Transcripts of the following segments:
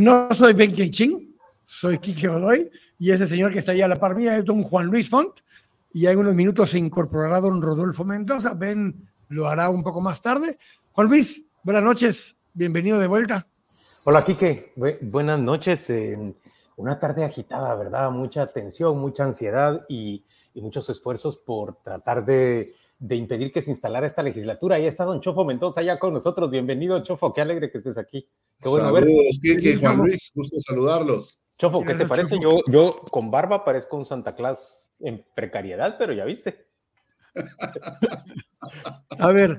No soy Ben Ching, soy Kike Godoy y ese señor que está ahí a la par mía es don Juan Luis Font y en unos minutos se incorporará don Rodolfo Mendoza. Ben lo hará un poco más tarde. Juan Luis, buenas noches, bienvenido de vuelta. Hola Kike, buenas noches. una tarde agitada, ¿verdad? Mucha tensión, mucha ansiedad y muchos esfuerzos por tratar de de impedir que se instalara esta legislatura. Ahí está don Chofo Mendoza ya con nosotros. Bienvenido, Chofo, qué alegre que estés aquí. Qué bueno Saludos, verte. Juan Luis, gusto saludarlos. Chofo, ¿qué te parece? Yo, yo con barba parezco un Santa Claus en precariedad, pero ya viste. A ver,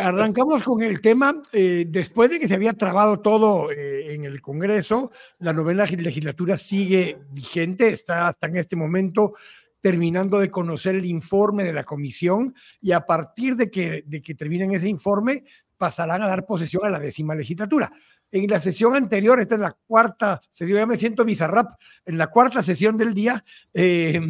arrancamos con el tema. Eh, después de que se había trabado todo eh, en el Congreso, la novena legislatura sigue vigente, está hasta en este momento terminando de conocer el informe de la comisión y a partir de que, de que terminen ese informe pasarán a dar posesión a la décima legislatura. En la sesión anterior, esta es la cuarta sesión, ya me siento bizarrap, en la cuarta sesión del día, eh,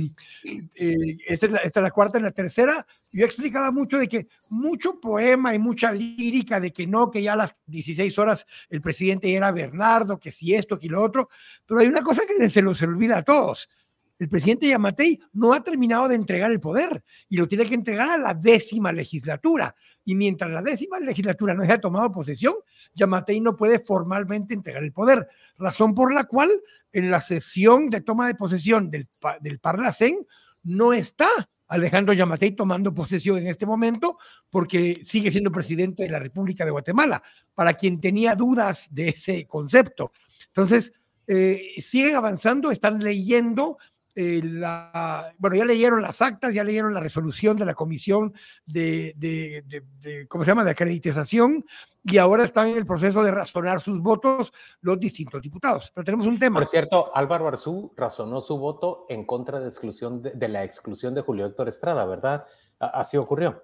eh, esta, es la, esta, es la, cuarta, en la tercera, yo explicaba mucho de que mucho poema y mucha lírica de que no, que ya a las 16 horas el presidente era Bernardo, que si esto, que lo otro, pero hay una cosa que se los olvida a todos el presidente Yamatei no ha terminado de entregar el poder y lo tiene que entregar a la décima legislatura. Y mientras la décima legislatura no haya tomado posesión, Yamatei no puede formalmente entregar el poder. Razón por la cual en la sesión de toma de posesión del, del Parlacén no está Alejandro Yamatei tomando posesión en este momento porque sigue siendo presidente de la República de Guatemala, para quien tenía dudas de ese concepto. Entonces, eh, siguen avanzando, están leyendo eh, la, bueno, ya leyeron las actas, ya leyeron la resolución de la comisión de, de, ¿cómo se llama?, de acreditación, y ahora están en el proceso de razonar sus votos los distintos diputados. Pero tenemos un tema. Por cierto, Álvaro Arzú razonó su voto en contra de, exclusión de, la exclusión de Julio Héctor Estrada, ¿verdad? Así ocurrió.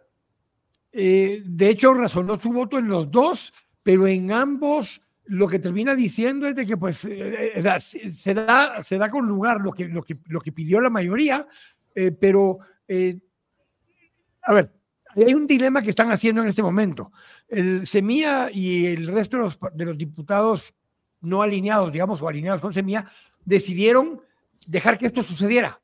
Eh, de hecho, razonó su voto en los dos, pero en ambos lo que termina diciendo es de que pues eh, eh, se, da, se da con lugar lo que, lo que, lo que pidió la mayoría, eh, pero a ver, hay un dilema que están haciendo en este momento. El Semilla y el resto de los, de los diputados no alineados, digamos, o alineados con Semilla, decidieron dejar que esto sucediera.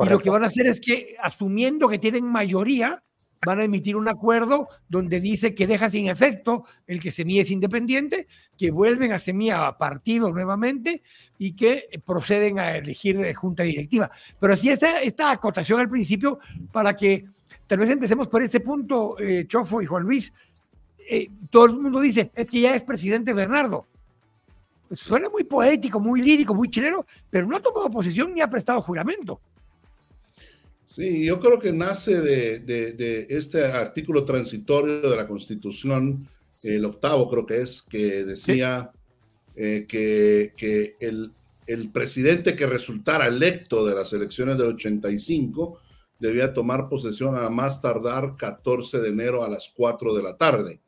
Y lo que van a hacer es que, asumiendo que tienen mayoría, van a emitir un acuerdo donde dice que deja sin efecto el que Semilla es independiente, que vuelven a Semilla a partido nuevamente y que proceden a elegir junta directiva. Pero así está esta acotación al principio para que tal vez empecemos por ese punto, eh, Chofo y Juan Luis. Eh, todo el mundo dice, es que ya es presidente Bernardo. suena muy poético, muy lírico, muy chileno, pero no ha tomado posición ni ha prestado juramento. Sí, yo creo que nace de, este artículo transitorio de la Constitución, el octavo creo que es, que decía eh, que, el, el, presidente que resultara electo de las elecciones del 85 debía tomar posesión a más tardar 14 de enero a las 4 de la tarde.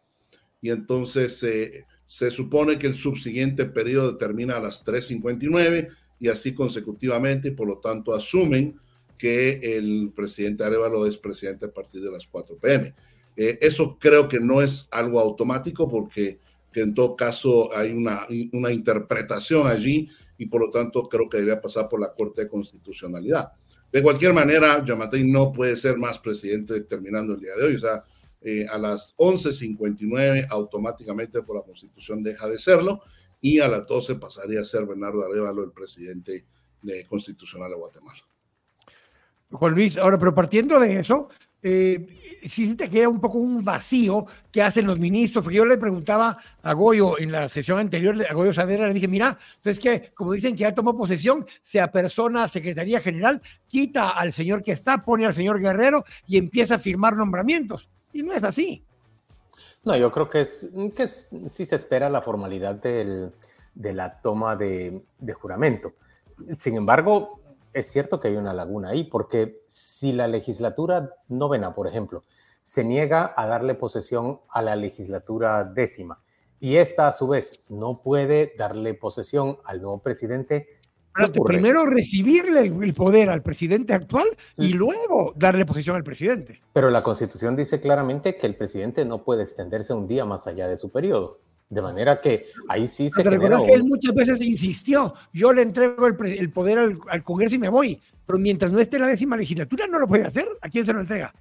Y entonces eh, se supone que el subsiguiente periodo termina a las 3.59 y así consecutivamente, y por lo tanto asumen que el presidente Arevalo es presidente a partir de las 4 pm. Eh, eso creo que no es algo automático porque que en todo caso hay una, una interpretación allí y por lo tanto creo que debería pasar por la Corte de Constitucionalidad. De cualquier manera, Yamatei no puede ser más presidente terminando el día de hoy. O sea, eh, a las 11.59 automáticamente por la Constitución deja de serlo y a las 12 pasaría a ser Bernardo Arevalo el presidente de constitucional de Guatemala. Juan Luis, ahora, pero partiendo de eso, eh, sí te queda un poco un vacío que hacen los ministros, porque yo le preguntaba a Goyo en la sesión anterior, a Goyo Sadera, le dije, mira, es que como dicen que ya tomó posesión, sea persona, secretaría general, quita al señor que está, pone al señor Guerrero y empieza a firmar nombramientos. Y no es así. No, yo creo que, es, que sí se espera la formalidad del, de la toma de, de juramento. Sin embargo, es cierto que hay una laguna ahí, porque si la legislatura novena, por ejemplo, se niega a darle posesión a la legislatura décima y esta a su vez no puede darle posesión al nuevo presidente. primero recibirle el poder al presidente actual y mm. luego darle posesión al presidente. Pero la constitución dice claramente que el presidente no puede extenderse un día más allá de su periodo. De manera que ahí sí se. Pero recuerdas que él muchas veces insistió: yo le entrego el, poder al, Congreso y me voy. Pero mientras no esté la décima legislatura, no lo puede hacer. ¿A quién se lo entrega?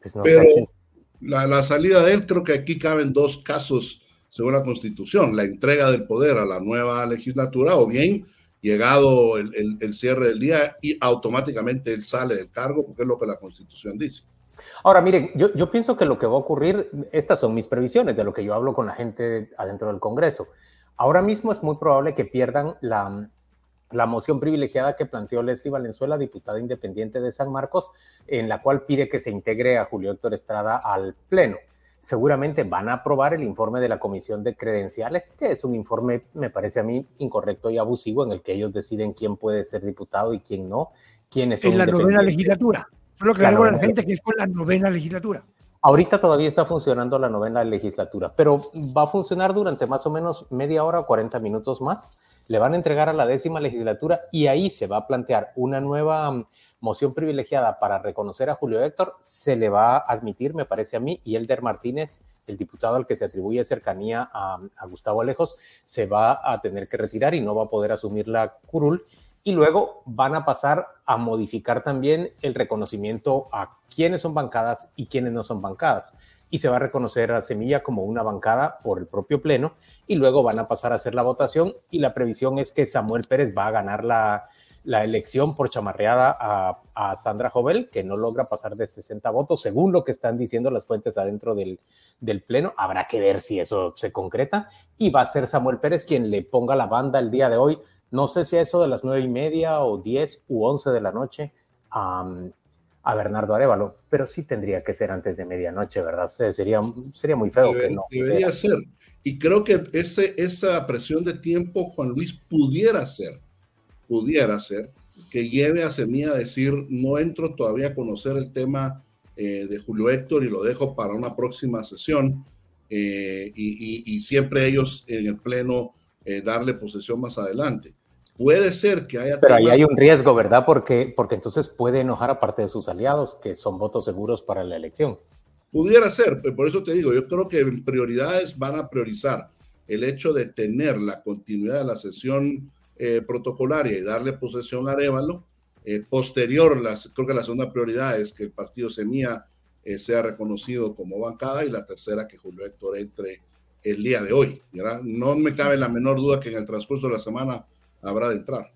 Pues pero la, la, salida de él, creo que aquí caben dos casos según la Constitución: la entrega del poder a la nueva legislatura o bien llegado el, el cierre del día y automáticamente él sale del cargo, porque es lo que la Constitución dice. Ahora, miren, yo, yo, pienso que lo que va a ocurrir, estas son mis previsiones de lo que yo hablo con la gente adentro del Congreso. Ahora mismo es muy probable que pierdan la, la moción privilegiada que planteó Leslie Valenzuela, diputada independiente de San Marcos, en la cual pide que se integre a Julio Héctor Estrada al Pleno. Seguramente van a aprobar el informe de la Comisión de Credenciales, que es un informe, me parece a mí, incorrecto y abusivo, en el que ellos deciden quién puede ser diputado y quién no, quiénes son. En la novena legislatura. Lo que claro, a la gente que es con la novena legislatura. Ahorita todavía está funcionando la novena legislatura, pero va a funcionar durante más o menos media hora o 40 minutos más. Le van a entregar a la décima legislatura y ahí se va a plantear una nueva mm, moción privilegiada para reconocer a Julio Héctor. Se le va a admitir, me parece a mí, y Elder Martínez, el diputado al que se atribuye cercanía a, a Gustavo Alejos, se va a tener que retirar y no va a poder asumir la curul y luego van a pasar a modificar también el reconocimiento a quiénes son bancadas y quiénes no son bancadas. Y se va a reconocer a Semilla como una bancada por el propio Pleno y luego van a pasar a hacer la votación y la previsión es que Samuel Pérez va a ganar la, elección por chamarreada a, Sandra Jovel, que no logra pasar de 60 votos, según lo que están diciendo las fuentes adentro del, del Pleno. Habrá que ver si eso se concreta y va a ser Samuel Pérez quien le ponga la banda el día de hoy no sé si eso de las nueve y media o diez u once de la noche a Bernardo Arevalo, pero sí tendría que ser antes de medianoche, ¿verdad? sería, sería muy feo que no. Debería ser. Y creo que ese, esa presión de tiempo, Juan Luis, pudiera ser, pudiera ser, que lleve a Semilla a decir, no entro todavía a conocer el tema eh, de Julio Héctor y lo dejo para una próxima sesión. Eh, y, siempre ellos en el Pleno eh, darle posesión más adelante. Puede ser que haya... Pero ahí hay un riesgo, ¿verdad? Porque, porque entonces puede enojar a parte de sus aliados, que son votos seguros para la elección. Pudiera ser, pero por eso te digo, yo creo que en prioridades van a priorizar el hecho de tener la continuidad de la sesión eh, protocolaria y darle posesión a Arevalo. Eh, posterior, las, creo que la segunda prioridad es que el partido Semilla eh, sea reconocido como bancada y la tercera que Julio Héctor entre el día de hoy. No me cabe la menor duda que en el transcurso de la semana habrá de entrar.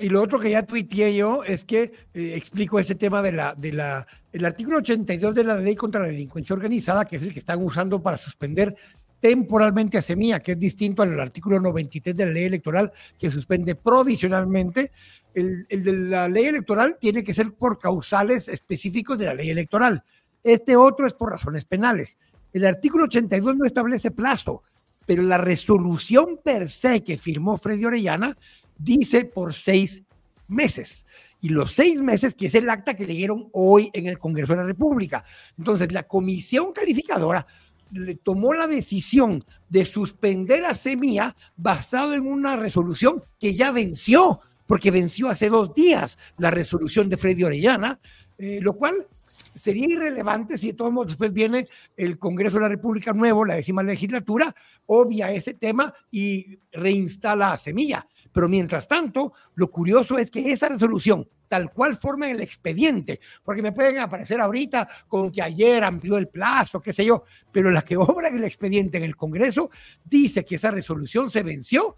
y lo otro que ya tuiteé yo es que eh, explico ese tema de la, de la, el artículo 82 de la ley contra la delincuencia organizada, que es el que están usando para suspender temporalmente a Semilla, que es distinto al artículo 93 de la ley electoral, que suspende provisionalmente. El, el, de la ley electoral tiene que ser por causales específicos de la ley electoral. Este otro es por razones penales. El artículo 82 no establece plazo, pero la resolución per se que firmó Freddy Orellana dice por seis meses. Y los seis meses, que es el acta que leyeron hoy en el Congreso de la República. Entonces, la comisión calificadora le tomó la decisión de suspender a Semilla basado en una resolución que ya venció, porque venció hace dos días la resolución de Freddy Orellana, eh, lo cual sería irrelevante si de todos modos después viene el Congreso de la República nuevo, la décima legislatura, obvia ese tema y reinstala a Semilla. Pero mientras tanto, lo curioso es que esa resolución, tal cual forma el expediente, porque me pueden aparecer ahorita con que ayer amplió el plazo, qué sé yo, pero la que obra en el expediente en el Congreso dice que esa resolución se venció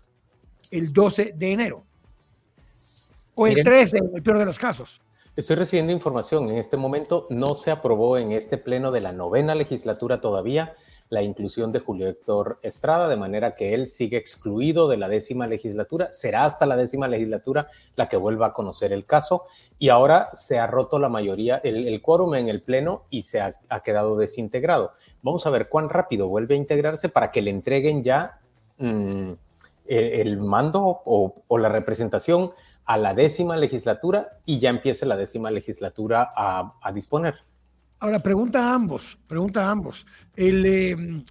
el 12 de enero o el 13 en el peor de los casos. Estoy recibiendo información. En este momento no se aprobó en este pleno de la novena legislatura todavía la inclusión de Julio Héctor Estrada, de manera que él sigue excluido de la décima legislatura. Será hasta la décima legislatura la que vuelva a conocer el caso. Y ahora se ha roto la mayoría, el, quórum en el pleno y se ha, quedado desintegrado. Vamos a ver cuán rápido vuelve a integrarse para que le entreguen ya. Mm, el mando o, la representación a la décima legislatura y ya empiece la décima legislatura a, disponer. Ahora, pregunta a ambos, pregunta a ambos. Em,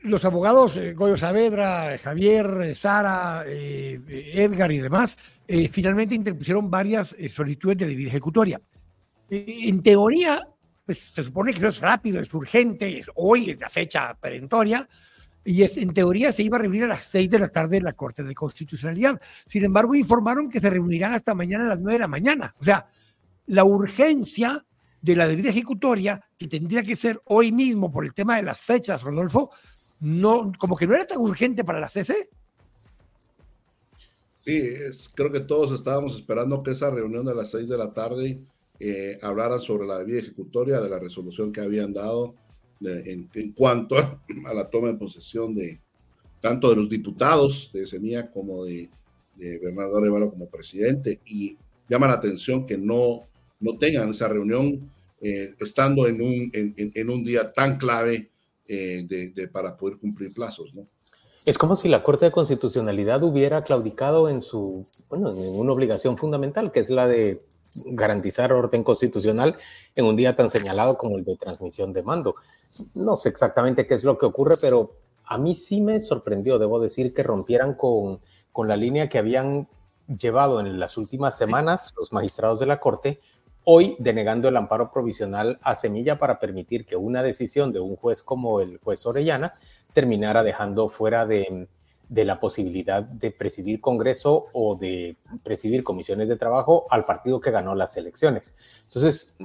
los abogados eh, Goyo Saavedra, Javier, Sara, eh, Edgar y demás, finalmente interpusieron varias solicitudes de debida ejecutoria. en teoría, pues se supone que eso es rápido, es urgente, es hoy es la fecha perentoria, y es, en teoría se iba a reunir a las seis de la tarde en la Corte de Constitucionalidad. Sin embargo, informaron que se reunirán hasta mañana a las nueve de la mañana. O sea, la urgencia de la debida ejecutoria, que tendría que ser hoy mismo por el tema de las fechas, Rodolfo, no, como que no era tan urgente para la CC. Sí, creo que todos estábamos esperando que esa reunión de las seis de la tarde eh, hablara sobre la debida ejecutoria de la resolución que habían dado en, cuanto a, la toma de posesión de tanto de los diputados de Semilla como de, Bernardo Arevalo como presidente. Y llama la atención que no, no tengan esa reunión eh, estando en un, en, un día tan clave eh, de, para poder cumplir plazos, ¿no? Es como si la Corte de Constitucionalidad hubiera claudicado en su, bueno, en una obligación fundamental, que es la de garantizar orden constitucional en un día tan señalado como el de transmisión de mando. No sé exactamente qué es lo que ocurre, pero a mí sí me sorprendió, debo decir, que rompieran con, con la línea que habían llevado en las últimas semanas los magistrados de la Corte, hoy denegando el amparo provisional a Semilla para permitir que una decisión de un juez como el juez Orellana terminara dejando fuera de, la posibilidad de presidir Congreso o de presidir comisiones de trabajo al partido que ganó las elecciones. Entonces,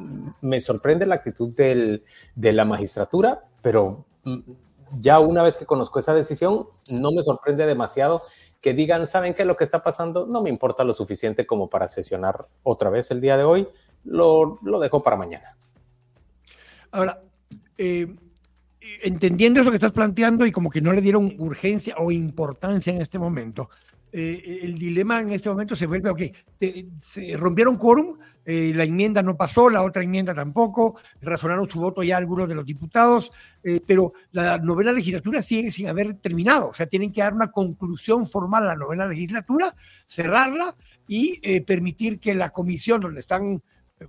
me sorprende la actitud de la magistratura, pero mm, ya una vez que conozco esa decisión, no me sorprende demasiado que digan, ¿saben qué lo que está pasando? No me importa lo suficiente como para sesionar otra vez el día de hoy, lo, lo dejo para mañana. Ahora, eh, entendiendo eso que estás planteando y como que no le dieron urgencia o importancia en este momento, eh, el dilema en este momento se vuelve, ok, se rompieron quórum, eh, la enmienda no pasó, la otra enmienda tampoco, razonaron su voto ya algunos de los diputados, eh, pero la novena legislatura sigue sin haber terminado, o sea, tienen que dar una conclusión formal a la novena legislatura, cerrarla y permitir que la comisión donde están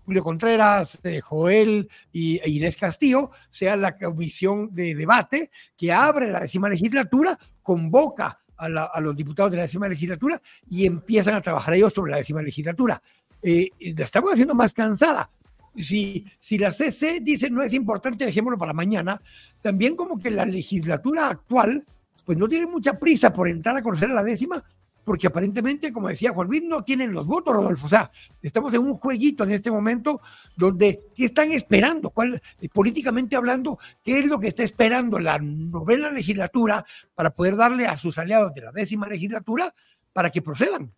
Julio Contreras, eh, Joel y, e Inés Castillo, sea la comisión de debate que abre la décima legislatura, convoca a, los diputados de la décima legislatura y empiezan a trabajar ellos sobre la décima legislatura. Eh, la estamos haciendo más cansada. Si, si la CC dice no es importante, dejémoslo para mañana, también como que la legislatura actual pues no tiene mucha prisa por entrar a conocer a la décima, porque aparentemente, como decía Juan Luis, no tienen los votos, Rodolfo. O sea, estamos en un jueguito en este momento donde, ¿qué están esperando? ¿Cuál, eh, políticamente hablando, qué es lo que está esperando la novena legislatura para poder darle a sus aliados de la décima legislatura para que procedan?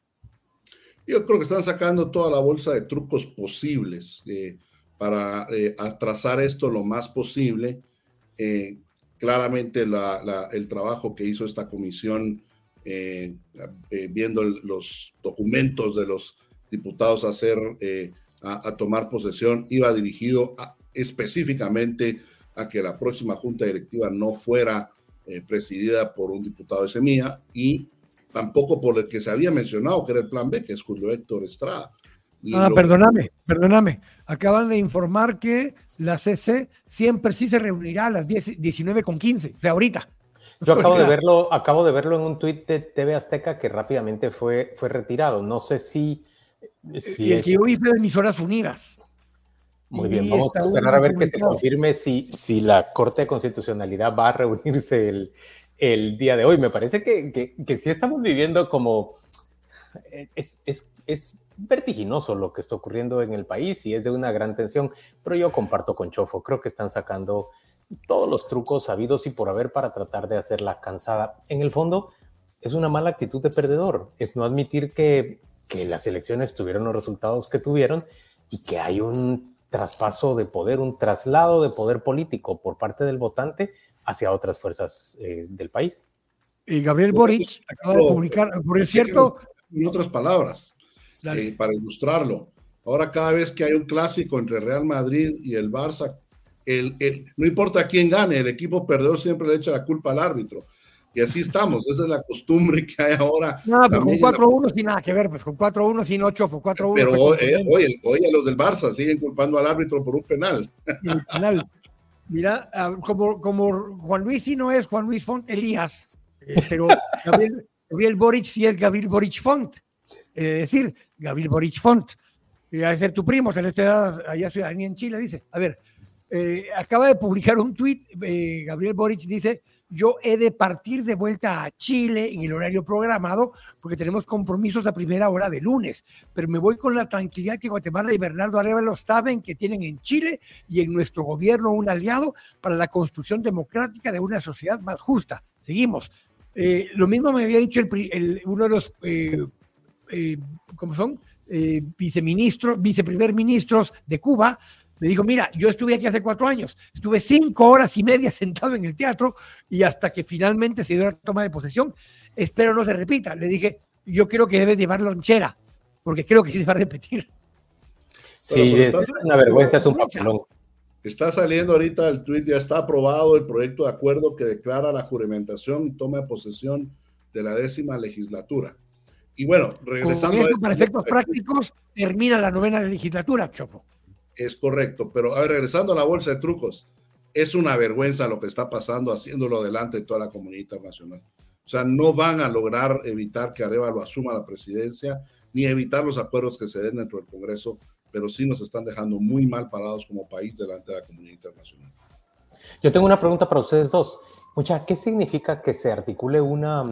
Yo creo que están sacando toda la bolsa de trucos posibles eh, para eh, atrasar esto lo más posible. claramente el trabajo que hizo esta comisión eh, eh, viendo los documentos de los diputados a, hacer, eh, a, tomar posesión, iba dirigido específicamente a que la próxima junta directiva no fuera presidida por un diputado de Semilla y tampoco por el que se había mencionado, que era el plan B, que es Julio Héctor Estrada. ah, perdóname, perdóname. Acaban de informar que la CC siempre sí se reunirá a las 19 con 15, o sea, ahorita. Yo acabo de verlo, acabo de verlo en un tuit de TV Azteca que rápidamente fue, fue retirado. No sé si. si el que yo de emisoras unidas. Muy bien, vamos a esperar a ver que se confirme si, si la Corte de Constitucionalidad va a reunirse el, el día de hoy. Me parece que, que, que sí estamos viviendo como. Es, es, es, vertiginoso lo que está ocurriendo en el país y es de una gran tensión, pero yo comparto con Chofo, creo que están sacando todos los trucos sabidos y por haber para tratar de hacerla cansada. En el fondo, es una mala actitud de perdedor, es no admitir que, que las elecciones tuvieron los resultados que tuvieron y que hay un traspaso de poder, un traslado de poder político por parte del votante hacia otras fuerzas eh, del país. Y Gabriel Boric acaba de comunicar, por cierto. En otras palabras, eh, para ilustrarlo, ahora cada vez que hay un clásico entre Real Madrid y el Barça, no importa quién gane, el equipo perdedor siempre le echa la culpa al árbitro. Y así estamos, esa es la costumbre que hay ahora. No, pero con 4-1 sin nada que ver, pues con 4-1 sin 8, fue 4-1. Pero hoy, eh, los del Barça siguen culpando al árbitro por un penal. El penal. Mira, ah, como, como Juan Luis sí no es Juan Luis Font Elías, pero Gabriel, Gabriel, Boric sí es Gabriel Boric Font. Es decir, Gabriel Boric Font. Y a ser tu primo, tenés allá ciudadanía en Chile, dice. A ver, Eh, acaba de publicar un tuit, eh, Gabriel Boric dice, yo he de partir de vuelta a Chile en el horario programado porque tenemos compromisos a primera hora de lunes, pero me voy con la tranquilidad que Guatemala y Bernardo Arevalo saben que tienen en Chile y en nuestro gobierno un aliado para la construcción democrática de una sociedad más justa. Seguimos. Eh, lo mismo me había dicho el, uno de los, eh, ¿cómo son? viceministros, viceprimer ministros de Cuba, me dijo, mira, yo estuve aquí hace cuatro años, estuve cinco horas y media sentado en el teatro y hasta que finalmente se dio la toma de posesión, espero no se repita. Le dije, yo creo que debe llevar lonchera, porque creo que se va a repetir. Sí, es una vergüenza, es un papelón. Está saliendo ahorita el tuit, ya está aprobado el proyecto de acuerdo que declara la juramentación y toma de posesión de la décima legislatura. Y bueno, regresando. Con para efectos prácticos, termina la novena legislatura, Chopo es correcto, pero regresando a la bolsa de trucos, es una vergüenza lo que está pasando haciéndolo delante de toda la comunidad internacional. O sea, no van a lograr evitar que Arevalo asuma la presidencia, ni evitar los acuerdos que se den dentro del Congreso, pero sí nos están dejando muy mal parados como país delante de la comunidad internacional. Yo tengo una pregunta para ustedes dos. Mucha, ¿qué significa que se articule una,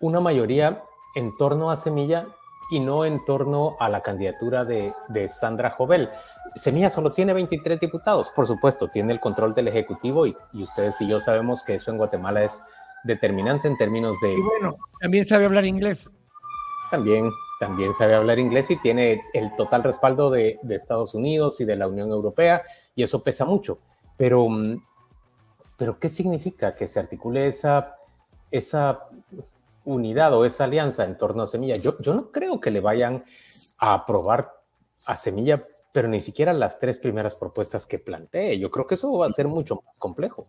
una mayoría en torno a Semilla y no en torno a la candidatura de, de Sandra Jovel? Semilla solo tiene 23 diputados, por supuesto, tiene el control del Ejecutivo y, ustedes y yo sabemos que eso en Guatemala es determinante en términos de... Y bueno, también sabe hablar inglés. También, también sabe hablar inglés y tiene el total respaldo de, Estados Unidos y de la Unión Europea y eso pesa mucho. Pero, mm, pero ¿qué significa que se articule esa, esa unidad o esa alianza en torno a Semilla? Yo, yo no creo que le vayan a aprobar a Semilla pero ni siquiera las tres primeras propuestas que planteé. Yo creo que eso va a ser mucho más complejo.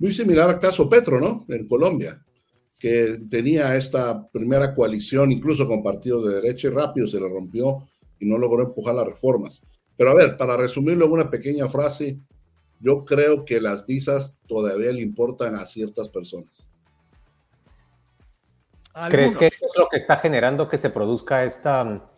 Muy similar al caso Petro, ¿no? En Colombia, que tenía esta primera coalición, incluso con partidos de derecha y rápido se le rompió y no logró empujar las reformas. Pero a ver, para resumirlo en una pequeña frase, yo creo que las visas todavía le importan a ciertas personas. ¿Crees que eso es lo que está generando que se produzca esta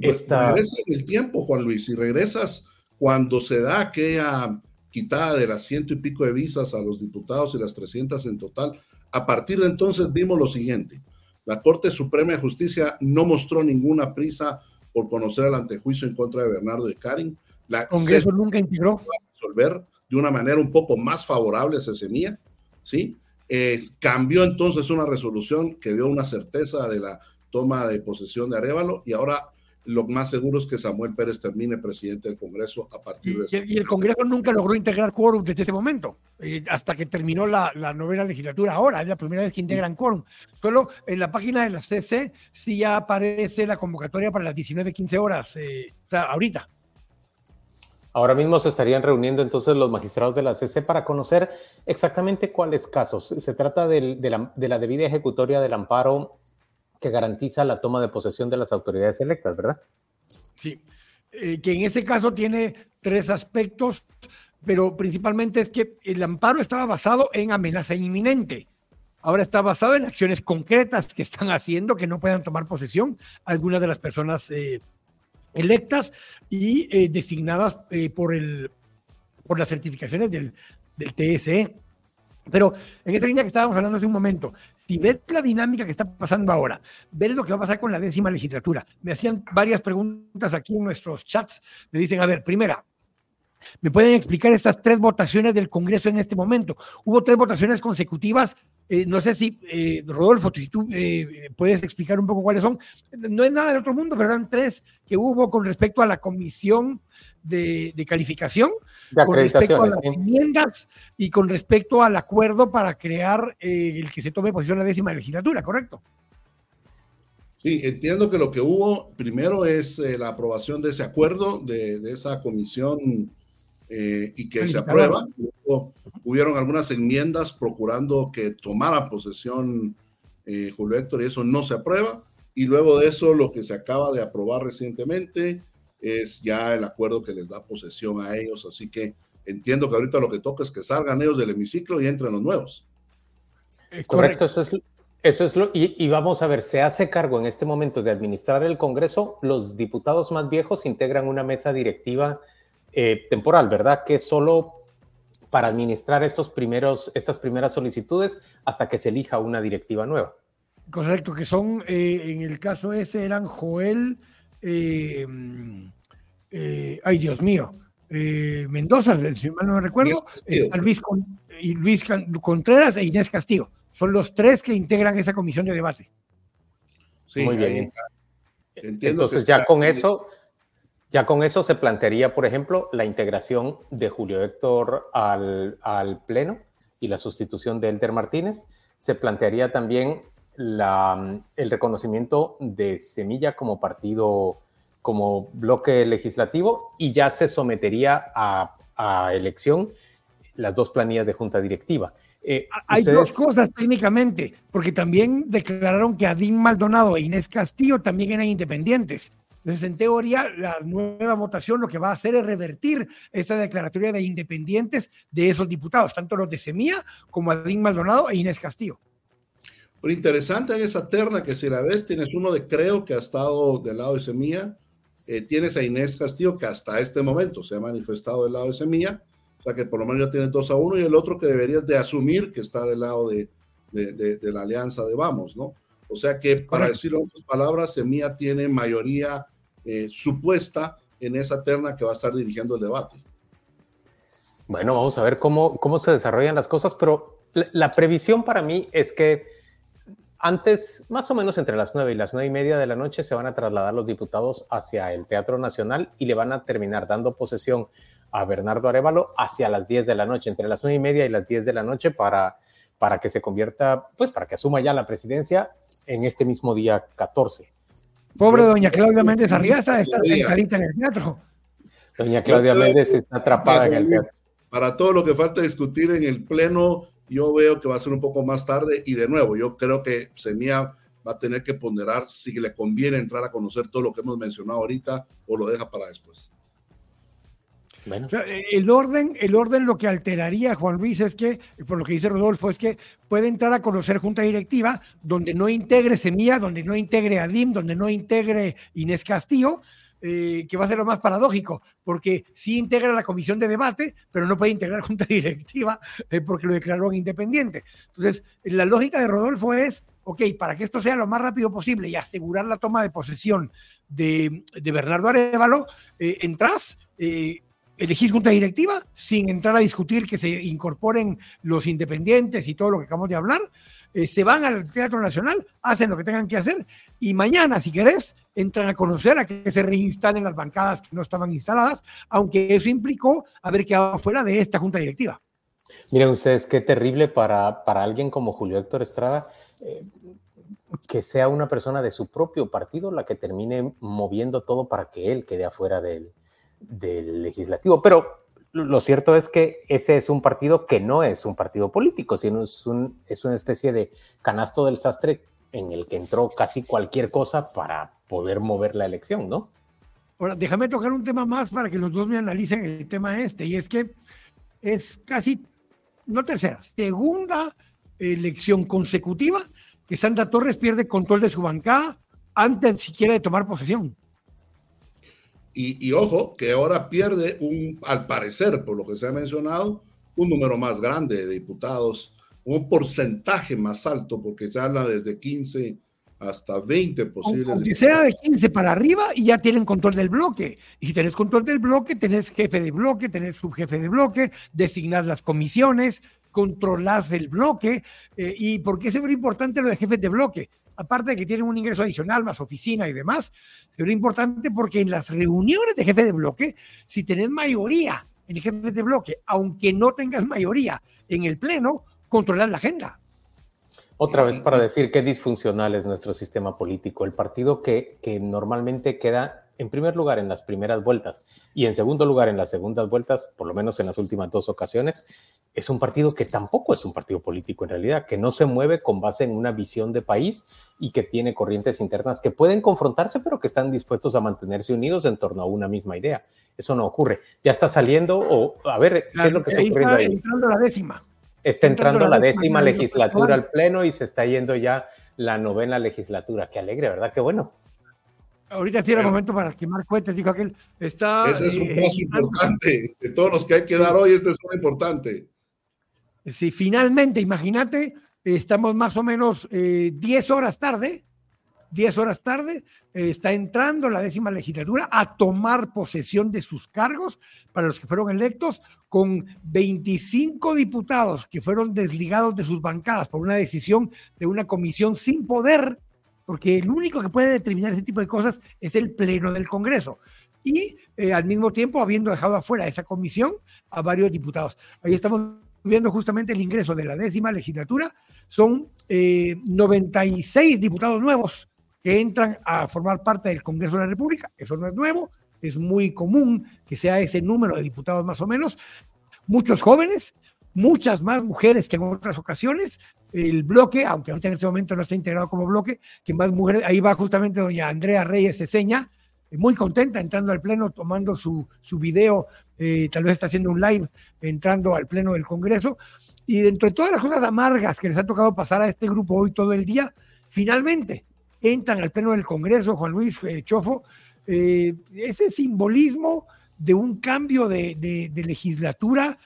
pues, regresa en el tiempo, Juan Luis, y regresas cuando se da aquella quitada de las ciento y pico de visas a los diputados y las 300 en total. A partir de entonces vimos lo siguiente. La Corte Suprema de Justicia no mostró ninguna prisa por conocer el antejuicio en contra de Bernardo de Karin. La Congreso nunca integró. Resolver de una manera un poco más favorable a Cecemía, ¿sí? Eh, cambió entonces una resolución que dio una certeza de la toma de posesión de Arevalo y ahora lo más seguro es que Samuel Pérez termine presidente del Congreso a partir de... Y, y el Congreso nunca logró integrar quórum desde ese momento, eh, hasta que terminó la, la, novena legislatura. Ahora es la primera vez que integran quórum. Solo en la página de la CC sí ya aparece la convocatoria para las 19-15 horas, eh, o sea, ahorita. Ahora mismo se estarían reuniendo entonces los magistrados de la CC para conocer exactamente cuáles casos. Se trata de, la, de la debida ejecutoria del amparo que garantiza la toma de posesión de las autoridades electas, ¿verdad? Sí, eh, que en ese caso tiene tres aspectos, pero principalmente es que el amparo estaba basado en amenaza inminente. Ahora está basado en acciones concretas que están haciendo que no puedan tomar posesión algunas de las personas eh, electas y eh, designadas por, el, por las certificaciones del, del TSE. Pero en esta línea que estábamos hablando hace un momento, si ves la dinámica que está pasando ahora, ves lo que va a pasar con la décima legislatura. Me hacían varias preguntas aquí en nuestros chats. Me dicen, a ver, primera, ¿me pueden explicar estas tres votaciones del Congreso en este momento? Hubo tres votaciones consecutivas. Eh, no sé si, eh, Rodolfo, si tú eh, puedes explicar un poco cuáles son. No es nada del otro mundo, pero eran tres que hubo con respecto a la comisión de, calificación, con respecto a las enmiendas y con respecto al acuerdo para crear eh, el que se tome posición la décima legislatura, ¿correcto? Sí, entiendo que lo que hubo primero es eh, la aprobación de ese acuerdo, de, esa comisión eh, y que se aprueba. hubieron algunas enmiendas procurando que tomara posesión Julio Héctor y eso no se aprueba. Y luego de eso, lo que se acaba de aprobar recientemente es ya el acuerdo que les da posesión a ellos. Así que entiendo que ahorita lo que toca es que salgan ellos del hemiciclo y entren los nuevos. Correcto, eso es, eso es lo, y, vamos a ver, se hace cargo en este momento de administrar el Congreso, los diputados más viejos integran una mesa directiva eh, temporal, ¿verdad? Que es solo para administrar estos primeros, estas primeras solicitudes hasta que se elija una directiva nueva. Correcto, que son, eh, en el caso ese eran Joel, eh, ay Dios mío, Mendoza, si mal no me recuerdo, Luis, y Luis Contreras e Inés Castillo. Son los tres que integran esa comisión de debate. Sí, Muy bien. Entonces ya con eso, ya con eso se plantearía, por ejemplo, la integración de Julio Héctor al, Pleno y la sustitución de Elder Martínez. Se plantearía también el reconocimiento de Semilla como partido, como bloque legislativo y ya se sometería a, elección las dos planillas de junta directiva. Eh, Hay dos cosas técnicamente, porque también declararon que Adín Maldonado e Inés Castillo también eran independientes. Entonces, en teoría, la nueva votación lo que va a hacer es revertir esa declaratoria de independientes de esos diputados, tanto los de Semilla como Adín Maldonado e Inés Castillo. Pero interesante en esa terna que si la ves, tienes uno de Creo que ha estado del lado de Semilla, eh, tienes a Inés Castillo que hasta este momento se ha manifestado del lado de Semilla, o sea que por lo menos ya tienes dos a uno, y el otro que deberías de asumir que está del lado de, de, de la alianza de Vamos, ¿no? O sea que, para decirlo en otras palabras, Semilla tiene mayoría eh, supuesta en esa terna que va a estar dirigiendo el debate. Bueno, vamos a ver cómo, cómo se desarrollan las cosas, pero la, previsión para mí es que antes, más o menos entre las nueve y las nueve y media de la noche, se van a trasladar los diputados hacia el Teatro Nacional y le van a terminar dando posesión a Bernardo Arevalo hacia las 10 de la noche, entre las nueve y media y las 10 de la noche para, para que se convierta, pues para que asuma ya la presidencia en este mismo día 14. Pobre doña Claudia Méndez Arriaza está sentadita en el teatro. Doña Claudia Méndez está atrapada en el teatro. Para todo lo que falta discutir en el pleno, yo veo que va a ser un poco más tarde y de nuevo, yo creo que Semilla va a tener que ponderar si le conviene entrar a conocer todo lo que hemos mencionado ahorita o lo deja para después. Eh, el orden, el orden lo que alteraría, Juan Luis, es que, por lo que dice Rodolfo, es que puede entrar a conocer junta directiva donde no integre Semilla, donde no integre Adim, donde no integre Inés Castillo, eh, que va a ser lo más paradójico, porque sí integra la comisión de debate, pero no puede integrar junta directiva eh, porque lo declaró independiente. Entonces, la lógica de Rodolfo es, ok, para que esto sea lo más rápido posible y asegurar la toma de posesión de, Bernardo Arevalo, entras, elegís junta directiva sin entrar a discutir que se incorporen los independientes y todo lo que acabamos de hablar. Eh, se van al Teatro Nacional, hacen lo que tengan que hacer y mañana, si querés, entran a conocer a que se reinstalen las bancadas que no estaban instaladas, aunque eso implicó haber quedado fuera de esta junta directiva. Miren ustedes, qué terrible para, para alguien como Julio Héctor Estrada. Eh, que sea una persona de su propio partido la que termine moviendo todo para que él quede afuera del, del legislativo. Pero lo cierto es que ese es un partido que no es un partido político, sino es, un, una especie de canasto del sastre en el que entró casi cualquier cosa para poder mover la elección, ¿no? Ahora, déjame tocar un tema más para que los dos me analicen el tema este, y es que es casi, no tercera, segunda elección consecutiva que Santa Torres pierde control de su bancada antes siquiera de tomar posesión. Y, ojo, que ahora pierde un, al parecer, por lo que se ha mencionado, un número más grande de diputados, un porcentaje más alto, porque se habla desde 15 hasta 20 posibles. Si sea de 15 para arriba y ya tienen control del bloque. Y si tenés control del bloque, tenés jefe de bloque, tenés subjefe de bloque, designás las comisiones, controlás el bloque. Eh, ¿Y por qué es muy importante lo de jefe de bloque? Aparte de que tienen un ingreso adicional, más oficina y demás, es importante porque en las reuniones de jefe de bloque, si tenés mayoría en el jefe de bloque, aunque no tengas mayoría en el pleno, controlas la agenda. Otra vez para decir qué disfuncional es nuestro sistema político. El partido que, que normalmente queda en primer lugar en las primeras vueltas y en segundo lugar en las segundas vueltas, por lo menos en las últimas dos ocasiones, es un partido que tampoco es un partido político en realidad, que no se mueve con base en una visión de país y que tiene corrientes internas que pueden confrontarse, pero que están dispuestos a mantenerse unidos en torno a una misma idea. Eso no ocurre. Ya está saliendo, o a ver, ¿qué es lo que está ocurriendo ahí? entrando la décima. Está entrando, la décima, legislatura al pleno y se está yendo ya la novena legislatura. Qué alegre, ¿verdad? Qué bueno. Ahorita sí era el momento para quemar cohetes, dijo aquel. Está, Ese es un eh, paso importante. De todos los que hay que dar hoy, este es muy importante. Sí, finalmente, imagínate, estamos más o menos 10 eh, horas tarde, 10 horas tarde, eh, está entrando la décima legislatura a tomar posesión de sus cargos para los que fueron electos, con 25 diputados que fueron desligados de sus bancadas por una decisión de una comisión sin poder, porque el único que puede determinar ese tipo de cosas es el Pleno del Congreso. Y eh, al mismo tiempo habiendo dejado afuera esa comisión a varios diputados. Ahí estamos viendo justamente el ingreso de la décima legislatura. Son 96 eh, diputados nuevos que entran a formar parte del Congreso de la República. Eso no es nuevo, es muy común que sea ese número de diputados más o menos. Muchos jóvenes, muchas más mujeres que en otras ocasiones. El bloque, aunque ahorita en este momento no está integrado como bloque, que más mujeres, ahí va justamente doña Andrea Reyes Ceseña, muy contenta entrando al pleno, tomando su, su video, eh, tal vez está haciendo un live entrando al pleno del Congreso. Y dentro de todas las cosas amargas que les ha tocado pasar a este grupo hoy todo el día, finalmente entran al Pleno del Congreso, Juan Luis eh, Chofo, eh, ese simbolismo de un cambio de, legislatura,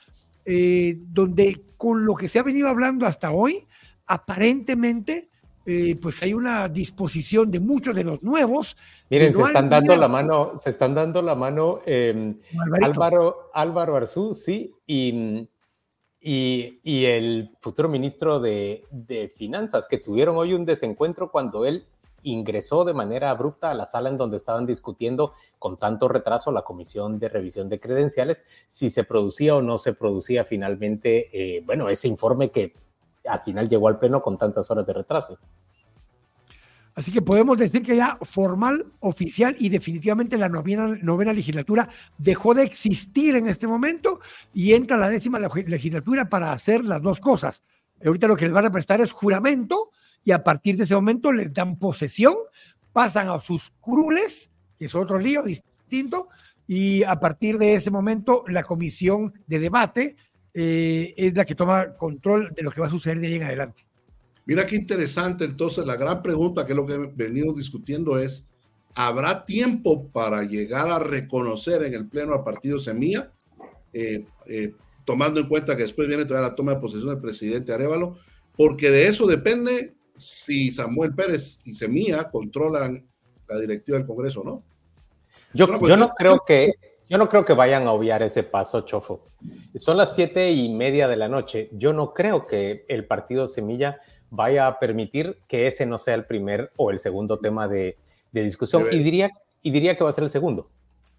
eh, donde con lo que se ha venido hablando hasta hoy, aparentemente, pues hay una disposición de muchos de los nuevos. Miren, se están dando la mano, se están dando la mano Álvaro, Álvaro Arzú, sí, y, y, el futuro ministro de, de Finanzas, que tuvieron hoy un desencuentro cuando él ingresó de manera abrupta a la sala en donde estaban discutiendo con tanto retraso la comisión de revisión de credenciales, si se producía o no se producía finalmente, eh, bueno, ese informe que al final llegó al pleno con tantas horas de retraso. Así que podemos decir que ya formal, oficial y definitivamente la novena, novena, legislatura dejó de existir en este momento y entra la décima legislatura para hacer las dos cosas. Ahorita lo que les van a prestar es juramento y a partir de ese momento les dan posesión, pasan a sus crules, que es otro lío distinto, y a partir de ese momento la comisión de debate eh, es la que toma control de lo que va a suceder de ahí en adelante. Mira qué interesante, entonces la gran pregunta que es lo que venimos discutiendo es, ¿habrá tiempo para llegar a reconocer en el Pleno al partido Semilla? Eh, eh, tomando en cuenta que después viene toda la toma de posesión del presidente Arevalo, porque de eso depende si Samuel Pérez y Semilla controlan la directiva del Congreso, ¿no? Yo, yo no creo que yo no creo que vayan a obviar ese paso, Chofo. Son las siete y media de la noche. Yo no creo que el partido Semilla vaya a permitir que ese no sea el primer o el segundo tema de, discusión. Y diría, y diría que va a ser el segundo.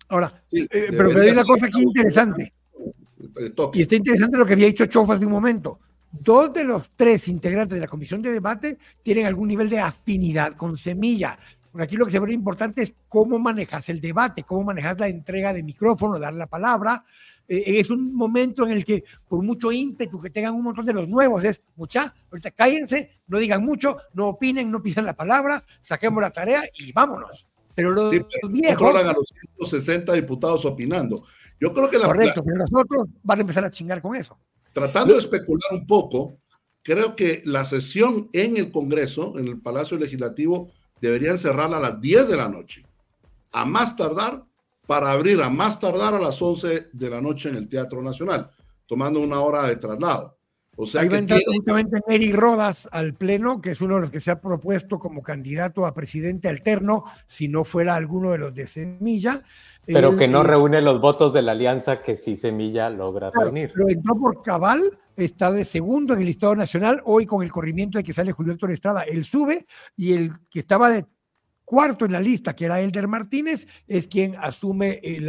Ahora, eh, pero, hay una cosa aquí interesante. Y está interesante lo que había dicho Chofo hace un momento. Dos de los tres integrantes de la comisión de debate tienen algún nivel de afinidad con Semilla. Porque aquí lo que se ve importante es cómo manejas el debate, cómo manejas la entrega de micrófono, dar la palabra. Eh, es un momento en el que, por mucho ímpetu que tengan un montón de los nuevos, es mucha, ahorita cállense, no digan mucho, no opinen, no pidan la palabra, saquemos la tarea y vámonos. Pero los, sí, viejos. a los 160 diputados opinando. Yo creo que la. Correcto, pero los otros van a empezar a chingar con eso. Tratando de especular un poco, creo que la sesión en el Congreso, en el Palacio Legislativo, deberían cerrarla a las 10 de la noche, a más tardar, para abrir a más tardar a las 11 de la noche en el Teatro Nacional, tomando una hora de traslado. O sea Ahí va a entrar justamente Eric Rodas al Pleno, que es uno de los que se ha propuesto como candidato a presidente alterno, si no fuera alguno de los de Semilla. Pero que no reúne los votos de la alianza que sí Semilla logra reunir. Lo entró por cabal, está de segundo en el listado nacional, hoy con el corrimiento de que sale Julio Héctor Estrada, él sube, y el que estaba de cuarto en la lista, que era Elder Martínez, es quien asume eh,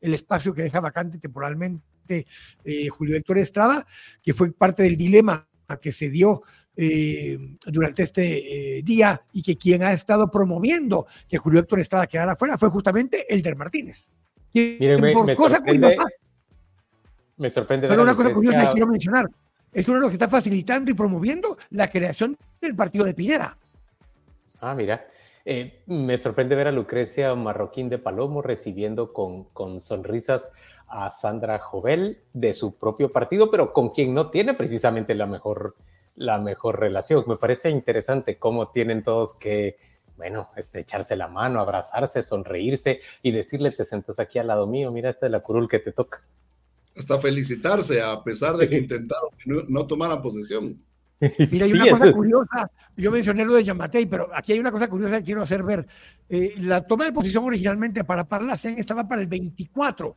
el espacio que deja vacante temporalmente eh, Julio Héctor Estrada, que fue parte del dilema que se dio eh, durante este eh, día y que quien ha estado promoviendo que Julio Héctor Estrada quedara afuera fue justamente Elder Martínez. Miren, me, me, sorprende, me sorprende. una cosa curiosa que quiero mencionar. Es uno de los que está facilitando y promoviendo la creación del partido de Pineda. Ah, mira. Eh, me sorprende ver a Lucrecia Marroquín de Palomo recibiendo con, con, sonrisas a Sandra Jovel de su propio partido, pero con quien no tiene precisamente la mejor la mejor relación. Me parece interesante cómo tienen todos que, bueno, este, echarse la mano, abrazarse, sonreírse y decirle, te sentas aquí al lado mío, mira, esta es la curul que te toca. Hasta felicitarse, a pesar de que intentaron que no, tomaran posesión. Mira, hay una cosa curiosa, yo mencioné lo de Yamatei, pero aquí hay una cosa curiosa que quiero hacer ver. Eh, la toma de posición originalmente para Parlacén estaba para el 24,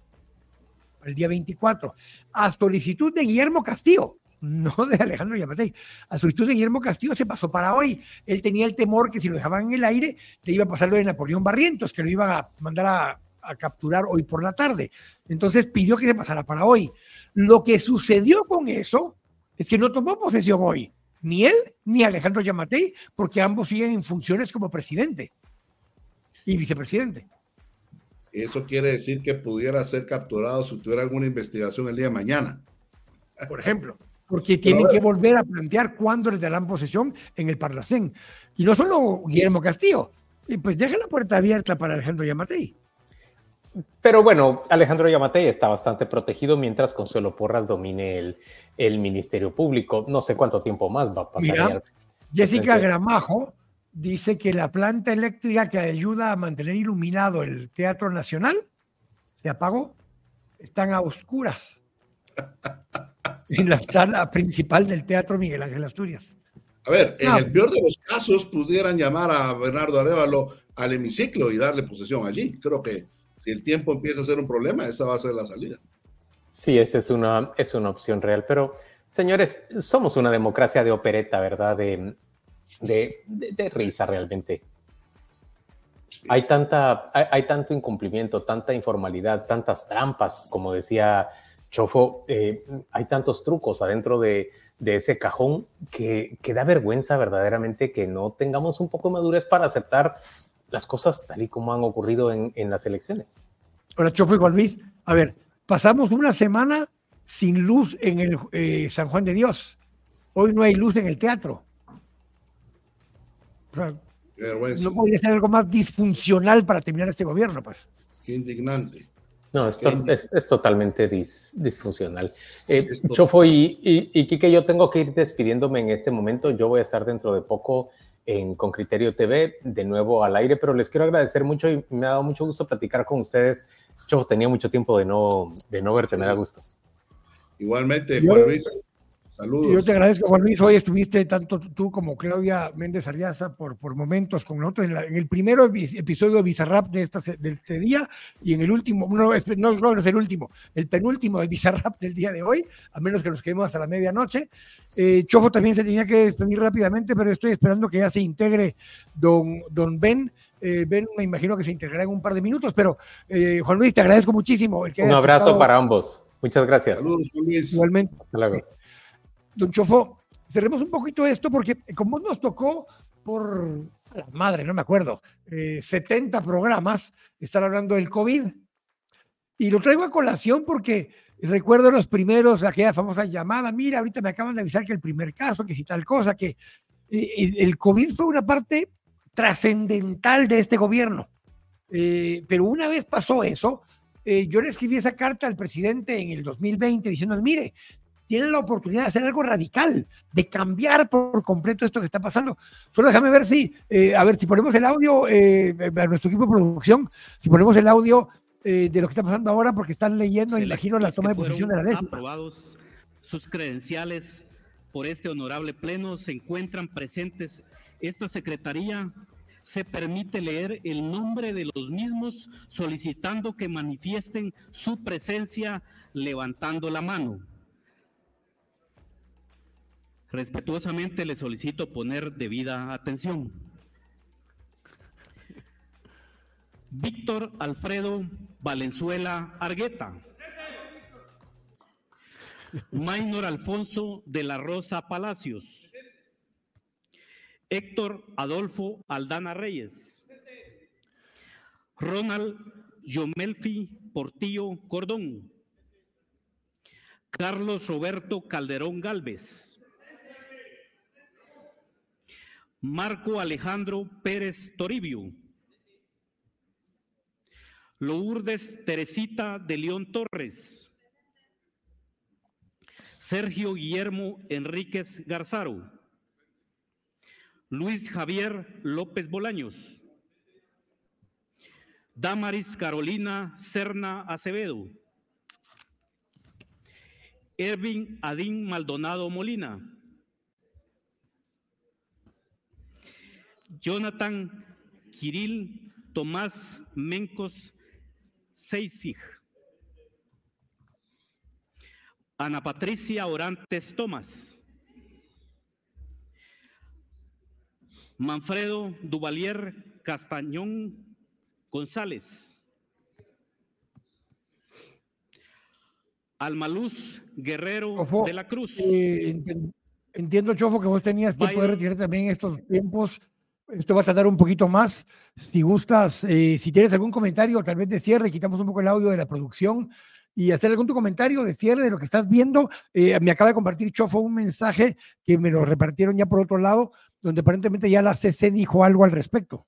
el día 24, a solicitud de Guillermo Castillo no de Alejandro Yamatei. A solicitud de Guillermo Castillo se pasó para hoy. Él tenía el temor que si lo dejaban en el aire, le iba a pasar lo de Napoleón Barrientos, que lo iban a mandar a, capturar hoy por la tarde. Entonces pidió que se pasara para hoy. Lo que sucedió con eso es que no tomó posesión hoy, ni él ni Alejandro Yamatei, porque ambos siguen en funciones como presidente y vicepresidente. Eso quiere decir que pudiera ser capturado si tuviera alguna investigación el día de mañana. Por ejemplo porque tienen que volver a plantear cuándo les darán posesión en el Parlacén. Y no solo Guillermo Castillo, pues deja la puerta abierta para Alejandro Yamatei. Pero bueno, Alejandro Yamatei está bastante protegido mientras Consuelo Porras domine el, el Ministerio Público. No sé cuánto tiempo más va a pasar. Jessica Gramajo dice que la planta eléctrica que ayuda a mantener iluminado el Teatro Nacional se apagó. Están a oscuras. en la sala principal del Teatro Miguel Ángel Asturias. A ver, en el peor de los casos pudieran llamar a Bernardo Arevalo al hemiciclo y darle posesión allí. Creo que si el tiempo empieza a ser un problema, esa va a ser la salida. Sí, esa es una, es una opción real, pero señores, somos una democracia de opereta, ¿verdad? De, de, risa realmente. Hay, tanta, hay tanto incumplimiento, tanta informalidad, tantas trampas, como decía Chofo, eh, hay tantos trucos adentro de, ese cajón que, da vergüenza verdaderamente que no tengamos un poco de madurez para aceptar las cosas tal y como han ocurrido en, las elecciones. Ahora, Chofo y Juan Luis, a ver, pasamos una semana sin luz en el eh, San Juan de Dios. Hoy no hay luz en el teatro. no podría ser algo más disfuncional para terminar este gobierno, pues. Qué indignante. No, es, es, totalmente disfuncional. Eh, Chofo y, y, Kike, yo tengo que ir despidiéndome en este momento. Yo voy a estar dentro de poco en Con Criterio TV, de nuevo al aire, pero les quiero agradecer mucho y me ha dado mucho gusto platicar con ustedes. Chofo, tenía mucho tiempo de no, de no verte, me da gusto. Igualmente, Juan Luis. Saludos. Yo te agradezco, Juan Luis. Hoy estuviste tanto tú como Claudia Méndez Arriaza por, por momentos con nosotros en, el primer episodio de Bizarrap de, esta, de este día y en el último, no, no, no, es el último, el penúltimo de Bizarrap del día de hoy, a menos que nos quedemos hasta la medianoche. Eh, Chojo también se tenía que despedir rápidamente, pero estoy esperando que ya se integre don, don Ben. Eh, ben, me imagino que se integrará en un par de minutos, pero eh, Juan Luis, te agradezco muchísimo. un abrazo para ambos. Muchas gracias. Saludos, Juan Luis. Igualmente. Hasta luego. Don Chofo, cerremos un poquito esto porque como nos tocó por la madre, no me acuerdo, 70 eh, programas estar hablando del COVID. Y lo traigo a colación porque recuerdo los primeros, aquella famosa llamada, mira, ahorita me acaban de avisar que el primer caso, que si tal cosa, que eh, el COVID fue una parte trascendental de este gobierno. Eh, pero una vez pasó eso, yo le escribí esa carta al presidente en el 2020 diciendo, mire, tienen la oportunidad de hacer algo radical, de cambiar por completo esto que está pasando. Solo déjame ver si, eh, a ver, si ponemos el audio eh, a nuestro equipo de producción, si ponemos el audio eh, de lo que está pasando ahora, porque están leyendo, imagino, la toma de posición de la ley. aprobados sus credenciales por este honorable pleno, se encuentran presentes. Esta secretaría se permite leer el nombre de los mismos solicitando que manifiesten su presencia levantando la mano. Respetuosamente le solicito poner debida atención. Víctor Alfredo Valenzuela Argueta. Maynor Alfonso de la Rosa Palacios. Héctor Adolfo Aldana Reyes. Ronald Yomelfi Portillo Cordón. Carlos Roberto Calderón Galvez. Marco Alejandro Pérez Toribio. Lourdes Teresita de León Torres. Sergio Guillermo Enríquez Garzaro. Luis Javier López Bolaños. Damaris Carolina Serna Acevedo. Ervin Adín Maldonado Molina. Jonathan Kirill Tomás Mencos Seisig. Ana Patricia Orantes Tomás. Manfredo Duvalier Castañón González. Almaluz Guerrero de la Cruz. Eh, entiendo, Chofo, que vos tenías que poder retirar también estos tiempos. Esto va a tardar un poquito más. Si gustas, eh, si tienes algún comentario, tal vez de cierre, quitamos un poco el audio de la producción y hacer algún tu comentario de cierre de lo que estás viendo. Eh, me acaba de compartir Chofo un mensaje que me lo repartieron ya por otro lado donde aparentemente ya la CC dijo algo al respecto.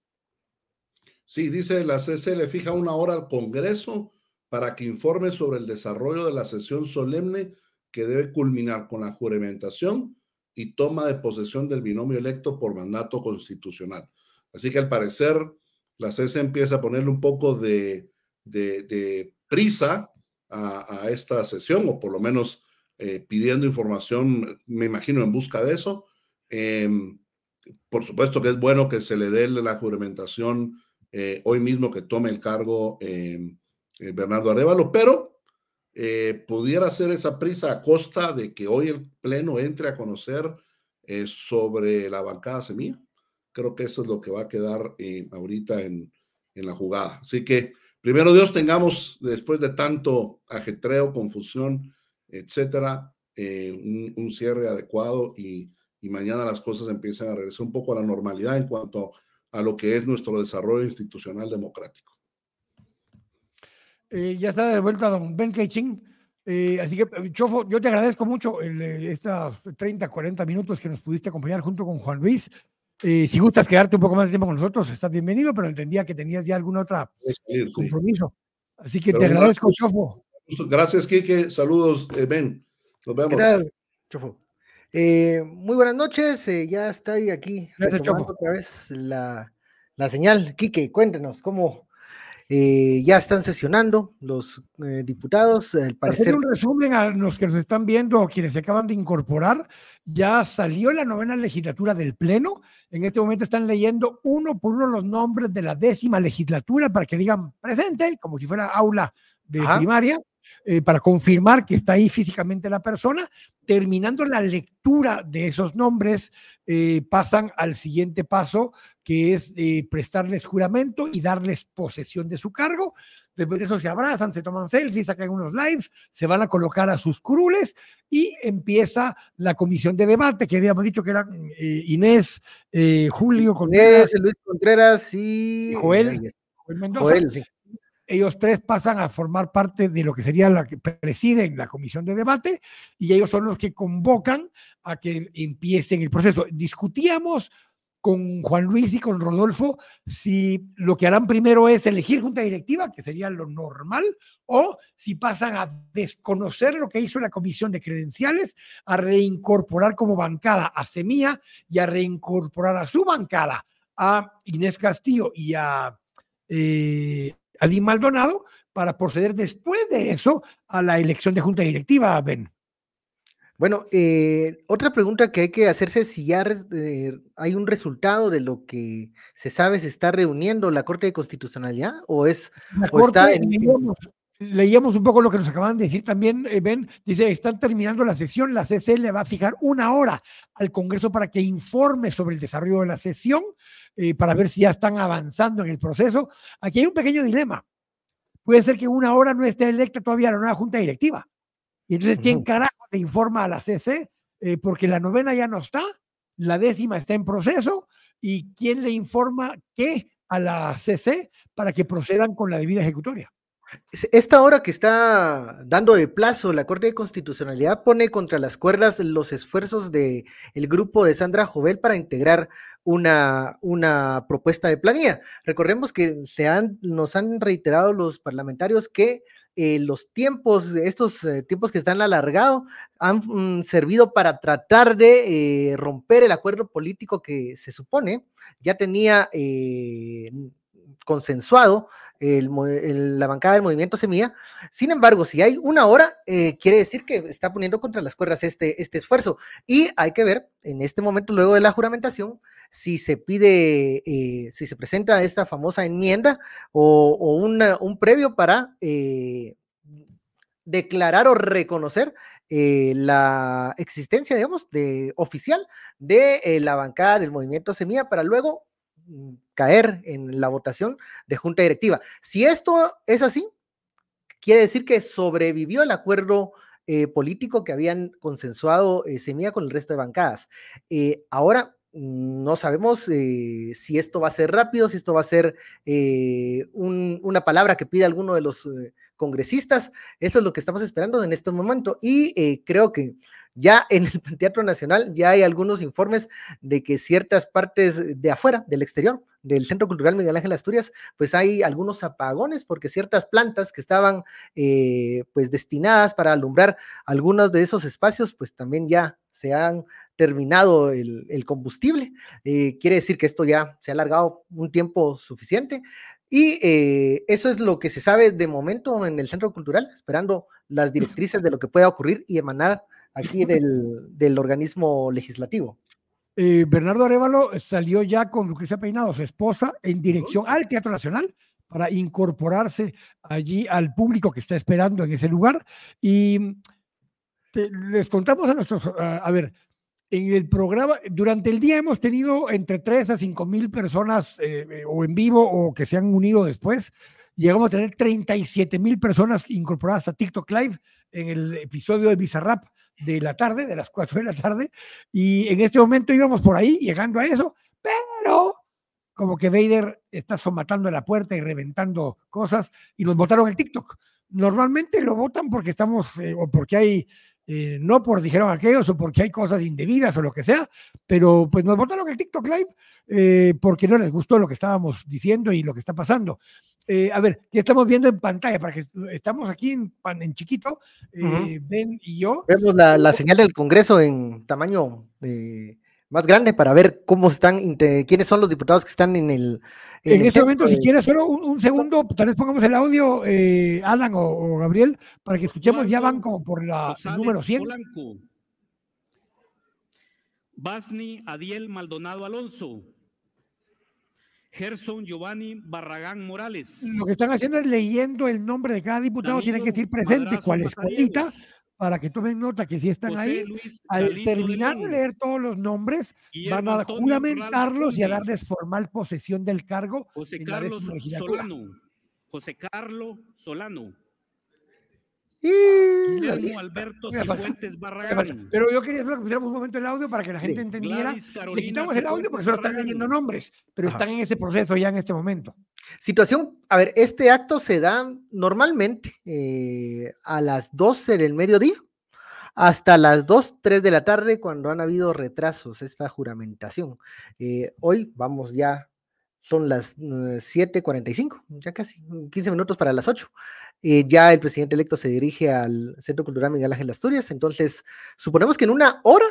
Sí, dice la CC le fija una hora al Congreso para que informe sobre el desarrollo de la sesión solemne que debe culminar con la juramentación y toma de posesión del binomio electo por mandato constitucional. Así que al parecer la CC empieza a ponerle un poco de, prisa a, esta sesión, o por lo menos eh, pidiendo información, me imagino, en busca de eso. Em, por supuesto que es bueno que se le dé la juramentación eh, hoy mismo que tome el cargo eh, eh, Bernardo Arevalo, pero pudiera ser esa prisa a costa de que hoy el Pleno entre a conocer sobre la bancada semilla. Creo que eso es lo que va a quedar ahorita en, en la jugada. Así que, primero Dios, tengamos, después de tanto ajetreo, confusión, etcétera, un, un cierre adecuado y y mañana las cosas empiezan a regresar un poco a la normalidad en cuanto a lo que es nuestro desarrollo institucional democrático. Eh, ya está de vuelta don Ben Keiching. Eh, así que, eh, Chofo, yo te agradezco mucho estos 30, 40 minutos que nos pudiste acompañar junto con Juan Luis. si gustas quedarte un poco más de tiempo con nosotros, estás bienvenido, pero entendía que tenías ya algún otro compromiso. Así que te agradezco, Chofo. Gracias, Kike. Saludos, Ben. Nos vemos. Chofo. Eh, muy buenas noches, eh, ya estoy aquí otra vez la, la, señal. Quique, cuéntenos cómo eh, ya están sesionando los diputados. Al parecer... Hacer un resumen a los que nos están viendo o quienes se acaban de incorporar, ya salió la novena legislatura del Pleno. En este momento están leyendo uno por uno los nombres de la décima legislatura para que digan presente, como si fuera aula de primaria. Eh, para confirmar que está ahí físicamente la persona. Terminando la lectura de esos nombres, eh, pasan al siguiente paso, que es eh, prestarles juramento y darles posesión de su cargo. Después de eso se abrazan, se toman selfies, sacan unos lives, se van a colocar a sus curules y empieza la comisión de debate que habíamos dicho que eran Inés, Julio Contreras, Luis Contreras y Joel, Joel Mendoza ellos tres pasan a formar parte de lo que sería la que presiden la comisión de debate y ellos son los que convocan a que empiecen el proceso. Discutíamos con Juan Luis y con Rodolfo si lo que harán primero es elegir junta directiva, que sería lo normal, o si pasan a desconocer lo que hizo la comisión de credenciales, a reincorporar como bancada a Semilla y a reincorporar a su bancada a Inés Castillo y a eh, Ali Maldonado para proceder después de eso a la elección de junta directiva, Ben. Bueno, eh, otra pregunta que hay que hacerse es si ya eh, hay un resultado de lo que se sabe se está reuniendo la Corte de Constitucionalidad o es está en... leíamos, un poco lo que nos acaban de decir también, eh, Ben, dice, están terminando la sesión, la CC le va a fijar una hora al Congreso para que informe sobre el desarrollo de la sesión eh, para ver si ya están avanzando en el proceso. Aquí hay un pequeño dilema. Puede ser que una hora no esté electa todavía la nueva junta directiva. Y entonces, ¿quién carajo le informa a la CC? Eh, porque la novena ya no está, la décima está en proceso, y quién le informa qué a la CC para que procedan con la debida ejecutoria. Esta hora que está dando de plazo la Corte de Constitucionalidad pone contra las cuerdas los esfuerzos del el grupo de Sandra Jovel para integrar una, una propuesta de planilla. Recordemos que se han, nos han reiterado los parlamentarios que eh, los tiempos, estos eh, tiempos que están alargados, han mm, servido para tratar de romper el acuerdo político que se supone ya tenía consensuado la bancada del movimiento Semilla. Sin embargo, si hay una hora, quiere decir que está poniendo contra las cuerdas este, este esfuerzo. Y hay que ver en este momento, luego de la juramentación, si se pide, eh, si se presenta esta famosa enmienda o, un previo para eh, declarar o reconocer eh, la existencia, digamos, de oficial de la bancada del movimiento Semilla para luego caer en la votación de junta directiva. Si esto es así, quiere decir que sobrevivió el acuerdo político que habían consensuado Semilla con el resto de bancadas. ahora, no sabemos eh, si esto va a ser rápido, si esto va a ser eh, una palabra que pide alguno de los eh, congresistas. Eso es lo que estamos esperando en este momento. Y creo que ya en el Teatro Nacional ya hay algunos informes de que ciertas partes de afuera, del exterior, del Centro Cultural Miguel Ángel Asturias, pues hay algunos apagones porque ciertas plantas que estaban pues destinadas para alumbrar algunos de esos espacios, pues también ya se han terminado el, combustible. Eh, quiere decir que esto ya se ha alargado un tiempo suficiente. Y eh, eso es lo que se sabe de momento en el Centro Cultural, esperando las directrices de lo que pueda ocurrir y emanar aquí del, organismo legislativo. Eh, Bernardo Arevalo salió ya con Lucrecia Peinado, su esposa, en dirección al Teatro Nacional para incorporarse allí al público que está esperando en ese lugar. Y les contamos a nuestros, a ver, en el programa, durante el día hemos tenido entre 3 a 5 mil personas eh, eh, o en vivo o que se han unido después. Llegamos a tener 37 mil personas incorporadas a TikTok Live en el episodio de Bizarrap de la tarde, de las 4 de la tarde. Y en este momento íbamos por ahí, llegando a eso, pero como que Vader está somatando la puerta y reventando cosas y nos votaron el TikTok. Normalmente lo votan porque estamos eh, o porque hay eh, no por dijeron aquellos o porque hay cosas indebidas o lo que sea, pero pues nos votaron el TikTok Live eh, porque no les gustó lo que estábamos diciendo y lo que está pasando. Eh, a ver, ya estamos viendo en pantalla, para que estamos aquí en, en chiquito, Ben y yo. Vemos la, la, señal del Congreso en tamaño más grande para ver cómo están, quiénes son los diputados que están en el. En, este momento, si quieres, solo un, segundo, tal vez pongamos el audio, eh, Alan o, Gabriel, para que escuchemos, ya van como por la número 100. Basni Adiel Maldonado Alonso. Gerson Giovanni Barragán Morales. Lo que están haciendo es leyendo el nombre de cada diputado, tienen que decir presente cuál es cualita para que tomen nota que si están ahí, al terminar de leer todos los nombres, van a juramentarlos y a darles formal posesión del cargo. José Carlos Solano. José Carlos Solano. Guillermo Alberto Cifuentes Barragán. Pero yo quería que pusiéramos un momento el audio para que la gente entendiera. Le quitamos el audio porque solo están leyendo nombres, pero están en ese proceso ya en este momento. Situación, a ver, este acto se da normalmente eh, a las 12 del mediodía hasta las 2, 3 de la tarde cuando han habido retrasos esta juramentación. Eh, hoy vamos ya, son las 7:45, eh, ya casi 15 minutos para las 8. Eh, ya el presidente electo se dirige al Centro Cultural Miguel Ángel Asturias, entonces suponemos que en una hora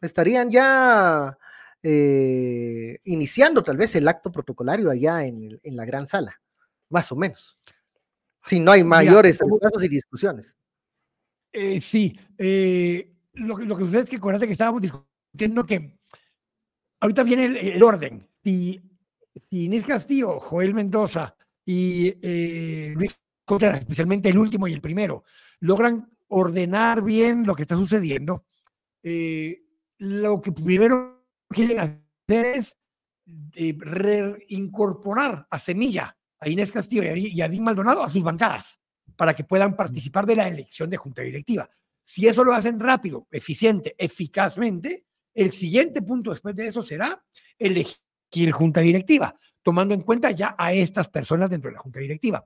estarían ya eh, iniciando tal vez el acto protocolario allá en, la gran sala, más o menos. Si no hay mayores casos y discusiones. Eh, sí, lo, lo, que ustedes que acuérdate que estábamos discutiendo que ahorita viene el, orden. Si, si Inés Castillo, Joel Mendoza y Luis especialmente el último y el primero, logran ordenar bien lo que está sucediendo, eh, lo que primero quieren hacer es eh, reincorporar a Semilla, a Inés Castillo y a, Dín Maldonado a sus bancadas para que puedan participar de la elección de junta directiva. Si eso lo hacen rápido, eficiente, eficazmente, el siguiente punto después de eso será elegir junta directiva, tomando en cuenta ya a estas personas dentro de la junta directiva.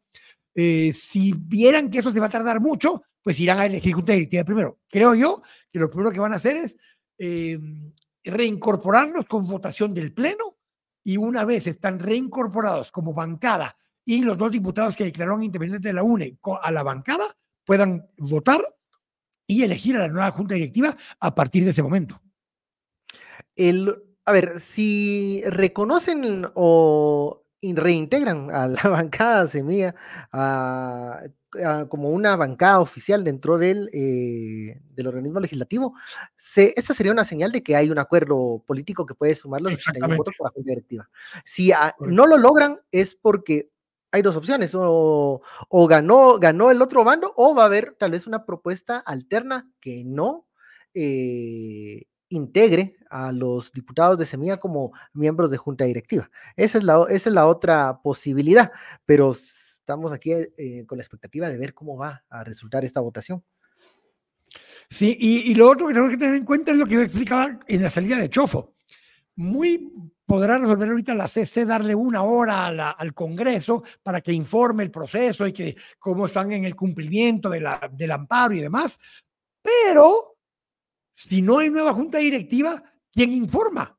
Eh, si vieran que eso se va a tardar mucho, pues irán a elegir junta directiva primero. Creo yo que lo primero que van a hacer es eh, reincorporarlos con votación del Pleno y una vez están reincorporados como bancada y los dos diputados que declararon independientes de la UNE a la bancada puedan votar y elegir a la nueva junta directiva a partir de ese momento. El, a ver, si reconocen o reintegran a la bancada Semilla como una bancada oficial dentro del, eh, del organismo legislativo, se, esa sería una señal de que hay un acuerdo político que puede sumar los votos por la junta directiva. Si no lo logran es porque hay dos opciones, o, ganó, ganó el otro bando, o va a haber tal vez una propuesta alterna que no eh, integre a los diputados de Semilla como miembros de junta directiva. Esa es la, esa es la otra posibilidad, pero estamos aquí eh, con la expectativa de ver cómo va a resultar esta votación. Sí, y, lo otro que tenemos que tener en cuenta es lo que yo explicaba en la salida de Chofo. Muy podrá resolver ahorita la CC, darle una hora al Congreso para que informe el proceso y que cómo están en el cumplimiento de la, del amparo y demás, pero si no hay nueva junta directiva, ¿quién informa?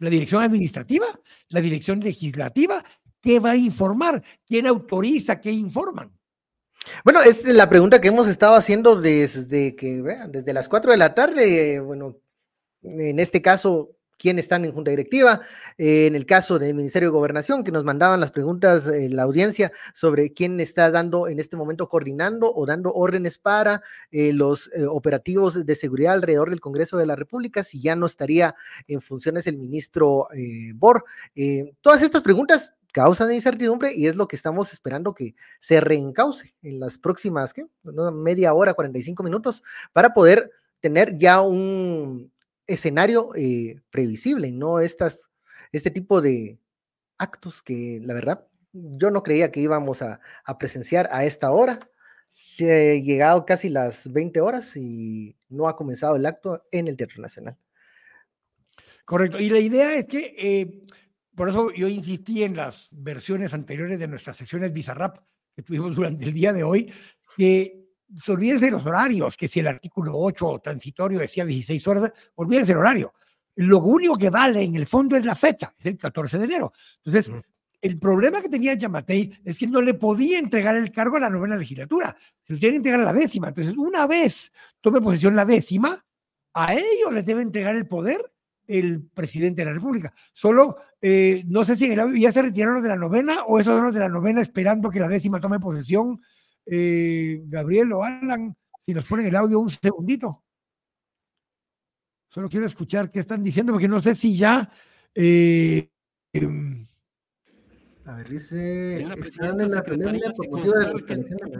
¿La dirección administrativa? ¿La dirección legislativa? ¿Qué va a informar? ¿Quién autoriza? ¿Qué informan? Bueno, es la pregunta que hemos estado haciendo desde que, vean, desde las 4 de la tarde, bueno, en este caso, quién están en junta directiva. Eh, en el caso del Ministerio de Gobernación, que nos mandaban las preguntas en la audiencia sobre quién está dando en este momento coordinando o dando órdenes para eh, los eh, operativos de seguridad alrededor del Congreso de la República, si ya no estaría en funciones el ministro Bor. todas estas preguntas causan incertidumbre y es lo que estamos esperando que se reencauce en las próximas, ¿qué? media hora, 45 minutos, para poder tener ya un, escenario eh, previsible, no estas, este tipo de actos que la verdad yo no creía que íbamos a, presenciar a esta hora. Se ha llegado casi las 20 horas y no ha comenzado el acto en el Teatro Nacional. Correcto. Y la idea es que, eh, por eso yo insistí en las versiones anteriores de nuestras sesiones Bizarrap que tuvimos durante el día de hoy, que olvídense de los horarios, que si el artículo 8 transitorio decía 16 horas, olvídense el horario. Lo único que vale en el fondo es la fecha, es el 14 de enero. Entonces, el problema que tenía Yamatei es que no le podía entregar el cargo a la novena legislatura, se lo tiene que entregar a la décima. Entonces, una vez tome posesión la décima, a ellos les debe entregar el poder el presidente de la República. Solo, eh, no sé si en el audio ya se retiraron de la novena o esos son los de la novena esperando que la décima tome posesión eh, Gabriel o Alan, si nos ponen el audio un segundito. Solo quiero escuchar qué están diciendo, porque no sé si ya. Eh, em, a ver, dice, están en la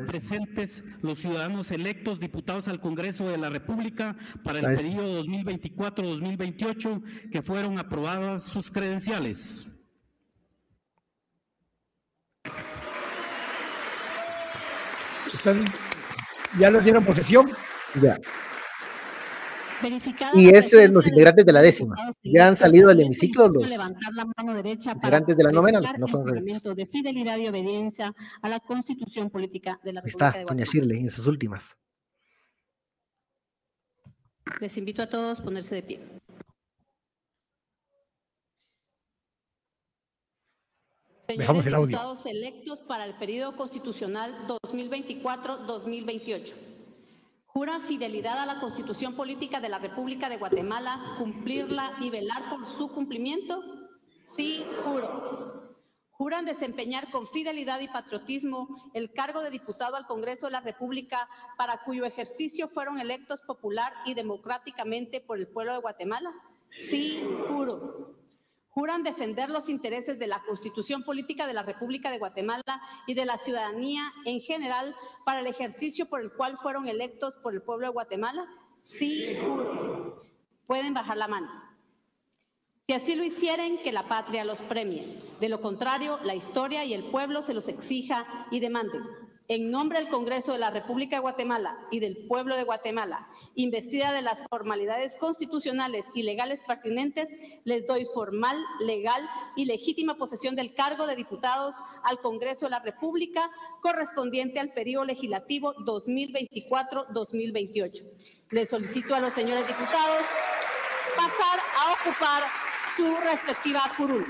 presentes los ciudadanos electos, diputados al Congreso de la República para el periodo 2024-2028 que fueron aprobadas sus credenciales. ¿Ya los dieron posesión? Ya. Y es los integrantes de la décima. Ya han salido del hemiciclo los integrantes de la novena. No son de fidelidad y obediencia a la constitución política de la República Está, doña Shirley, en sus últimas. Les invito a todos a ponerse de pie. Dejamos el audio. Diputados electos para el periodo constitucional 2024-2028. Juran fidelidad a la Constitución Política de la República de Guatemala, cumplirla y velar por su cumplimiento. Sí, juro. Juran desempeñar con fidelidad y patriotismo el cargo de diputado al Congreso de la República para cuyo ejercicio fueron electos popular y democráticamente por el pueblo de Guatemala. Sí, juro juran defender los intereses de la Constitución Política de la República de Guatemala y de la ciudadanía en general para el ejercicio por el cual fueron electos por el pueblo de Guatemala? Sí. Pueden bajar la mano. Si así lo hicieren, que la patria los premie. De lo contrario, la historia y el pueblo se los exija y demanden. En nombre del Congreso de la República de Guatemala y del pueblo de Guatemala, investida de las formalidades constitucionales y legales pertinentes, les doy formal, legal y legítima posesión del cargo de diputados al Congreso de la República correspondiente al periodo legislativo 2024-2028. Les solicito a los señores diputados pasar a ocupar su respectiva curul.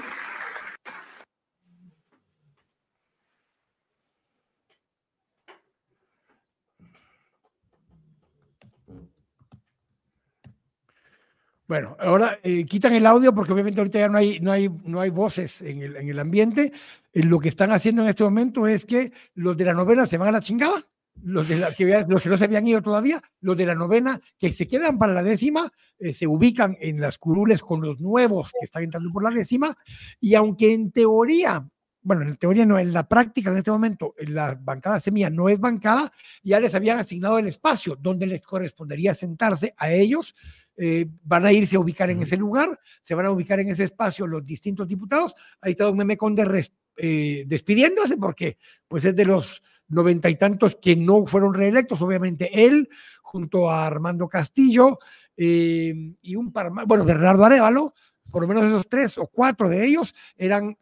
Bueno, ahora eh, quitan el audio porque obviamente ahorita ya no hay, no hay, no hay voces en el, en el ambiente. Eh, lo que están haciendo en este momento es que los de la novena se van a la chingada, los, de la, que, los que no se habían ido todavía, los de la novena que se quedan para la décima, eh, se ubican en las curules con los nuevos que están entrando por la décima, y aunque en teoría bueno, en teoría no, en la práctica en este momento, la bancada semilla no es bancada, ya les habían asignado el espacio donde les correspondería sentarse a ellos eh, van a irse a ubicar en ese lugar, se van a ubicar en ese espacio los distintos diputados. Ahí está Don Meme Conde eh, despidiéndose porque pues es de los noventa y tantos que no fueron reelectos, obviamente él, junto a Armando Castillo eh, y un par más, bueno, Bernardo Arevalo, por lo menos esos tres o cuatro de ellos eran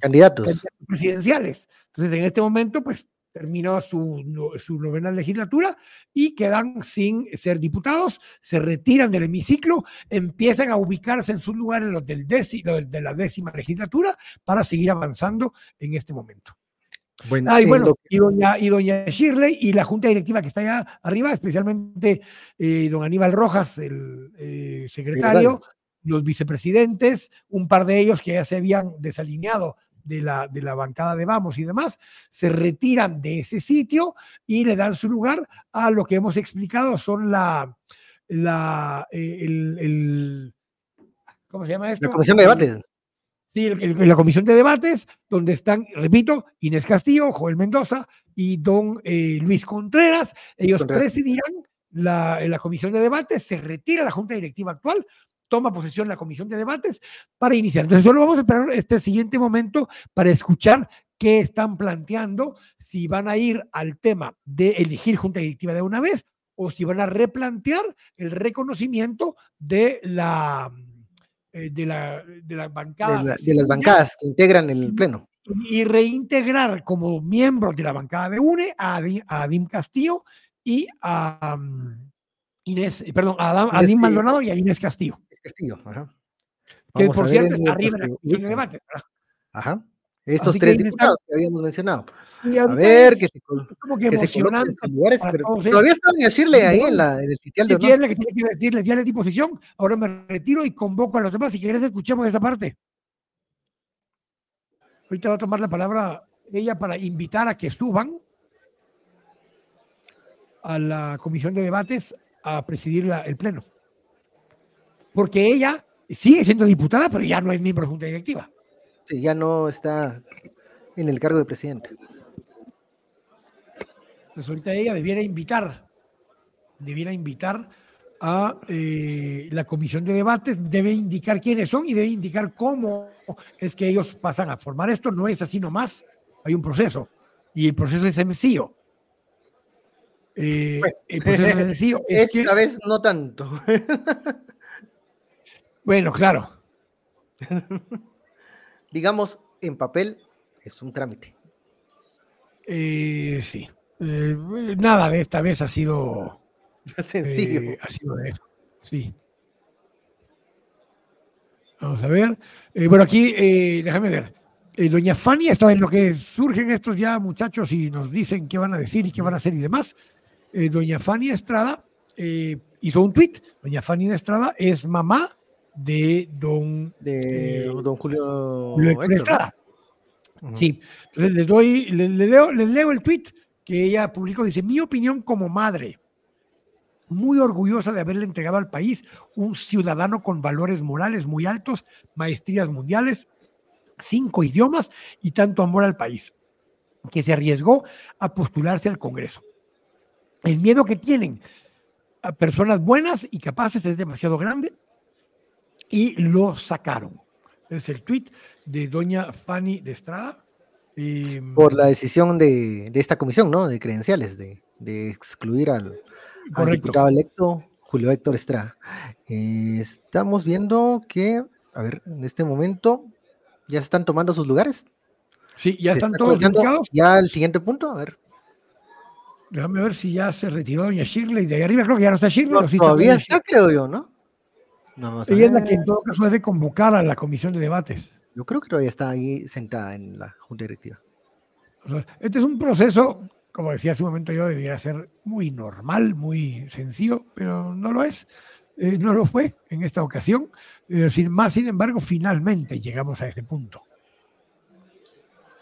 candidatos presidenciales. Entonces, en este momento, pues terminó su, su, novena legislatura y quedan sin ser diputados, se retiran del hemiciclo, empiezan a ubicarse en sus lugares los del de la décima legislatura para seguir avanzando en este momento. Bueno, y bueno, y, doña, y doña Shirley y la junta directiva que está allá arriba, especialmente eh, don Aníbal Rojas, el eh, secretario, los vicepresidentes, un par de ellos que ya se habían desalineado de la, de la bancada de Vamos y demás, se retiran de ese sitio y le dan su lugar a lo que hemos explicado, son la, la eh, el, ¿cómo se llama esto? La comisión de debates. Sí, la comisión de debates, donde están, repito, Inés Castillo, Joel Mendoza y don eh, Luis Contreras. Ellos presidirán la, la, comisión de debates, se retira la junta directiva actual, toma posesión la comisión de debates para iniciar. Entonces, solo vamos a esperar este siguiente momento para escuchar qué están planteando, si van a ir al tema de elegir junta directiva de una vez o si van a replantear el reconocimiento de la eh, de la, de la bancada. De, las bancadas que integran el pleno. Y reintegrar como miembros de la bancada de UNE a, Adim Castillo y a mm, Inés, perdón, a, Adim Maldonado y a Inés Castillo. Castillo. Ajá. que por cierto está arriba en la de debate. Ajá. Estos tres diputados que habíamos mencionado. A ver, que se, como que, que se lugares, todavía estaban a decirle ahí en, la, en el sitial de que tiene que decirles, ya le di posición, ahora me retiro y convoco a los demás. Si quieres, escuchemos esa parte. Ahorita va a tomar la palabra ella para invitar a que suban a la comisión de debates a presidir la, el pleno porque ella sigue siendo diputada, pero ya no es miembro de Junta Directiva. Sí, ya no está en el cargo de presidente. Entonces ahorita ella debiera invitar, debiera invitar a eh, la comisión de debates, debe indicar quiénes son y debe indicar cómo es que ellos pasan a formar esto. No es así nomás, hay un proceso y el proceso es sencillo. Eh, el proceso es sencillo. Esta vez no tanto. Bueno, claro. Digamos, en papel es un trámite. Eh, sí. Eh, nada de esta vez ha sido sencillo. Eh, ha sido de eso. Sí. Vamos a ver. bueno, aquí, déjame ver. Doña Fanny está en lo que surgen estos ya muchachos y nos dicen qué van a decir y qué van a hacer y demás. Doña Fanny Estrada hizo un tweet. Doña Fanny Estrada es mamá de don, de, eh, don Julio, Sí, entonces les doy, les, leo, les leo el tweet que ella publicó, dice, mi opinión como madre, muy orgullosa de haberle entregado al país un ciudadano con valores morales muy altos, maestrías mundiales, cinco idiomas y tanto amor al país, que se arriesgó a postularse al Congreso. El miedo que tienen a personas buenas y capaces es demasiado grande y lo sacaron. Es el tweet de doña Fanny de Estrada. Em, Por la decisión de, esta comisión, ¿no? De credenciales, de, excluir al, diputado electo Julio Héctor Estrada. Eh, estamos viendo que, a ver, en este momento ya están tomando sus lugares. Sí, ya están todos ubicados. Ya el siguiente punto, a ver. Déjame ver si ya se retiró doña Shirley. De ahí arriba creo que ya no está Shirley. todavía está, creo yo, ¿no? Ella es la que en todo caso debe convocar a la comisión de debates. Yo creo que todavía está ahí sentada en la junta directiva. este es un proceso, como decía hace un momento yo, debería ser muy normal, muy sencillo, pero no lo es. eh, no lo fue en esta ocasión. sin más, sin embargo, finalmente llegamos a este punto.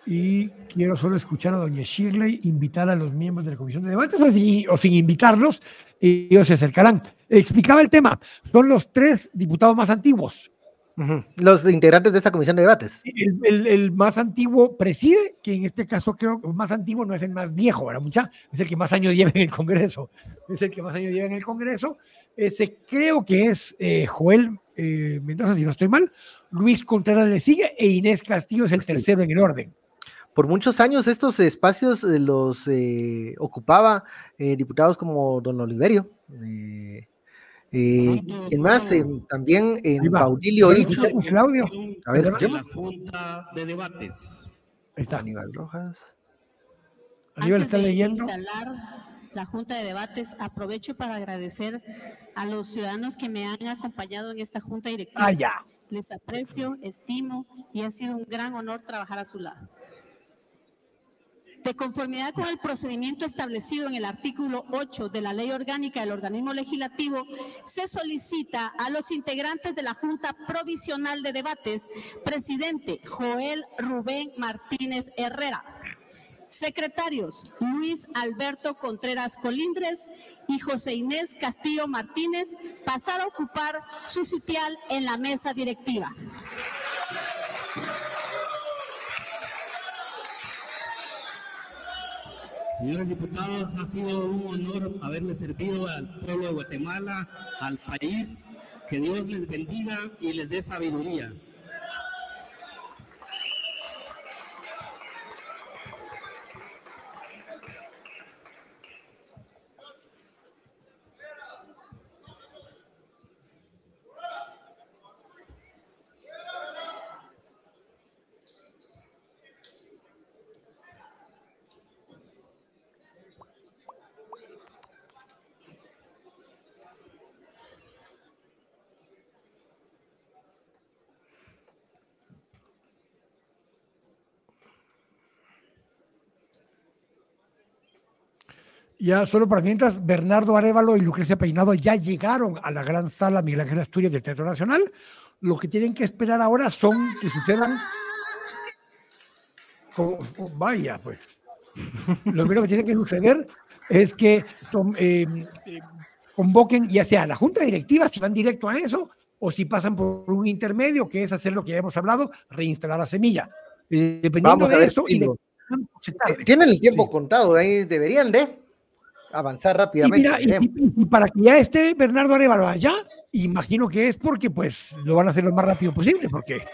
Y quiero solo escuchar a doña Shirley invitar a los miembros de la comisión de debates o, sin invitarlos, ellos se acercarán. Explicaba el tema, son los tres diputados más antiguos. Los integrantes de esta comisión de debates. El, más antiguo preside, que en este caso creo que el más antiguo no es el más viejo, ¿verdad? Mucha, es el que más años lleva en el Congreso. Es el que más años lleva en el Congreso. Ese creo que es eh, Joel eh, Mendoza, si no estoy mal. Luis Contreras le sigue e Inés Castillo es el tercero en el orden por muchos años estos espacios eh, los eh, ocupaba eh, diputados como don Oliverio. ¿Quién más? también en Paulilio el audio. A ver, la Junta de Debates. Ahí está. Aníbal Rojas. Aníbal está leyendo. la Junta de Debates, aprovecho para agradecer a los ciudadanos que me han acompañado en esta Junta Directiva. Ah, ya. Les aprecio, estimo y ha sido un gran honor trabajar a su lado. De conformidad con el procedimiento establecido en el artículo 8 de la Ley Orgánica del Organismo Legislativo, se solicita a los integrantes de la Junta Provisional de Debates, presidente Joel Rubén Martínez Herrera, secretarios Luis Alberto Contreras Colindres y José Inés Castillo Martínez, pasar a ocupar su sitial en la mesa directiva. Señores diputados, ha sido un honor haberle servido al pueblo de Guatemala, al país. Que Dios les bendiga y les dé sabiduría. Ya solo para mientras, Bernardo Arevalo y Lucrecia Peinado ya llegaron a la gran sala Miguel Ángel Asturias del Teatro Nacional. Lo que tienen que esperar ahora son que sucedan. Como, vaya, pues. Lo primero que tiene que suceder es que eh, eh, convoquen ya sea a la junta directiva, si van directo a eso, o si pasan por un intermedio, que es hacer lo que ya hemos hablado, reinstalar la semilla. Eh, dependiendo de eso. Y Tienen el tiempo contado, ahí deberían de avanzar rápidamente. Y, para que ya esté Bernardo Arevalo allá, imagino que es porque pues lo van a hacer lo más rápido posible, porque...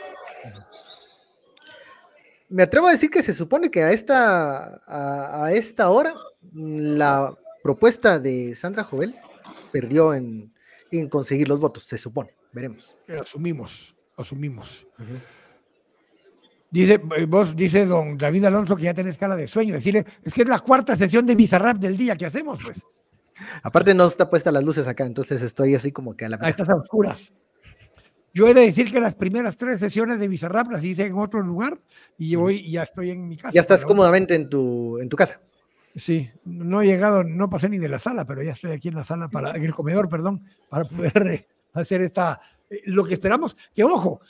Me atrevo a decir que se supone que a esta, a, esta hora la propuesta de Sandra Jovel perdió en, conseguir los votos, se supone, veremos. Asumimos, asumimos. Dice, eh, vos, dice don David Alonso que ya tenés cara de sueño. Decirle, es que es la cuarta sesión de Bizarrap del día que hacemos, pues. Aparte no está puesta las luces acá, entonces estoy así como que a la A estas oscuras. Yo he de decir que las primeras tres sesiones de Bizarrap las hice en otro lugar y hoy ya estoy en mi casa. Ya estás cómodamente en tu, en tu casa. Sí, no he llegado, no pasé ni de la sala, pero ya estoy aquí en la sala, para, en el comedor, perdón, para poder eh, hacer esta, eh, lo que esperamos, que ojo,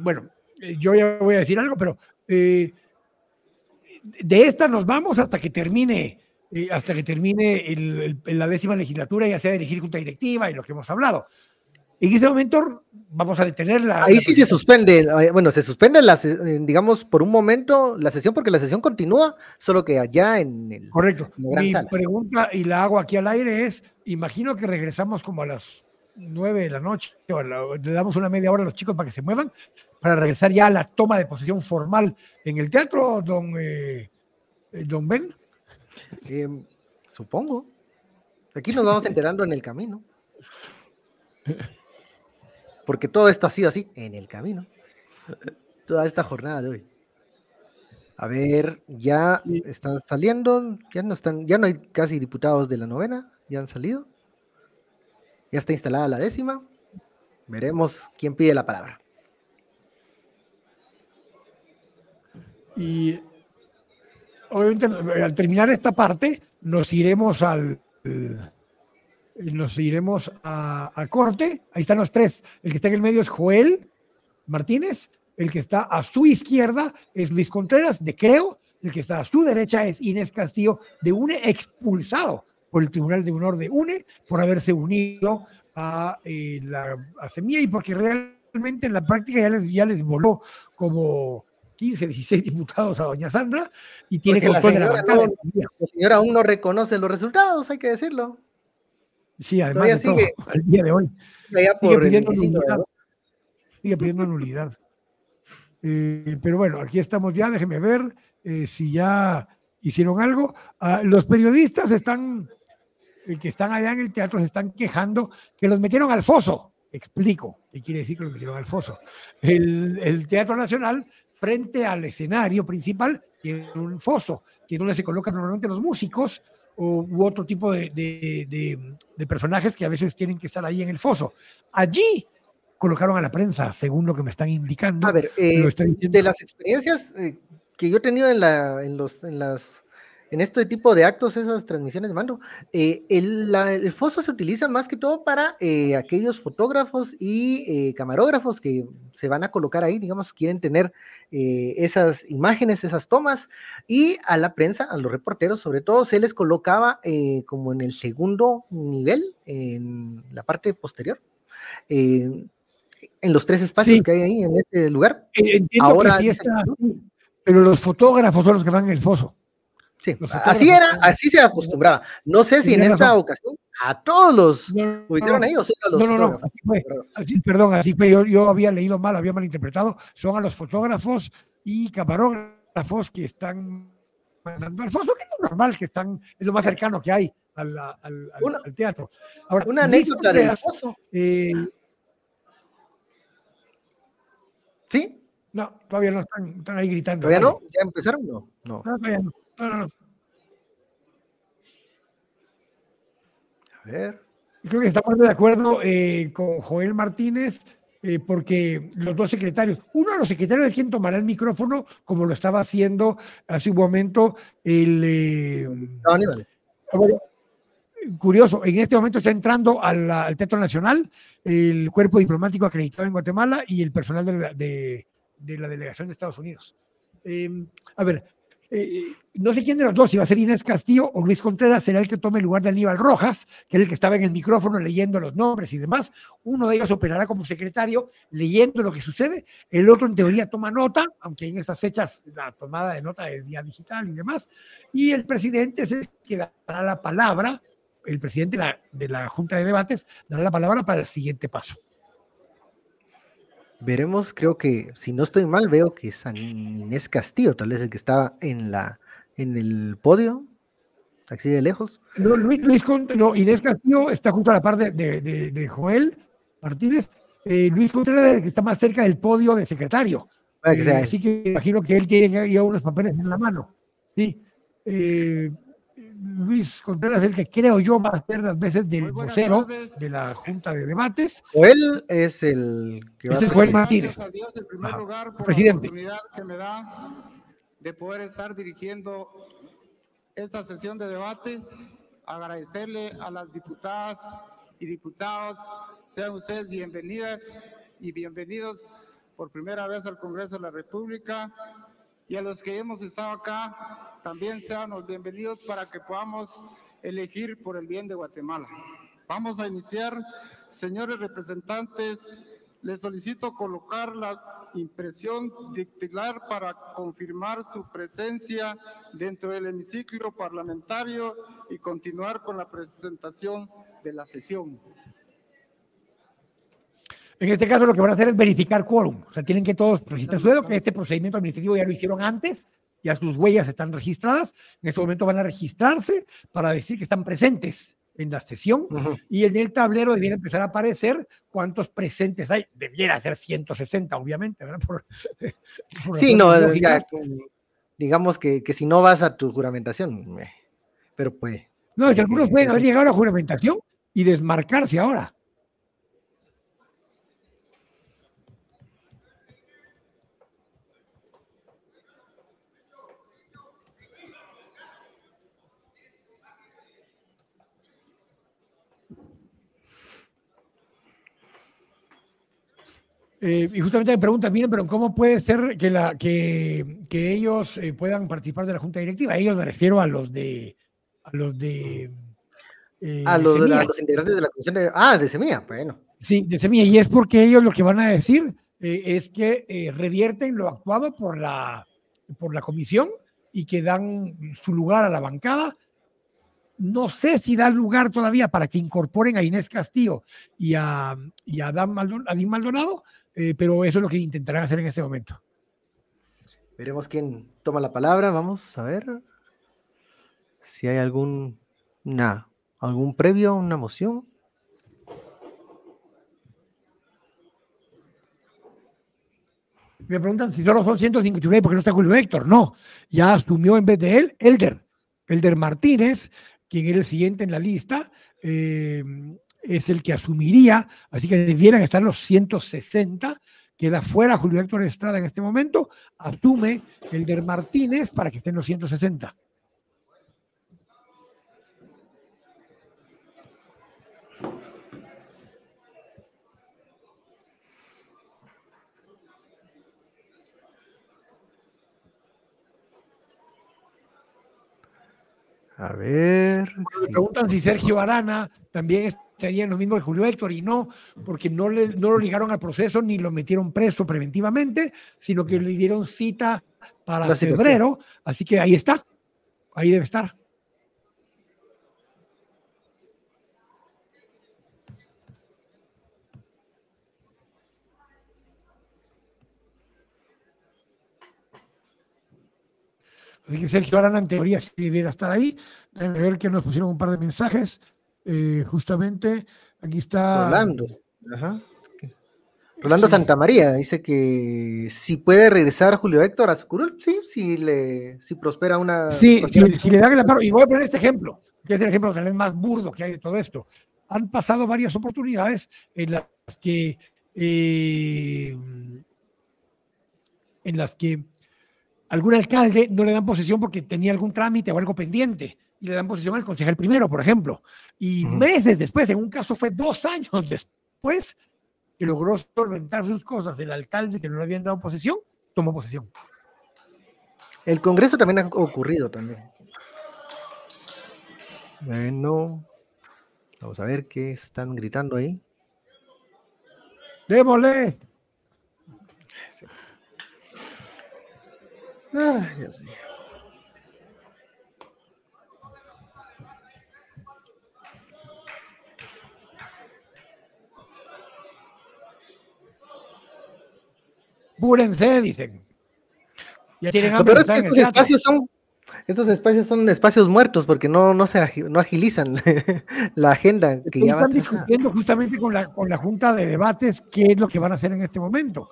bueno, eh, yo ya voy a decir algo, pero eh, de esta nos vamos hasta que termine, eh, hasta que termine la décima legislatura, ya sea de elegir junta directiva y lo que hemos hablado. En ese momento vamos a detenerla. Ahí sí se suspende, bueno, se suspende, la, digamos, por un momento la sesión, porque la sesión continúa, solo que allá en el. Correcto. Mi pregunta, y la hago aquí al aire, es: imagino que regresamos como a las nueve de la noche, o le damos una media hora a los chicos para que se muevan, para regresar ya a la toma de posesión formal en el teatro, don, eh, don Ben? Supongo. Aquí nos vamos enterando en el camino. Porque todo esto ha sido así, en el camino. Toda esta jornada de hoy. A ver, ya están saliendo, ya no están, ya no hay casi diputados de la novena, ya han salido. Ya está instalada la décima. Veremos quién pide la palabra. Y obviamente al terminar esta parte nos iremos al, nos iremos a, corte. Ahí están los tres. El que está en el medio es Joel Martínez. El que está a su izquierda es Luis Contreras, de Creo. El que está a su derecha es Inés Castillo, de UNE, expulsado por el Tribunal de Honor de UNE por haberse unido a, eh, la, a Semilla y porque realmente en la práctica ya les, ya les voló como 15, 16 diputados a doña Sandra y tiene que control la señora, la señora aún no reconoce los resultados, hay que decirlo. Sí, además de sigue, al día de hoy. Sigue pidiendo, nulidad, sigue pidiendo nulidad. Eh, pero bueno, aquí estamos ya, déjeme ver eh, si ya hicieron algo. Ah, los periodistas están, eh, que están allá en el teatro, se están quejando que los metieron al foso. Explico qué quiere decir que los metieron al foso. El, el Teatro Nacional, frente al escenario principal, tiene un foso, que es donde se colocan normalmente los músicos u otro tipo de, de, de, personajes que a veces tienen que estar ahí en el foso. Allí colocaron a la prensa, según lo que me están indicando. A ver, eh, de las experiencias eh, que yo he tenido en, la, en, los, en, las, en este tipo de actos, esas transmisiones de mando, eh, el, el, foso se utiliza más que todo para aquellos fotógrafos y camarógrafos que se van a colocar ahí, digamos, quieren tener esas imágenes, esas tomas, y a la prensa, a los reporteros sobre todo, se les colocaba como en el segundo nivel, en la parte posterior en los tres espacios que hay ahí en este lugar. Eh, entiendo Ahora que sí está, pero los fotógrafos son los que van en el foso. Sí, así era, así se acostumbraba. No sé si en esta ocasión a todos los no, ubicaron ahí o solo a los no, no, no, así fue, así, perdón, así fue, yo, yo, había leído mal, había malinterpretado, son a los fotógrafos y camarógrafos que están mandando al foso, que es lo normal, que están, es lo más cercano que hay al, al, al, una, al teatro. Ahora, una anécdota del foso. Eh, ¿Sí? No, todavía no están, están ahí gritando. ¿Todavía no? ¿Ya empezaron? No. No, no todavía no. No, no, no. A ver. Creo que estamos de acuerdo eh, con Joel Martínez, eh, porque los dos secretarios, uno de los secretarios es quien tomará el micrófono, como lo estaba haciendo hace un momento el. Eh, no, Aníbal curioso, en este momento está entrando al, al, Teatro Nacional el cuerpo diplomático acreditado en Guatemala y el personal de la, de, de la delegación de Estados Unidos. Eh, a ver, eh, no sé quién de los dos, si va a ser Inés Castillo o Luis Contreras, será el que tome el lugar de Aníbal Rojas, que es el que estaba en el micrófono leyendo los nombres y demás. Uno de ellos operará como secretario leyendo lo que sucede, el otro en teoría toma nota, aunque en estas fechas la tomada de nota es ya digital y demás, y el presidente es el que dará la palabra el presidente de la, de la Junta de Debates dará la palabra para el siguiente paso. Veremos, creo que, si no estoy mal, veo que San Inés Castillo, tal vez el que estaba en la en el podio, así de lejos. No, Luis, no, Inés Castillo está junto a la par de, de, de, Joel Martínez. Eh, Luis Contreras el que está más cerca del podio de secretario. Eh, así que imagino que él tiene ya unos papeles en la mano. Sí. Eh, Luis Contreras, el que creo yo va a ser las veces del vocero de la Junta de Debates. O él es el que va Ese es Joel Martínez. Gracias a Dios, en primer Ajá. lugar, por Presidente. la oportunidad que me da de poder estar dirigiendo esta sesión de debate. Agradecerle a las diputadas y diputados. Sean ustedes bienvenidas y bienvenidos por primera vez al Congreso de la República y a los que hemos estado acá, también sean los bienvenidos para que podamos elegir por el bien de Guatemala. Vamos a iniciar, señores representantes, les solicito colocar la impresión dictilar para confirmar su presencia dentro del hemiciclo parlamentario y continuar con la presentación de la sesión. En este caso lo que van a hacer es verificar quórum. O sea, tienen que todos registrar su dedo, que este procedimiento administrativo ya lo hicieron antes, ya sus huellas están registradas. En este momento van a registrarse para decir que están presentes en la sesión uh -huh. y en el tablero debiera empezar a aparecer cuántos presentes hay. Debiera ser 160, obviamente, ¿verdad? Por, por sí, no, ya, digamos que, que, si no vas a tu juramentación, eh, pero pues... No, es que algunos pueden haber llegado a la juramentación y desmarcarse ahora. Eh, y justamente me preguntan, miren, pero ¿cómo puede ser que, la, que, que ellos eh, puedan participar de la junta directiva? Ellos me refiero a los de... A los de eh, a, los, de los integrantes de la comisión de... Ah, de Semilla, bueno. Sí, de Semilla. Y es porque ellos lo que van a decir es que revierten lo actuado por la, por la comisión y que dan su lugar a la bancada no sé si da lugar todavía para que incorporen a Inés Castillo y a, y a, Dan Maldonado, eh, pero eso es lo que intentarán hacer en este momento. Veremos quién toma la palabra. Vamos a ver si hay algún, algún previo, una moción. Me preguntan si solo son 159 porque no está Julio Héctor. No, ya asumió en vez de él Elder. Elder Martínez, quien era el siguiente en la lista. Eh, es el que asumiría, así que debieran estar los 160. Queda fuera Julio Héctor Estrada en este momento, asume el de Martínez para que estén los 160. A ver. Me preguntan si Sergio Arana también serían lo mismo que Julio Héctor y no, porque no, le, no lo ligaron al proceso ni lo metieron preso preventivamente, sino que le dieron cita para febrero, así que ahí está, ahí debe estar. Así que Sergio Arana en teoría sí debiera estar ahí. A ver que nos pusieron un par de mensajes. Eh, justamente aquí está. Rolando. Rolando Santamaría dice que si puede regresar Julio Héctor a su curul, sí, si le, si prospera una. Sí, si, le dan el amparo. Y voy a poner este ejemplo, que es el ejemplo tal vez más burdo que hay de todo esto. Han pasado varias oportunidades en las que. Eh, en las que algún alcalde no le dan posesión porque tenía algún trámite o algo pendiente y le dan posesión al concejal primero, por ejemplo. Y meses después, en un caso fue dos años después, que logró solventar sus cosas, el alcalde que no le habían dado posesión, tomó posesión. El Congreso también ha ocurrido también. Bueno, vamos a ver qué están gritando ahí. Démosle. Ah, ya sé. Búrense, dicen. Ya tienen hambre, Pero estos espacios son estos espacios son espacios muertos porque no, no se no agilizan la agenda que ya están discutiendo justamente con la, con la Junta de Debates qué es lo que van a hacer en este momento.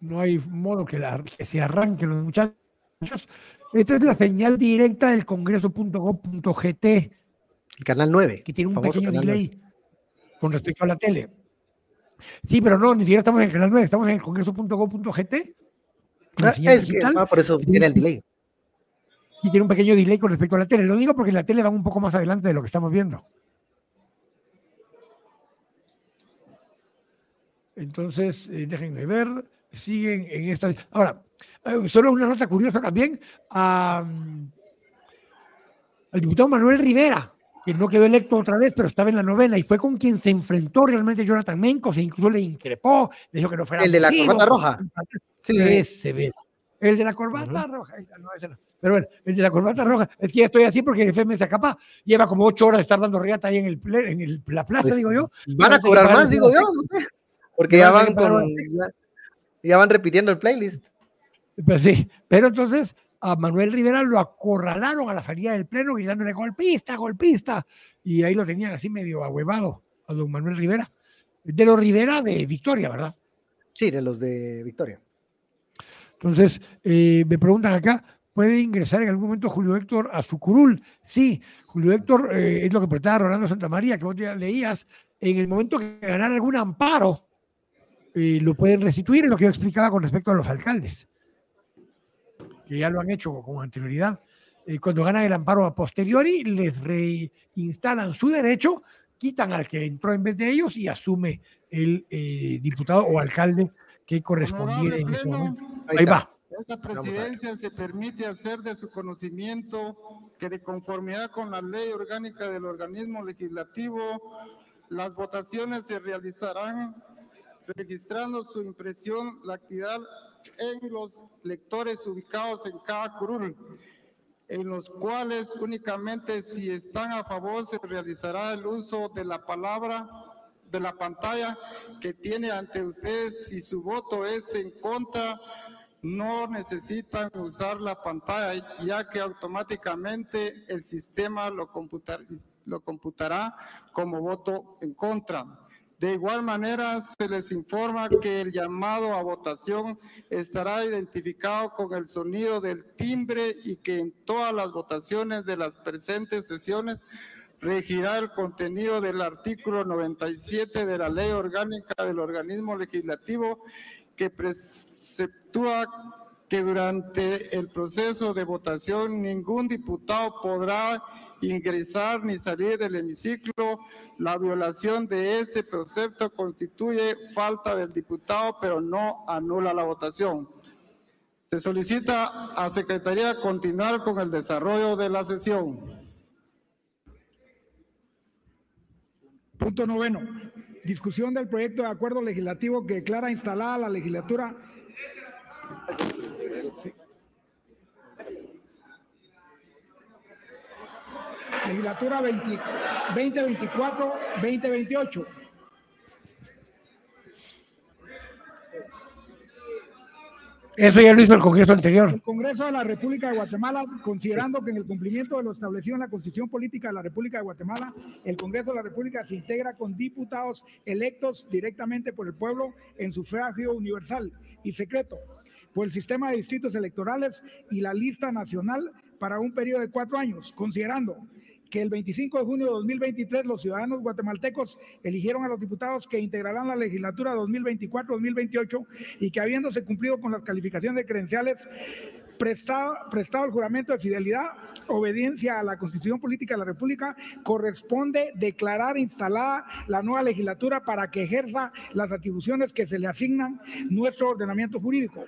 No hay modo que, se arranquen los muchachos. Esta es la señal directa del congreso.gov.gt. El canal 9. Que tiene un pequeño delay con respecto a la tele. Sí, pero no, ni siquiera estamos en el canal 9, estamos en el congreso.gov.gt. Ah, es ah, por eso tiene el delay. Y tiene un pequeño delay con respecto a la tele. Lo digo porque la tele va un poco más adelante de lo que estamos viendo. Entonces, eh, déjenme ver siguen en esta. Ahora, eh, solo una nota curiosa también al diputado Manuel Rivera, que no quedó electo otra vez, pero estaba en la novena y fue con quien se enfrentó realmente Jonathan Menco, se incluso le increpó, le dijo que no fuera. El de la corbata roja. Sí, ese ve. El de la corbata roja. Pero bueno, el de la corbata roja. Es que ya estoy así porque FM se acapa. Lleva como ocho horas de estar dando riata ahí en, el, en la plaza, pues, digo yo. Van a cobrar más, digo yo, no sé. Porque ya van con ya van repitiendo el playlist. Pues sí, pero entonces a Manuel Rivera lo acorralaron a la salida del pleno gritándole golpista, golpista, y ahí lo tenían así medio ahuevado a don Manuel Rivera. De los Rivera de Victoria, ¿verdad? Sí, de los de Victoria. Entonces, eh, me preguntan acá, ¿puede ingresar en algún momento Julio Héctor a su curul? Sí, Julio Héctor eh, es lo que preguntaba Rolando Santa María, que vos ya leías, en el momento que ganara algún amparo lo pueden restituir, en lo que yo explicaba con respecto a los alcaldes, que ya lo han hecho con anterioridad. eh, cuando ganan el amparo a posteriori, les reinstalan su derecho, quitan al que entró en vez de ellos y asume el eh, diputado o alcalde que correspondiera en ese momento. Ahí va. Esta presidencia se permite hacer de su conocimiento que de conformidad con la ley orgánica del organismo legislativo, las votaciones se realizarán registrando su impresión la actividad en los lectores ubicados en cada curul, en los cuales únicamente si están a favor se realizará el uso de la palabra de la pantalla que tiene ante ustedes. Si su voto es en contra, no necesitan usar la pantalla, ya que automáticamente el sistema lo, lo computará como voto en contra. De igual manera, se les informa que el llamado a votación estará identificado con el sonido del timbre y que en todas las votaciones de las presentes sesiones regirá el contenido del artículo 97 de la Ley Orgánica del Organismo Legislativo que preceptúa que durante el proceso de votación ningún diputado podrá ingresar ni salir del hemiciclo. La violación de este precepto constituye falta del diputado, pero no anula la votación. Se solicita a Secretaría continuar con el desarrollo de la sesión. Punto noveno. Discusión del proyecto de acuerdo legislativo que declara instalada la legislatura. Legislatura 2024-2028. Eso ya lo hizo el Congreso anterior. El Congreso de la República de Guatemala, considerando que en el cumplimiento de lo establecido en la Constitución Política de la República de Guatemala, el Congreso de la República se integra con diputados electos directamente por el pueblo en sufragio universal y secreto por el sistema de distritos electorales y la lista nacional para un periodo de cuatro años, considerando que el 25 de junio de 2023 los ciudadanos guatemaltecos eligieron a los diputados que integrarán la legislatura 2024-2028 y que habiéndose cumplido con las calificaciones de credenciales prestado, prestado el juramento de fidelidad, obediencia a la Constitución Política de la República, corresponde declarar instalada la nueva legislatura para que ejerza las atribuciones que se le asignan nuestro ordenamiento jurídico.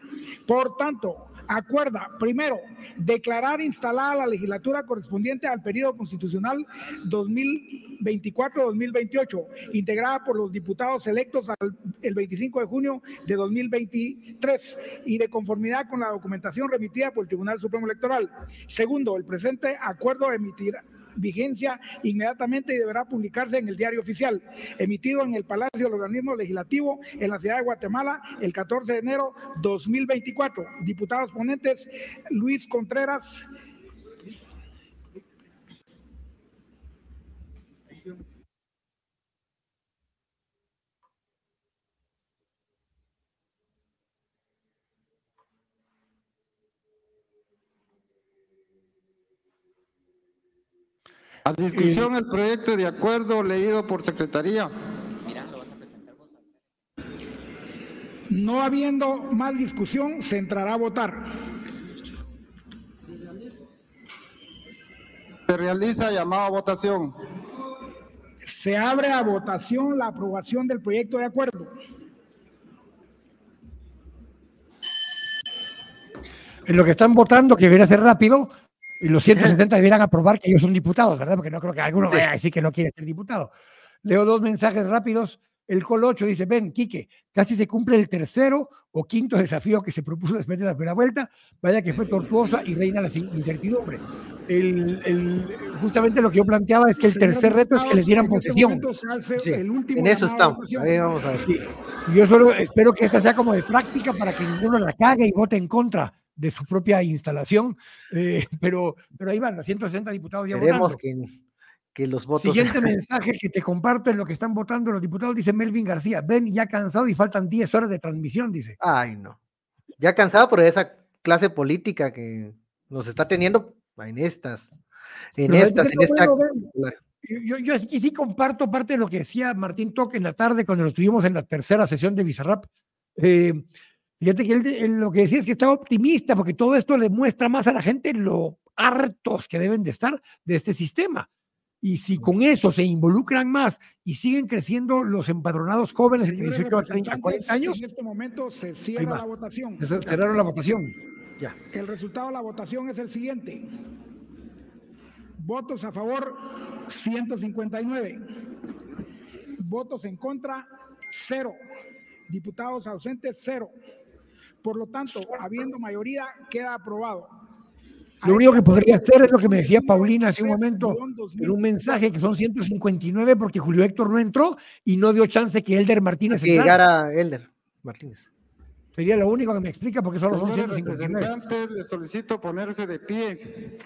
Por tanto, acuerda, primero, declarar instalada la legislatura correspondiente al periodo constitucional 2024-2028, integrada por los diputados electos el 25 de junio de 2023 y de conformidad con la documentación remitida por el Tribunal Supremo Electoral. Segundo, el presente acuerdo emitirá vigencia inmediatamente y deberá publicarse en el diario oficial, emitido en el Palacio del Organismo Legislativo en la ciudad de Guatemala el 14 de enero 2024. Diputados ponentes, Luis Contreras. A discusión el proyecto de acuerdo leído por Secretaría. No habiendo más discusión, se entrará a votar. Se realiza llamada a votación. Se abre a votación la aprobación del proyecto de acuerdo. En lo que están votando, que debería ser rápido, y los 170 debieran aprobar que ellos son diputados, ¿verdad? Porque no creo que alguno vaya a decir que no quiere ser diputado. Leo dos mensajes rápidos. El Col 8 dice, ven, Quique, casi se cumple el tercero o quinto desafío que se propuso después de la primera vuelta. Vaya que fue tortuosa y reina la incertidumbre. El, justamente lo que yo planteaba es que el tercer reto es que les dieran este posesión. en eso estamos. Ahí vamos a ver. Yo solo espero que esta sea como de práctica para que ninguno la cague y vote en contra de su propia instalación, eh, pero, pero ahí van, los 160 diputados ya Queremos que, que, los votos... Siguiente mensaje que te comparto en lo que están votando los diputados, dice Melvin García, ven ya cansado y faltan 10 horas de transmisión, dice. Ay, no. Ya cansado por esa clase política que nos está teniendo en estas, en estas, en esta... Yo, yo aquí sí comparto parte de lo que decía Martín Toque en la tarde cuando lo tuvimos en la tercera sesión de Bizarrap. Eh, Fíjate que él, lo que decía es que estaba optimista porque todo esto le muestra más a la gente lo hartos que deben de estar de este sistema. Y si con eso se involucran más y siguen creciendo los empadronados jóvenes de 18 a 30, 40 años. En este momento se cierra la votación. cerraron la votación. Ya. El resultado de la votación es el siguiente. Votos a favor, 159. Votos en contra, cero. Diputados ausentes, cero. Por lo tanto, habiendo mayoría, queda aprobado. Lo único que podría hacer es lo que me decía Paulina hace un momento, en un mensaje que son 159 porque Julio Héctor no entró y no dio chance que Elder Martínez que llegara Elder Martínez. Sería lo único que me explica porque solo son 159. le solicito ponerse de pie.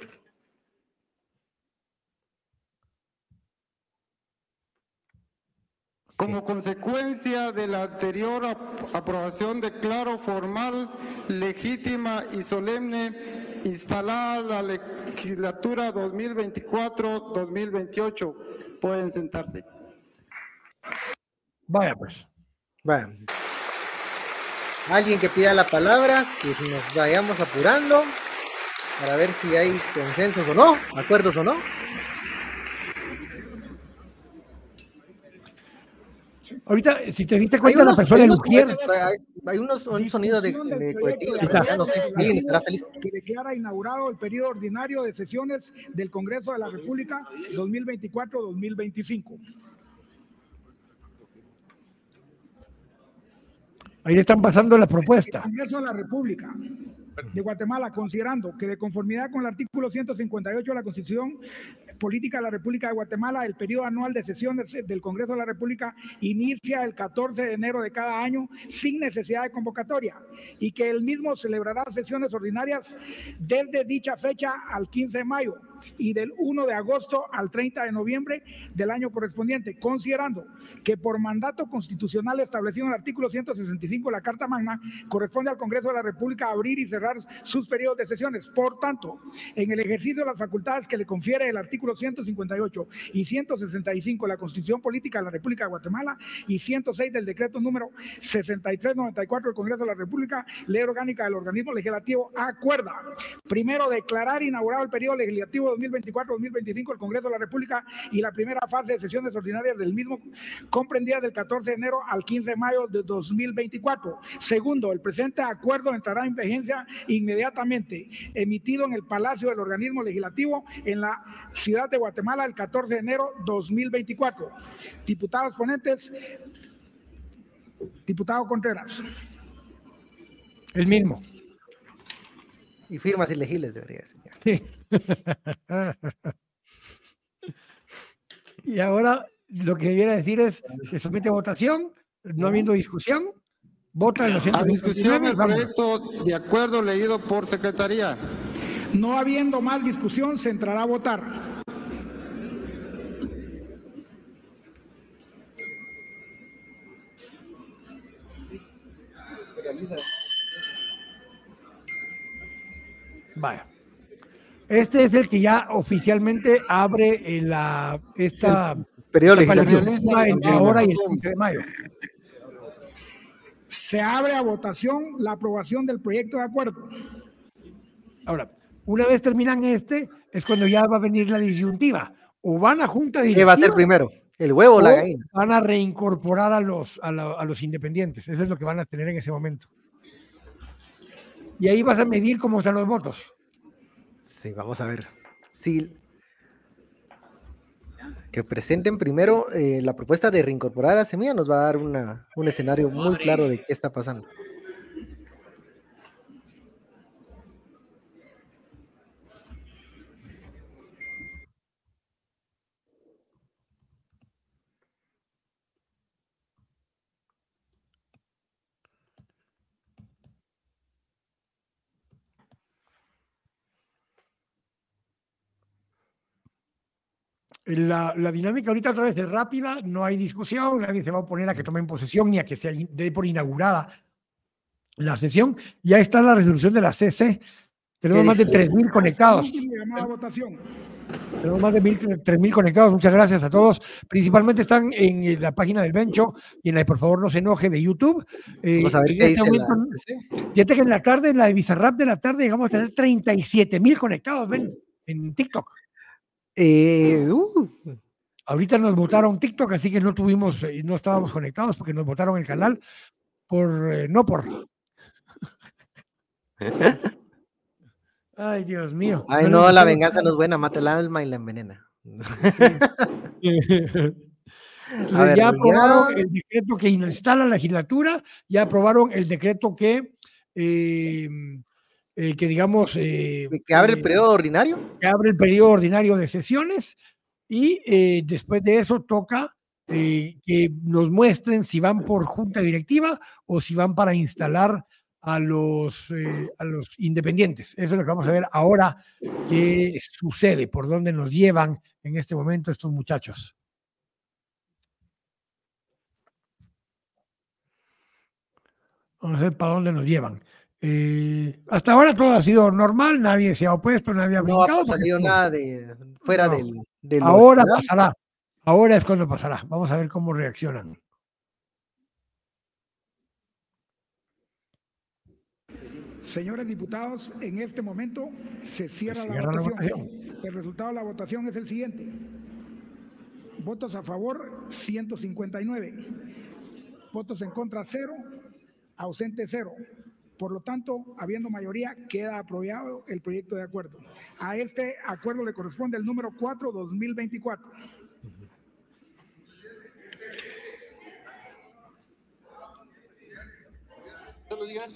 Como consecuencia de la anterior aprobación, declaro formal, legítima y solemne instalada la legislatura 2024-2028. Pueden sentarse. Vaya pues. Vaya. Alguien que pida la palabra, que nos vayamos apurando para ver si hay consensos o no, acuerdos o no. Ahorita, si te diste cuenta, la persona de Ujier. Hay, unos sonidos de, de, de no sé, estará feliz. Que declara inaugurado el periodo ordinario de sesiones del Congreso de la República 2024-2025. Ahí están pasando la propuesta. El Congreso de la República de Guatemala, considerando que de conformidad con el artículo 158 de la Constitución Política de la República de Guatemala, el periodo anual de sesiones del Congreso de la República inicia el 14 de enero de cada año sin necesidad de convocatoria y que el mismo celebrará sesiones ordinarias desde dicha fecha al 15 de mayo y del 1 de agosto al 30 de noviembre del año correspondiente, considerando que por mandato constitucional establecido en el artículo 165 de la Carta Magna, corresponde al Congreso de la República abrir y cerrar sus periodos de sesiones. Por tanto, en el ejercicio de las facultades que le confiere el artículo 158 y 165 de la Constitución Política de la República de Guatemala y 106 del decreto número 6394 del Congreso de la República, ley orgánica del organismo legislativo, acuerda primero declarar inaugurado el periodo legislativo 2024-2025 del Congreso de la República y la primera fase de sesiones ordinarias del mismo comprendida del 14 de enero al 15 de mayo de 2024. Segundo, el presente acuerdo entrará en vigencia inmediatamente, emitido en el Palacio del Organismo Legislativo en la ciudad de Guatemala el 14 de enero 2024. Diputados ponentes, diputado Contreras. El mismo. Y firmas ilegibles debería ser. Sí. y ahora lo que debiera decir es, se somete a votación, no habiendo discusión, vota en la A discusión el proyecto de acuerdo leído por secretaría. No habiendo más discusión, se entrará a votar. Vaya. Este es el que ya oficialmente abre la, esta periodo entre ahora y el 15 de mayo. Se abre a votación la aprobación del proyecto de acuerdo. Ahora, una vez terminan este, es cuando ya va a venir la disyuntiva. O van a junta directiva. ¿Qué va a ser primero? ¿El huevo o la gallina? Van a reincorporar a los, a, a los independientes. Eso es lo que van a tener en ese momento. Y ahí vas a medir cómo están los votos. Sí, vamos a ver. Sí. Que presenten primero eh, la propuesta de reincorporar a Semilla nos va a dar una, un escenario muy claro de qué está pasando. La, dinámica ahorita otra vez es rápida, no hay discusión, nadie se va a oponer a que tomen posesión ni a que se dé por inaugurada la sesión. Ya está la resolución de la CC. Tenemos más de 3.000 conectados. Tenemos más de mil, tres mil conectados. Muchas gracias a todos. Principalmente están en la página del Bencho y en la de Por favor no se enoje de YouTube. Eh, Vamos a ver este momento, fíjate que en la tarde, en la de Bizarrap de la tarde, llegamos a tener 37 mil conectados, ven, en TikTok. Eh, uh. Ahorita nos votaron TikTok, así que no tuvimos, eh, no estábamos conectados porque nos votaron el canal por, no por. Ay, Dios mío. Ay, no, la venganza no es buena, mata el alma y la envenena. ya aprobaron el decreto que instala la legislatura, ya aprobaron el decreto que, em, eh, que digamos... Eh, que abre el periodo ordinario. Que abre el periodo ordinario de sesiones y eh, después de eso toca que nos muestren si van por junta directiva o si van para instalar a los, eh, a los independientes. Eso es lo que vamos a ver ahora qué sucede, por dónde nos llevan en este momento estos muchachos. Vamos a ver para dónde nos llevan. Eh, hasta ahora todo ha sido normal, nadie se ha opuesto, nadie ha brincado. No ha salido nada de fuera del, Ahora pasará. Ahora es cuando pasará. Vamos a ver cómo reaccionan. Señores diputados, en este momento se cierra, la, votación. El resultado de la votación es el siguiente. Votos a favor, 159. Votos en contra, cero. Ausente, cero. Por lo tanto, habiendo mayoría, queda aprobado el proyecto de acuerdo. A este acuerdo le corresponde el número 4-2024.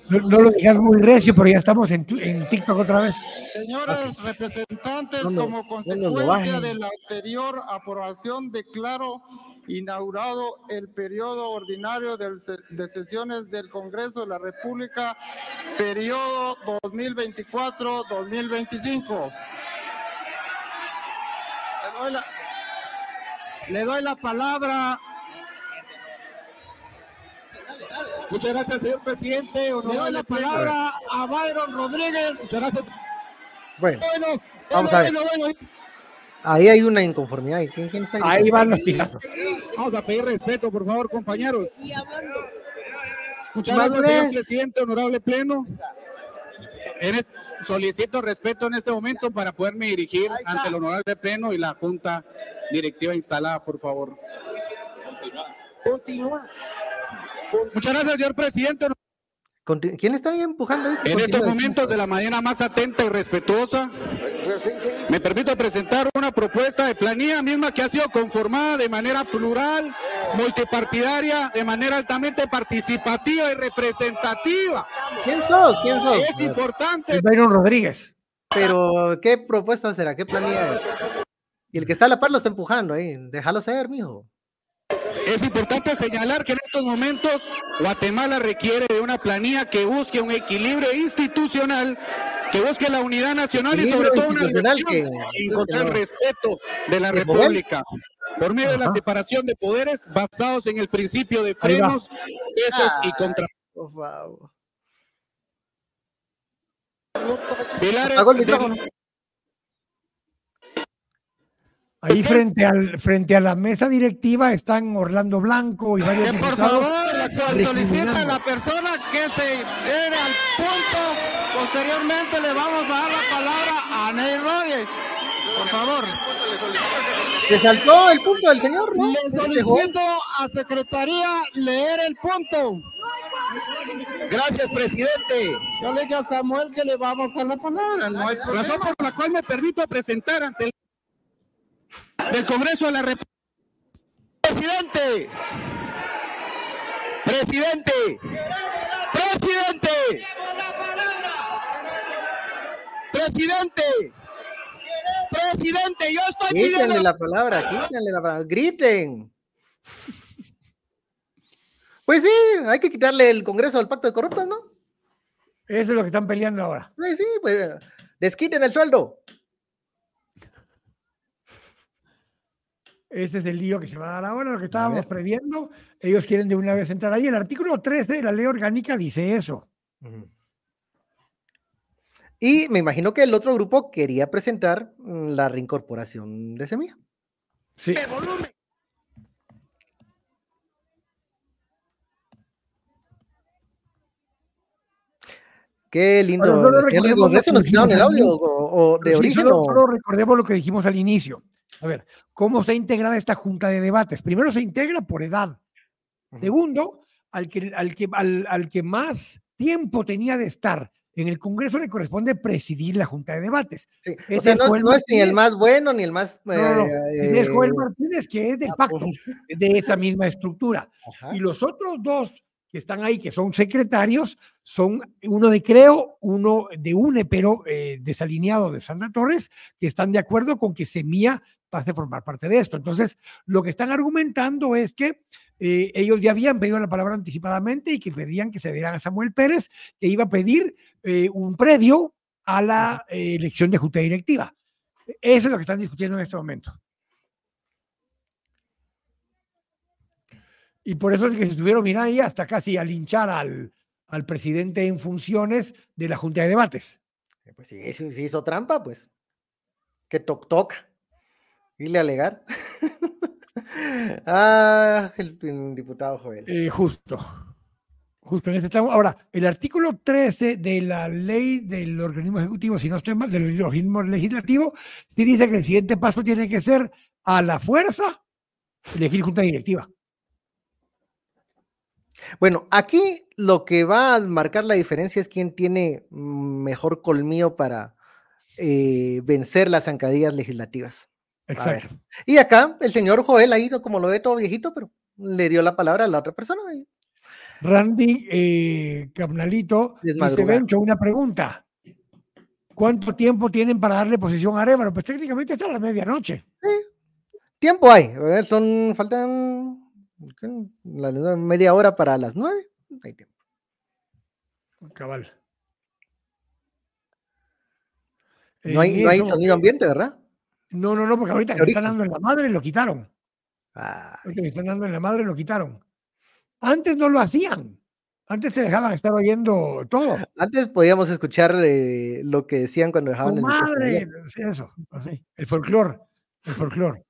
No, lo digas muy recio, pero ya estamos en, en TikTok otra vez. Señores representantes, como consecuencia de la anterior aprobación, declaro inaugurado el periodo ordinario de sesiones del Congreso de la República, periodo 2024-2025. le doy la palabra Muchas gracias, señor presidente. Le doy la palabra a Byron Rodríguez. Muchas gracias. Bueno, vamos a ver. Ahí hay una inconformidad. ¿Quién, quién está ahí? van los pijazos. Vamos a pedir respeto, por favor, compañeros. Muchas gracias, señor presidente, honorable pleno. solicito respeto en este momento para poderme dirigir ante el honorable pleno y la junta directiva instalada, por favor. Continúa. Muchas gracias, señor presidente. ¿Quién está ahí empujando? Ahí? En estos momentos, de la manera más atenta y respetuosa, me permito presentar una propuesta de planilla misma que ha sido conformada de manera plural, multipartidaria, de manera altamente participativa y representativa. ¿Quién sos? ¿Quién sos? Es importante. Byron Rodríguez. Pero, ¿qué propuesta será? ¿Qué planilla es? Y el que está a la par lo está empujando ahí. Déjalo ser, mijo. Es importante señalar que en estos momentos Guatemala requiere de una planilla que busque un equilibrio institucional, que busque la unidad nacional y sobre todo una que, encontrar el respeto de la República. Por medio de la separación de poderes basados en el principio de frenos, pesos y ah, contra. Pilares Ahí frente al frente a la mesa directiva están Orlando Blanco y varios que por favor solicita a la persona que se dé al punto. Posteriormente le vamos a dar la palabra a Ney Rodríguez. Por favor. Se saltó el punto del señor, ¿no? Le solicito a Secretaría leer el punto. Gracias, presidente. Yo le dije a Samuel que le vamos a dar la palabra. No hay Razón por la cual me permito presentar ante el del Congreso de la República. Presidente. Presidente. Presidente. Presidente. Presidente, yo estoy pidiendo. la palabra, quítenle la palabra, griten. Pues sí, hay que quitarle el Congreso al pacto de corruptos, ¿no? Eso es lo que están peleando ahora. Pues sí, pues desquiten el sueldo. Ese es el lío que se va a dar ahora, lo que estábamos previendo. Ellos quieren de una vez entrar ahí. El artículo 13 de la ley orgánica dice eso. Y me imagino que el otro grupo quería presentar mm, la reincorporación de semilla. Sí. Qué lindo. no ¿Eso nos quitaron el audio o, de origen? Solo, recordemos lo que dijimos al inicio. A ver, ¿cómo se integra esta junta de debates? Primero se integra por edad. Segundo, al que, al que, al, que más tiempo tenía de estar en el Congreso le corresponde presidir la Junta de Debates. O sea, no, es ni el más bueno ni el más. No, no, es Joel Martínez, que es del pacto, de esa misma estructura. Y los otros dos que están ahí, que son secretarios, son uno de Creo, uno de UNE, pero eh, desalineado de Sandra Torres, que están de acuerdo con que Semilla pase a formar parte de esto. Entonces, lo que están argumentando es que eh, ellos ya habían pedido la palabra anticipadamente y que pedían que se dieran a Samuel Pérez, que iba a pedir eh, un predio a la elección de junta directiva. Eso es lo que están discutiendo en este momento. Y por eso es que se estuvieron, mirando ahí hasta casi a linchar al, al presidente en funciones de la Junta de Debates. Eh, pues si, hizo trampa, pues que toc toc. Y a alegar. ah, el, diputado Joel. Eh, justo. Justo en este tramo. Ahora, el artículo 13 de la ley del organismo ejecutivo, si no estoy mal, del organismo legislativo, sí dice que el siguiente paso tiene que ser a la fuerza elegir junta directiva. Bueno, aquí lo que va a marcar la diferencia es quién tiene mejor colmillo para eh, vencer las zancadillas legislativas. Exacto. Y acá el señor Joel ha ido, como lo ve todo viejito, pero le dio la palabra a la otra persona. Randy eh, Camnalito dice, Bencho, una pregunta. ¿Cuánto tiempo tienen para darle posición a Arevalo? Pues técnicamente está a la medianoche. Sí. Tiempo hay. A ver, son, faltan la media hora para las nueve, hay tiempo. Cabal. No hay, no hay sonido ambiente, ¿verdad? No, no, no, porque ahorita me están dando en la madre lo quitaron. Ahorita que están dando en la madre lo quitaron. Antes no lo hacían. Antes te dejaban estar oyendo todo. Antes podíamos escuchar eh, lo que decían cuando dejaban el madre, eso, así, el folclore, el folclore.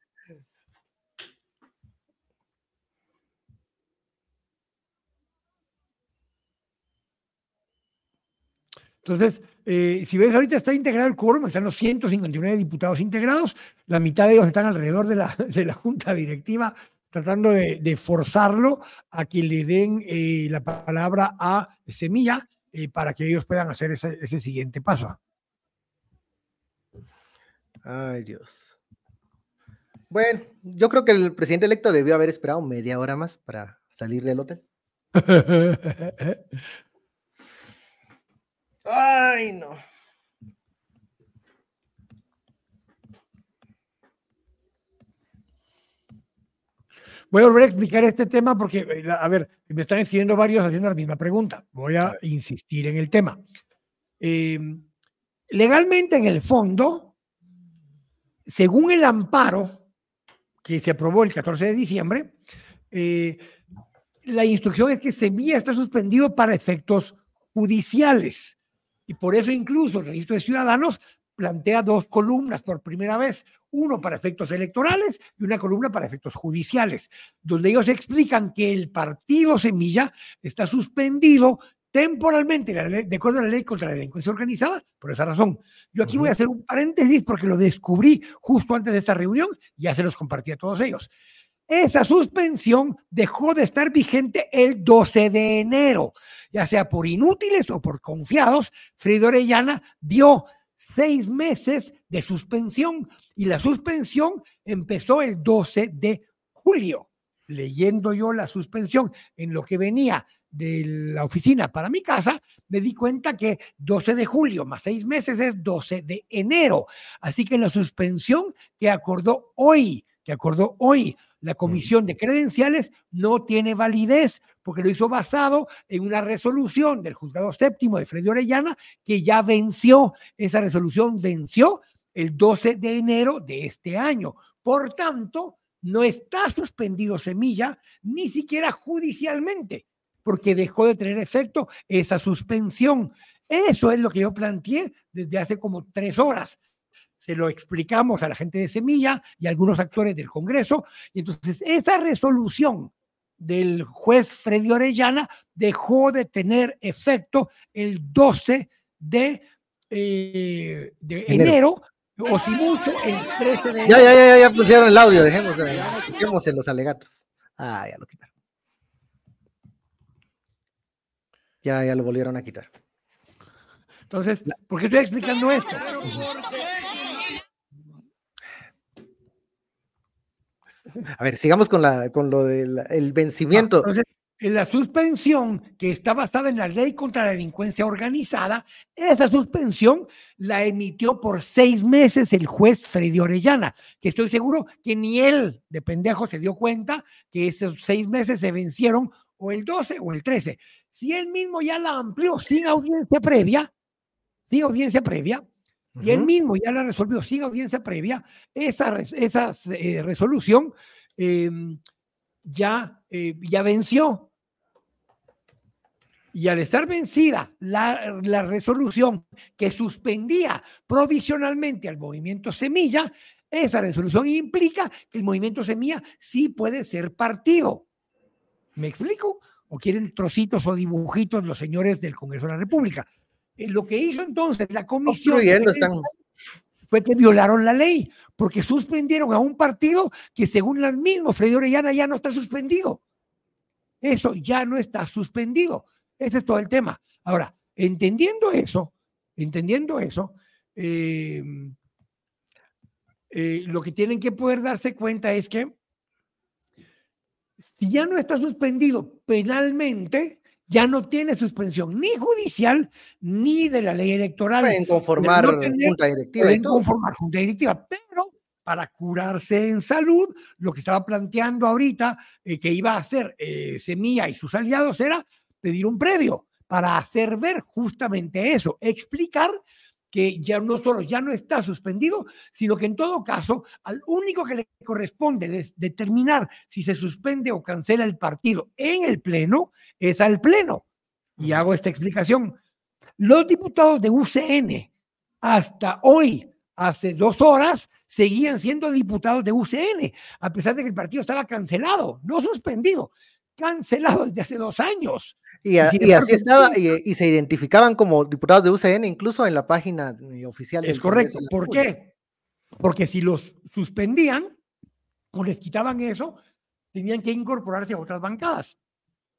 Entonces, eh, si ves, ahorita está integrado el quórum, están los 159 diputados integrados, la mitad de ellos están alrededor de la, de la junta directiva tratando de, forzarlo a que le den eh, la palabra a Semilla eh, para que ellos puedan hacer ese, ese siguiente paso. Ay, Dios. Bueno, yo creo que el presidente electo debió haber esperado media hora más para salir del hotel. Ay, no. Voy a volver a explicar este tema porque, eh, a ver, me están escribiendo varios haciendo la misma pregunta. Voy a insistir en el tema. Em, legalmente, en el fondo, según el amparo que se aprobó el 14 de diciembre, eh, la instrucción es que Semilla está suspendido para efectos judiciales. Y por eso incluso el registro de ciudadanos plantea dos columnas por primera vez, uno para efectos electorales y una columna para efectos judiciales, donde ellos explican que el partido Semilla está suspendido temporalmente de acuerdo a la ley contra la delincuencia organizada, por esa razón. Yo aquí voy a hacer un paréntesis porque lo descubrí justo antes de esta reunión, ya se los compartí a todos ellos. Esa suspensión dejó de estar vigente el 12 de enero, ya sea por inútiles o por confiados. Fredo Orellana dio seis meses de suspensión y la suspensión empezó el 12 de julio. Leyendo yo la suspensión en lo que venía de la oficina para mi casa, me di cuenta que 12 de julio más seis meses es 12 de enero. Así que la suspensión que acordó hoy, que acordó hoy la comisión de credenciales no tiene validez porque lo hizo basado en una resolución del juzgado séptimo de Freddy Orellana que ya venció. Esa resolución venció el 12 de enero de este año. Por tanto, no está suspendido Semilla ni siquiera judicialmente porque dejó de tener efecto esa suspensión. Eso es lo que yo planteé desde hace como tres horas. Se lo explicamos a la gente de Semilla y a algunos actores del Congreso. Y entonces esa resolución del juez Freddy Orellana dejó de tener efecto el 12 de, eh, de enero. o si mucho, el 13 de enero. Ya, ya, ya, ya pusieron el audio, dejemos, dejemos en los alegatos. Ah, ya lo quitaron. Ya, ya lo volvieron a quitar. Entonces, ¿por qué estoy explicando esto? A ver, sigamos con, la, con lo del vencimiento. Entonces, la suspensión que está basada en la ley contra la delincuencia organizada, esa suspensión la emitió por seis meses el juez Freddy Orellana, que estoy seguro que ni él de pendejo se dio cuenta que esos seis meses se vencieron o el 12 o el 13. Si él mismo ya la amplió sin audiencia previa, sin audiencia previa, si él mismo ya la resolvió sin audiencia previa, esa, esa eh, resolución em, ya, eh, ya venció. Y al estar vencida la, la, resolución que suspendía provisionalmente al movimiento Semilla, esa resolución implica que el movimiento Semilla sí puede ser partido. ¿Me explico? ¿O quieren trocitos o dibujitos los señores del Congreso de la República? Eh, lo que hizo entonces la comisión fue que violaron la ley, porque suspendieron a un partido que según el mismo Freddy Orellana ya no está suspendido. Eso ya no está suspendido. Ese es todo el tema. Ahora, entendiendo eso, entendiendo eso, em, eh, lo que tienen que poder darse cuenta es que si ya no está suspendido penalmente, ya no tiene suspensión ni judicial ni de la ley electoral. Pueden conformar junta directiva. Pueden conformar junta directiva, pero para curarse en salud, lo que estaba planteando ahorita eh, que iba a hacer eh, Semilla y sus aliados era pedir un previo para hacer ver justamente eso, explicar que ya no solo ya no está suspendido, sino que en todo caso, al único que le corresponde determinar si se suspende o cancela el partido en el Pleno es al Pleno. Y hago esta explicación. Los diputados de UCN hasta hoy, hace dos horas, seguían siendo diputados de UCN, a pesar de que el partido estaba cancelado, no suspendido, cancelado desde hace dos años. Y, así estaba, y, se identificaban como diputados de UCN, incluso en la página eh, oficial. Es correcto. ¿Por qué? Porque si los suspendían o les quitaban eso, tenían que incorporarse a otras bancadas.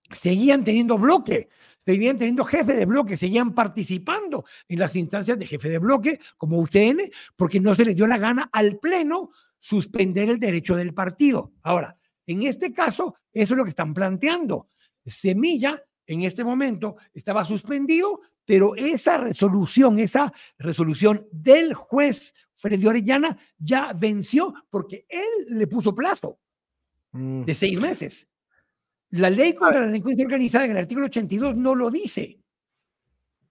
Seguían teniendo bloque, seguían teniendo jefe de bloque, seguían participando en las instancias de jefe de bloque como UCN, porque no se les dio la gana al Pleno suspender el derecho del partido. Ahora, en este caso, eso es lo que están planteando. Semilla en este momento estaba suspendido, pero esa resolución, esa resolución del juez Freddy Orellana ya venció porque él le puso plazo mm. de seis meses. La ley contra la delincuencia organizada en el artículo 82 no lo dice.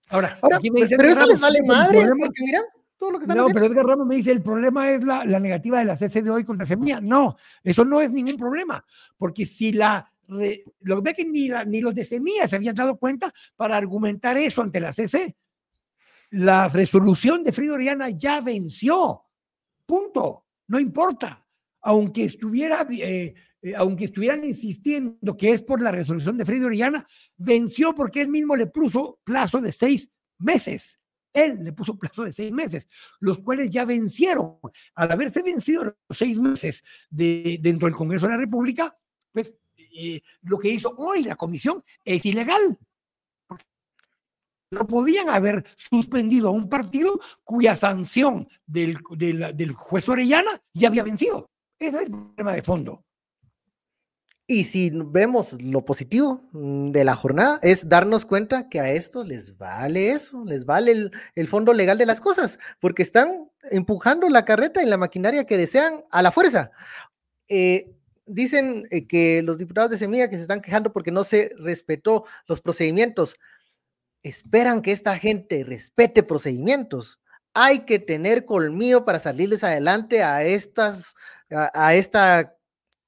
Ahora, aquí me dicen, pero eso les vale madre, porque mira, todo lo que están No, pero Edgar Ramos me dice, el problema es la, la negativa de la CC de hoy contra Semilla. No, eso no es ningún problema, porque si la lo ve que ni, ni los de Semilla se habían dado cuenta para argumentar eso ante la CC. La resolución de Frido Oriana ya venció. Punto. No importa. Aunque estuviera, eh, eh, aunque estuvieran insistiendo que es por la resolución de Frido Oriana, venció porque él mismo le puso plazo de seis meses. Él le puso plazo de seis meses, los cuales ya vencieron. Al haberse vencido los seis meses de, dentro del Congreso de la República, pues eh, lo que hizo hoy la comisión es ilegal. No podían haber suspendido a un partido cuya sanción del, del, juez Orellana ya había vencido. Ese es el problema de fondo. Y si vemos lo positivo mm, de la jornada, es darnos cuenta que a esto les vale eso, les vale el, fondo legal de las cosas, porque están empujando la carreta y la maquinaria que desean a la fuerza. Eh, dicen eh, que los diputados de Semilla que se están quejando porque no se respetó los procedimientos, esperan que esta gente respete procedimientos. Hay que tener colmillo para salirles adelante a estas, a, esta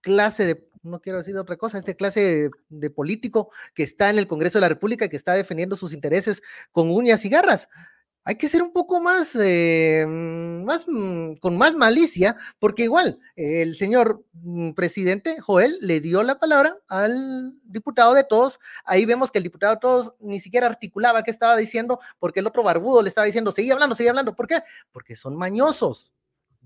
clase de no quiero decir otra cosa, este clase de político que está en el Congreso de la República, que está defendiendo sus intereses con uñas y garras hay que ser un poco más, eh, más mm, con más malicia, porque igual el señor mm, presidente Joel le dio la palabra al diputado de todos. Ahí vemos que el diputado de todos ni siquiera articulaba qué estaba diciendo, porque el otro barbudo le estaba diciendo, sigue hablando, sigue hablando. ¿Por qué? Porque son mañosos.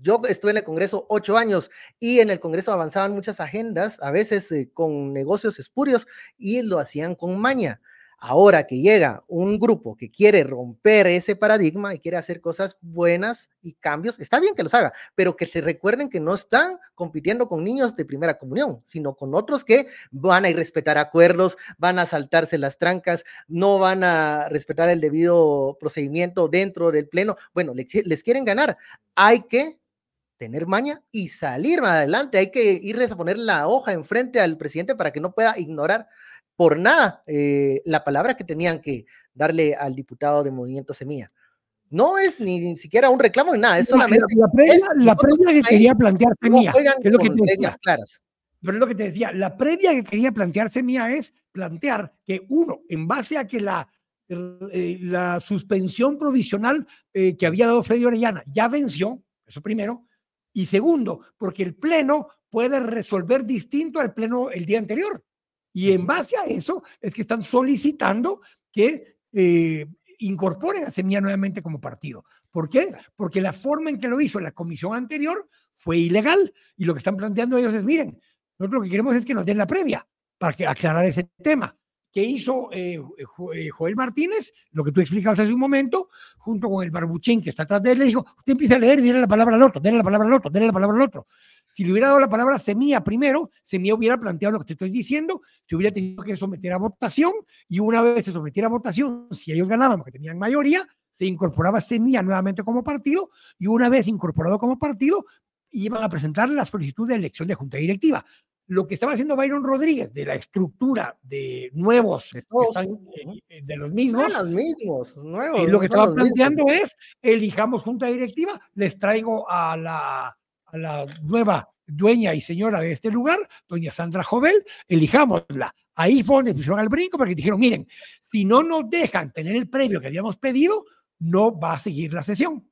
Yo estuve en el Congreso ocho años y en el Congreso avanzaban muchas agendas, a veces eh, con negocios espurios y lo hacían con maña. Ahora que llega un grupo que quiere romper ese paradigma y quiere hacer cosas buenas y cambios, está bien que los haga, pero que se recuerden que no están compitiendo con niños de primera comunión, sino con otros que van a ir respetar acuerdos, van a saltarse las trancas, no van a respetar el debido procedimiento dentro del pleno. Bueno, les quieren ganar. Hay que tener maña y salir más adelante. Hay que irles a poner la hoja enfrente al presidente para que no pueda ignorar por nada eh, la palabra que tenían que darle al diputado de Movimiento Semilla. No es ni, siquiera un reclamo ni nada, es solamente. La, la previa, que quería plantear Semilla, es lo que te decía, claras. Pero es lo que te decía, la previa que quería plantear Semilla es plantear que, uno, en base a que la, eh, la suspensión provisional eh, que había dado Freddy Orellana ya venció, eso primero, y segundo, porque el Pleno puede resolver distinto al Pleno el día anterior. Y en base a eso es que están solicitando que eh, incorporen a Semilla nuevamente como partido. ¿Por qué? Porque la forma en que lo hizo la comisión anterior fue ilegal y lo que están planteando ellos es, miren, nosotros lo que queremos es que nos den la previa para que aclarar ese tema. ¿Qué hizo eh, eh, Joel Martínez? Lo que tú explicabas hace un momento, junto con el barbuchín que está atrás de él, le dijo, usted empieza a leer y la palabra al otro, denle la palabra al otro, denle la palabra al otro. Si le hubiera dado la palabra semilla primero, semilla hubiera planteado lo que te estoy diciendo, se hubiera tenido que someter a votación y una vez se sometiera a votación, si ellos ganaban porque tenían mayoría, se incorporaba semilla nuevamente como partido y una vez incorporado como partido, iban a presentar la solicitud de elección de junta directiva. Lo que estaba haciendo Byron Rodríguez de la estructura de nuevos, de, todos, de los mismos, los mismos nuevos, y lo que estaba planteando es, elijamos junta directiva, les traigo a la a la nueva dueña y señora de este lugar, doña Sandra Jovel, elijámosla. Ahí fue donde pusieron al brinco porque dijeron, miren, si no nos dejan tener el premio que habíamos pedido, no va a seguir la sesión.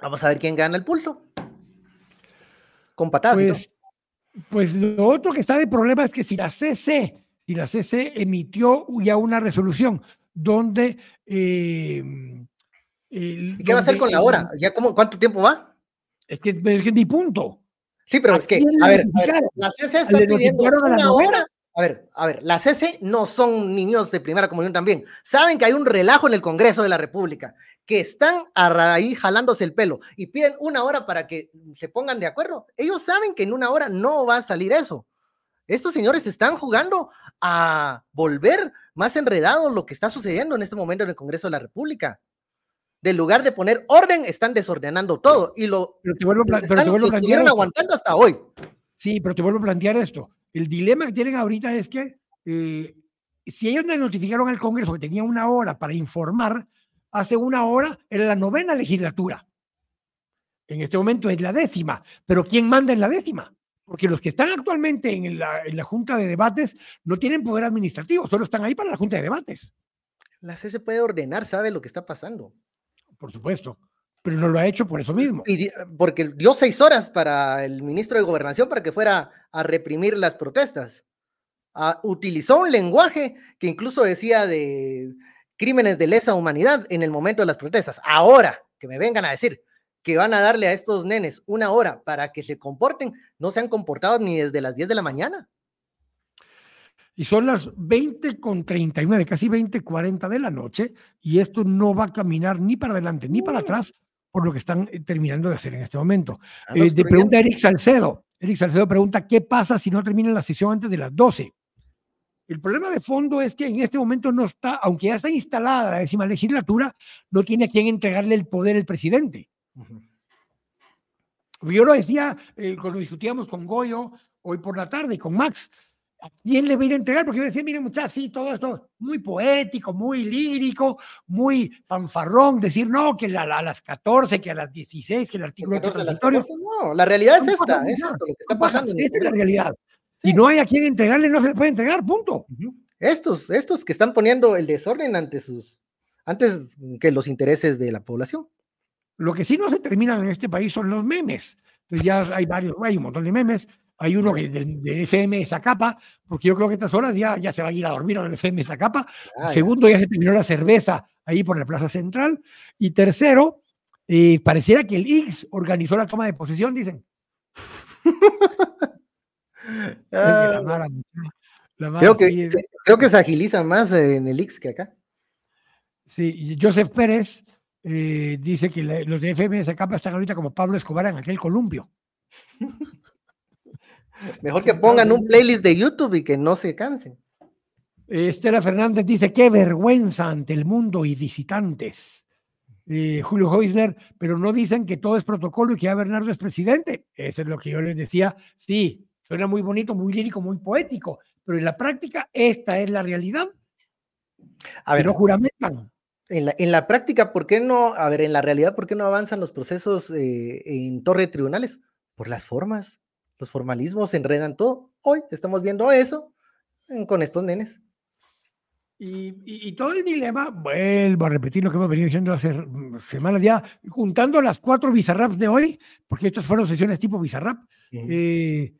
Vamos a ver quién gana el pulso. Con patadas. Pues, pues lo otro que está de problema es que si la CC, si la CC emitió ya una resolución donde eh, ¿Y qué va a hacer con la hora? ¿Ya cómo, cuánto tiempo va? Es que, es que ni punto. Sí, pero es que, a ver, la CC está pidiendo una hora. A ver, a ver, la CC no son niños de primera comunión también. Saben que hay un relajo en el Congreso de la República, que están ahí jalándose el pelo y piden una hora para que se pongan de acuerdo. Ellos saben que en una hora no va a salir eso. Estos señores están jugando a volver más enredado lo que está sucediendo en este momento en el Congreso de la República del lugar de poner orden, están desordenando todo y lo, pero te vuelvo, a plantear aguantando hasta hoy. Sí, pero te vuelvo a plantear esto. El dilema que tienen ahorita es que eh, si ellos le notificaron al Congreso que tenía una hora para informar, hace una hora era la novena legislatura. En este momento es la décima, pero ¿quién manda en la décima? Porque los que están actualmente en la, en la Junta de Debates no tienen poder administrativo, solo están ahí para la Junta de Debates. La C se puede ordenar, sabe lo que está pasando por supuesto, pero no lo ha hecho por eso mismo. porque dio seis horas para el ministro de Gobernación para que fuera a reprimir las protestas. Ah, utilizó un lenguaje que incluso decía de crímenes de lesa humanidad en el momento de las protestas. Ahora que me vengan a decir que van a darle a estos nenes una hora para que se comporten, no se han comportado ni desde las 10 de la mañana. Y son las 20 con 39, casi 20, 40 de la noche, y esto no va a caminar ni para adelante ni para atrás por lo que están eh, terminando de hacer en este momento. Eh, de pregunta Eric Salcedo. Eric Salcedo pregunta, ¿qué pasa si no termina la sesión antes de las 12? El problema de fondo es que en este momento no está, aunque ya está instalada la décima legislatura, no tiene a quién entregarle el poder el presidente. Yo lo decía eh, cuando discutíamos con Goyo hoy por la tarde, con Max, ¿A quién le voy a entregar? Porque yo decía, miren muchachos, sí, todo esto muy poético, muy lírico, muy fanfarrón, decir, no, que a las 14, que a las 16, que el artículo transitorio. No, la realidad es esta, es esto lo que está pasando. Esta es la realidad. Si no hay a quien entregarle, no se le puede entregar, punto. Estos, estos que están poniendo el desorden ante sus, antes que los intereses de la población. Lo que sí no se terminan en este país son los memes. Entonces ya hay varios, hay un montón de memes. Hay uno que de, FM Zacapa, porque yo creo que estas horas ya, ya se va a ir a dormir el FM Zacapa. Ah, Segundo, ya. se terminó la cerveza ahí por la Plaza Central. Y tercero, eh, pareciera que el X organizó la toma de posesión, dicen. Creo, que, creo que se agiliza más en el X que acá. Sí, Joseph Pérez eh, dice que los de FM Zacapa están ahorita como Pablo Escobar en aquel columpio. Mejor que pongan un playlist de YouTube y que no se cansen. Estela Fernández dice, qué vergüenza ante el mundo y visitantes. Eh, Julio Heusler, pero no dicen que todo es protocolo y que ya Bernardo es presidente. Eso es lo que yo les decía. Sí, suena muy bonito, muy lírico, muy poético, pero en la práctica esta es la realidad. A ver, no juramentan. En la, en la, práctica, ¿por qué no? A ver, en la realidad, ¿por qué no avanzan los procesos eh, en torre de tribunales? Por las formas los formalismos enredan todo. Hoy estamos viendo eso con estos nenes. Y, todo el dilema, vuelvo a repetir lo que hemos venido diciendo hace semanas ya, juntando las cuatro bizarraps de hoy, porque estas fueron sesiones tipo bizarrap. Eh,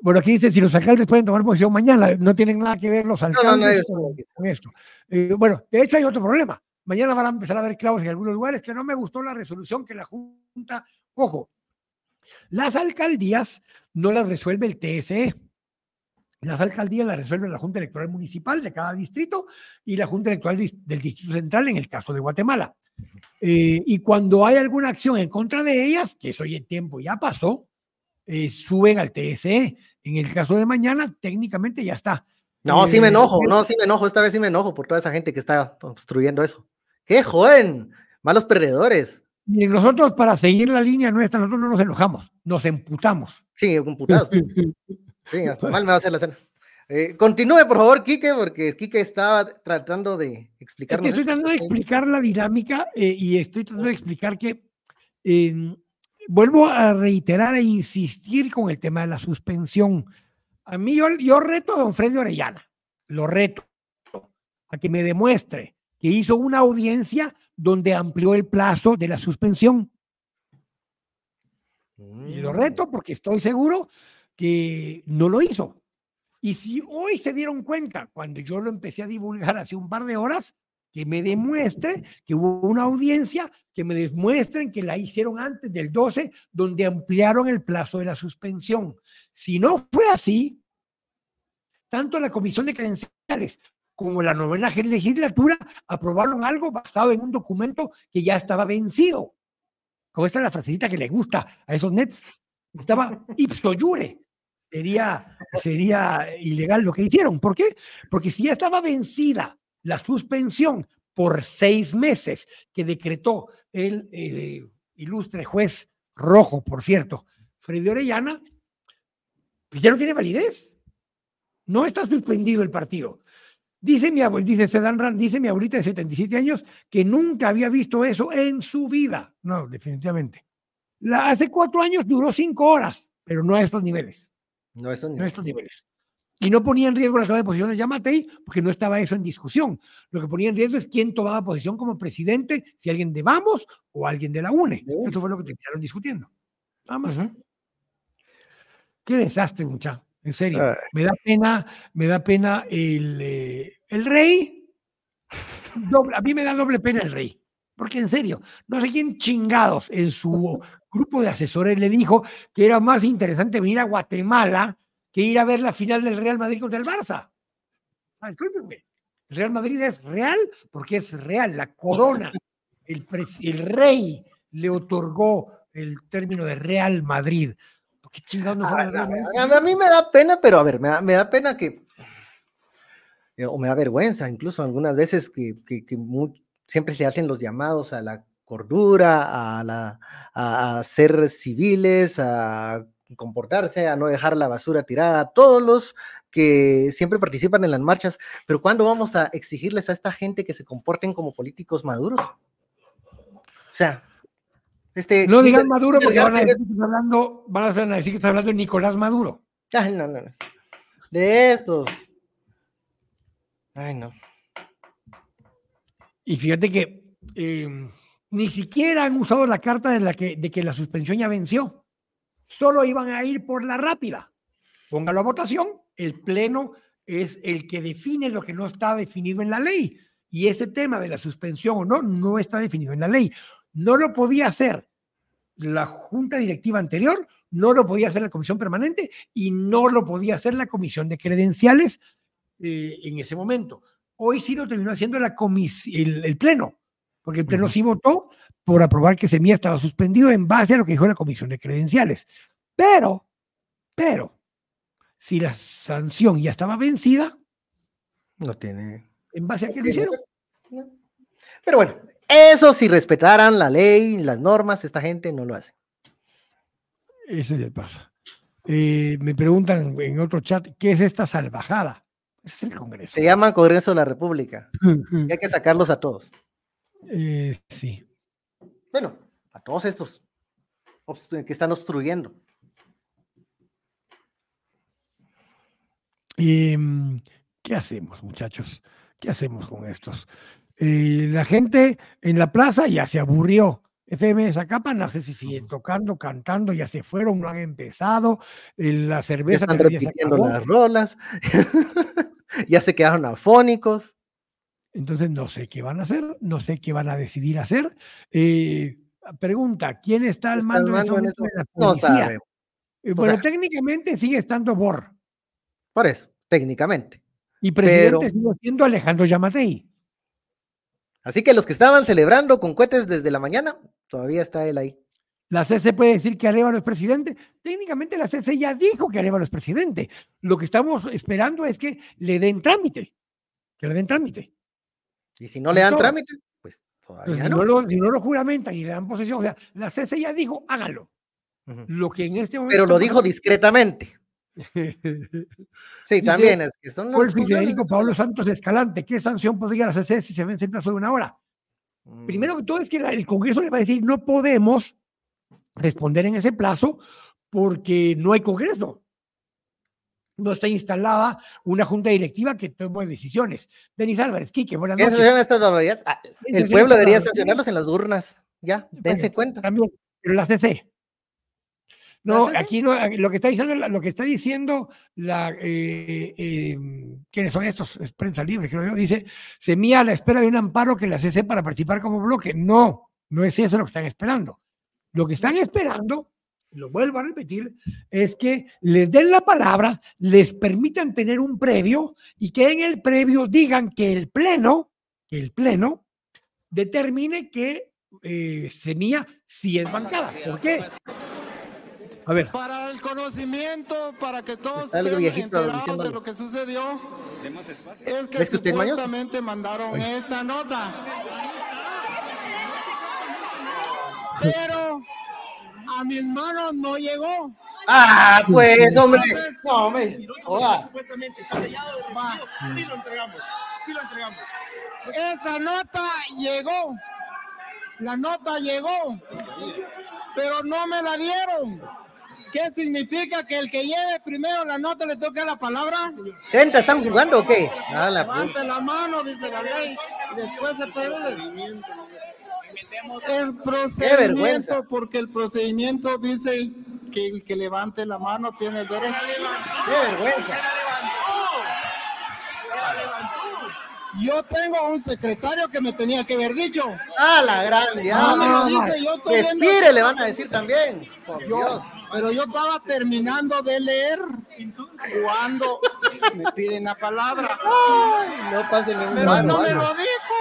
bueno, aquí dice si los alcaldes pueden tomar posición mañana, no tienen nada que ver los alcaldes con, esto. Eh, bueno, de hecho hay otro problema. Mañana van a empezar a haber clavos en algunos lugares que no me gustó la resolución que la Junta, ojo, las alcaldías no las resuelve el TSE. Las alcaldías las resuelve la Junta Electoral Municipal de cada distrito y la Junta Electoral del Distrito Central en el caso de Guatemala. Eh, y cuando hay alguna acción en contra de ellas, que eso ya el tiempo ya pasó, eh, suben al TSE. En el caso de mañana, técnicamente ya está. No, sí me eh, enojo, no, sí me enojo, esta vez sí me enojo por toda esa gente que está obstruyendo eso. ¡Qué joven! Malos perdedores. Y nosotros, para seguir la línea nuestra, nosotros no nos enojamos, nos emputamos. Sí, emputados. sí, hasta mal me va a hacer la cena. Eh, continúe, por favor, Quique, porque Quique estaba tratando de explicar. estoy tratando de explicar la dinámica eh, y estoy tratando de explicar que vuelvo a reiterar e insistir con el tema de la suspensión. A mí yo, yo reto a don Freddy Orellana, lo reto a que me demuestre que hizo una audiencia donde amplió el plazo de la suspensión. Y lo reto mm. porque estoy seguro que no lo hizo. Y si hoy se dieron cuenta, cuando yo lo empecé a divulgar hace un par de horas, que me demuestre que hubo una audiencia, que me demuestren que la hicieron antes del 12, donde ampliaron el plazo de la suspensión. Si no fue así, tanto la Comisión de Credenciales como la novena legislatura, aprobaron algo basado en un documento que ya estaba vencido. Como esta es la frasecita que le gusta a esos nets. Estaba ipso jure. Sería, sería ilegal lo que hicieron. ¿Por qué? Porque si ya estaba vencida la suspensión por seis meses que decretó el eh, ilustre juez rojo, por cierto, Freddy Orellana, pues ya no tiene validez. No está suspendido el partido. Dice mi, dice Sedan dice mi abuelita de 77 años que nunca había visto eso en su vida. No, definitivamente. La, hace cuatro años duró cinco horas, pero no a estos niveles. No a estos niveles. Y no ponía en riesgo la toma de posición de Yamatei porque no estaba eso en discusión. Lo que ponía en riesgo es quién tomaba posición como presidente, si alguien de Vamos o alguien de la UNE. Eso fue lo que terminaron discutiendo. Nada más. Qué desastre, muchacho. En serio, me da pena, me da pena el, eh, el rey. a mí me da doble pena el rey. Porque en serio, no sé quién chingados en su grupo de asesores le dijo que era más interesante venir a Guatemala que ir a ver la final del Real Madrid contra el Barça. Ah, El Real Madrid es real porque es real. La corona, el, rey le otorgó el término de Real Madrid. A, mí me da pena, pero a ver, me da, pena que, eh, o me da vergüenza incluso algunas veces que, siempre se hacen los llamados a la cordura, a, a ser civiles, a comportarse, a no dejar la basura tirada, todos los que siempre participan en las marchas, pero ¿cuándo vamos a exigirles a esta gente que se comporten como políticos maduros? O sea, este... No digan Maduro porque van a, decir hablando, van a decir que estás hablando de Nicolás Maduro. Ay, no, no, no. De estos. Ay, no. Y fíjate que eh, ni siquiera han usado la carta de, la que, de que la suspensión ya venció. Solo iban a ir por la rápida. Póngalo a votación. El Pleno es el que define lo que no está definido en la ley. Y ese tema de la suspensión o no, no está definido en la ley. No lo podía hacer la junta directiva anterior, no lo podía hacer la comisión permanente y no lo podía hacer la comisión de credenciales eh, en ese momento. Hoy sí lo terminó haciendo la el, el, Pleno, porque el Pleno sí votó por aprobar que Semilla estaba suspendido en base a lo que dijo la Comisión de Credenciales. Pero, pero, si la sanción ya estaba vencida, no tiene. ¿En base a qué lo hicieron? Pero bueno, eso si respetaran la ley, las normas, esta gente no lo hace. Eso ya pasa. Eh, me preguntan en otro chat, ¿qué es esta salvajada? es el Congreso. Se llama Congreso de la República. y hay que sacarlos a todos. Eh, sí. Bueno, a todos estos que están obstruyendo. Em, ¿Qué hacemos, muchachos? ¿Qué hacemos con estos? Eh, la gente en la plaza ya se aburrió. FM Zacapa, no sé si siguen tocando, cantando, ya se fueron, no han empezado. la cerveza están repitiendo las rolas. ya se quedaron afónicos. Entonces no sé qué van a hacer, no sé qué van a decidir hacer. Eh, pregunta, ¿quién está al mando, de, la policía? No eh, bueno, técnicamente sigue estando Bor. Por eso, técnicamente. Y presidente sigue siendo Alejandro Yamatei. Así que los que estaban celebrando con cohetes desde la mañana, todavía está él ahí. La CC puede decir que Arevalo es presidente. Técnicamente la CC ya dijo que Arevalo es presidente. Lo que estamos esperando es que le den trámite. Que le den trámite. Y si no le dan trámite, pues todavía pues, no. lo, si no lo juramentan y le dan posesión, o sea, la CC ya dijo, hágalo. Lo que en este momento. Pero lo dijo discretamente. sí, también es que son los. Federico Pablo Santos Escalante, ¿qué sanción podría la CC si se vence en plazo de una hora? Primero que todo es que el Congreso le va a decir, no podemos responder en ese plazo porque no hay Congreso. No está instalada una junta directiva que tome decisiones. Denis Álvarez, Quique, buenas noches. Estas ah, el pueblo debería sancionarlos en las urnas. Ya, dense cuenta. También, pero la CC. No, aquí no, lo que está diciendo, lo que está diciendo la, eh, em, ¿quiénes son estos? Es prensa libre, creo yo. Dice, semilla a la espera de un amparo que la CC para participar como bloque. No, no es eso lo que están esperando. Lo que están esperando, lo vuelvo a repetir, es que les den la palabra, les permitan tener un previo y que en el previo digan que el pleno, que el pleno determine que eh, Semilla sí es bancada. ¿Por qué? A ver. Para el conocimiento, para que todos estén enterados de lo que sucedió, es que supuestamente mandaron esta nota. Pero a mis manos no llegó. Ah, pues, hombre. no, hombre. Supuestamente está sellado Sí lo entregamos. Sí lo entregamos. Esta nota llegó. La nota llegó. Pero no me la dieron. ¿Qué significa que el que lleve primero la nota le toque la palabra? Gente, ¿están jugando o qué? Ah, la Levante la mano, dice la ley. Después se puede. El procedimiento, porque el procedimiento dice que el que levante la mano tiene el derecho. ¡Qué vergüenza! Yo tengo un secretario que me tenía que haber dicho. Ah, la gran no, me lo dice, yo Respire, le van a decir también. Por Dios. Pero yo estaba terminando de leer cuando me piden la palabra. Ay, no pase ningún Pero no me lo dijo.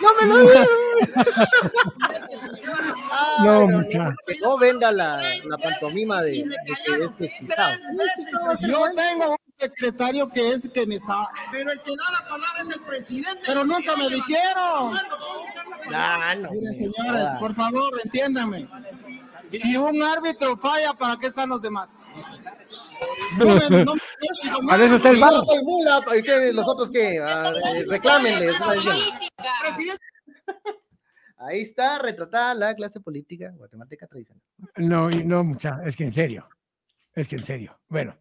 No me lo dijo. no, mucha. Que no venga la, la pantomima de, de que es despistado. Yo tengo un secretario que es que me está. Pero el que da la palabra es el presidente. Pero nunca me dijeron. Ah, no. Miren, señores, por favor, entiéndame Si un árbitro falla, ¿para qué están los demás? Para eso está el bar. soy mula, los otros que ah, eh, reclámenle. Ahí está retratada la clase política guatemalteca tradicional. No, no, mucha, es que en serio. Es que en serio. Bueno.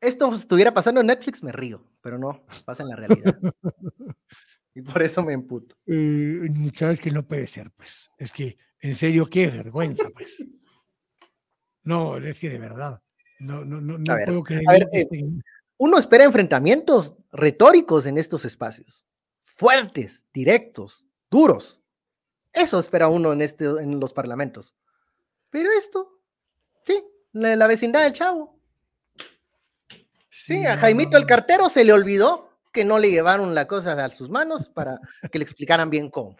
Esto estuviera pasando en Netflix, me río, pero no, pasa en la realidad. y por eso me emputo. Eh, es que no puede ser, pues. Es que, en serio, qué vergüenza, pues. No, es que de verdad. No, no, no, no puedo creer. Eh, uno espera enfrentamientos retóricos en estos espacios. Fuertes, directos, duros. Eso espera uno en, este, en los parlamentos. Pero esto, sí, la, vecindad del chavo. Sí, a Jaimito el cartero se le olvidó que no le llevaron la cosa a sus manos para que le explicaran bien cómo.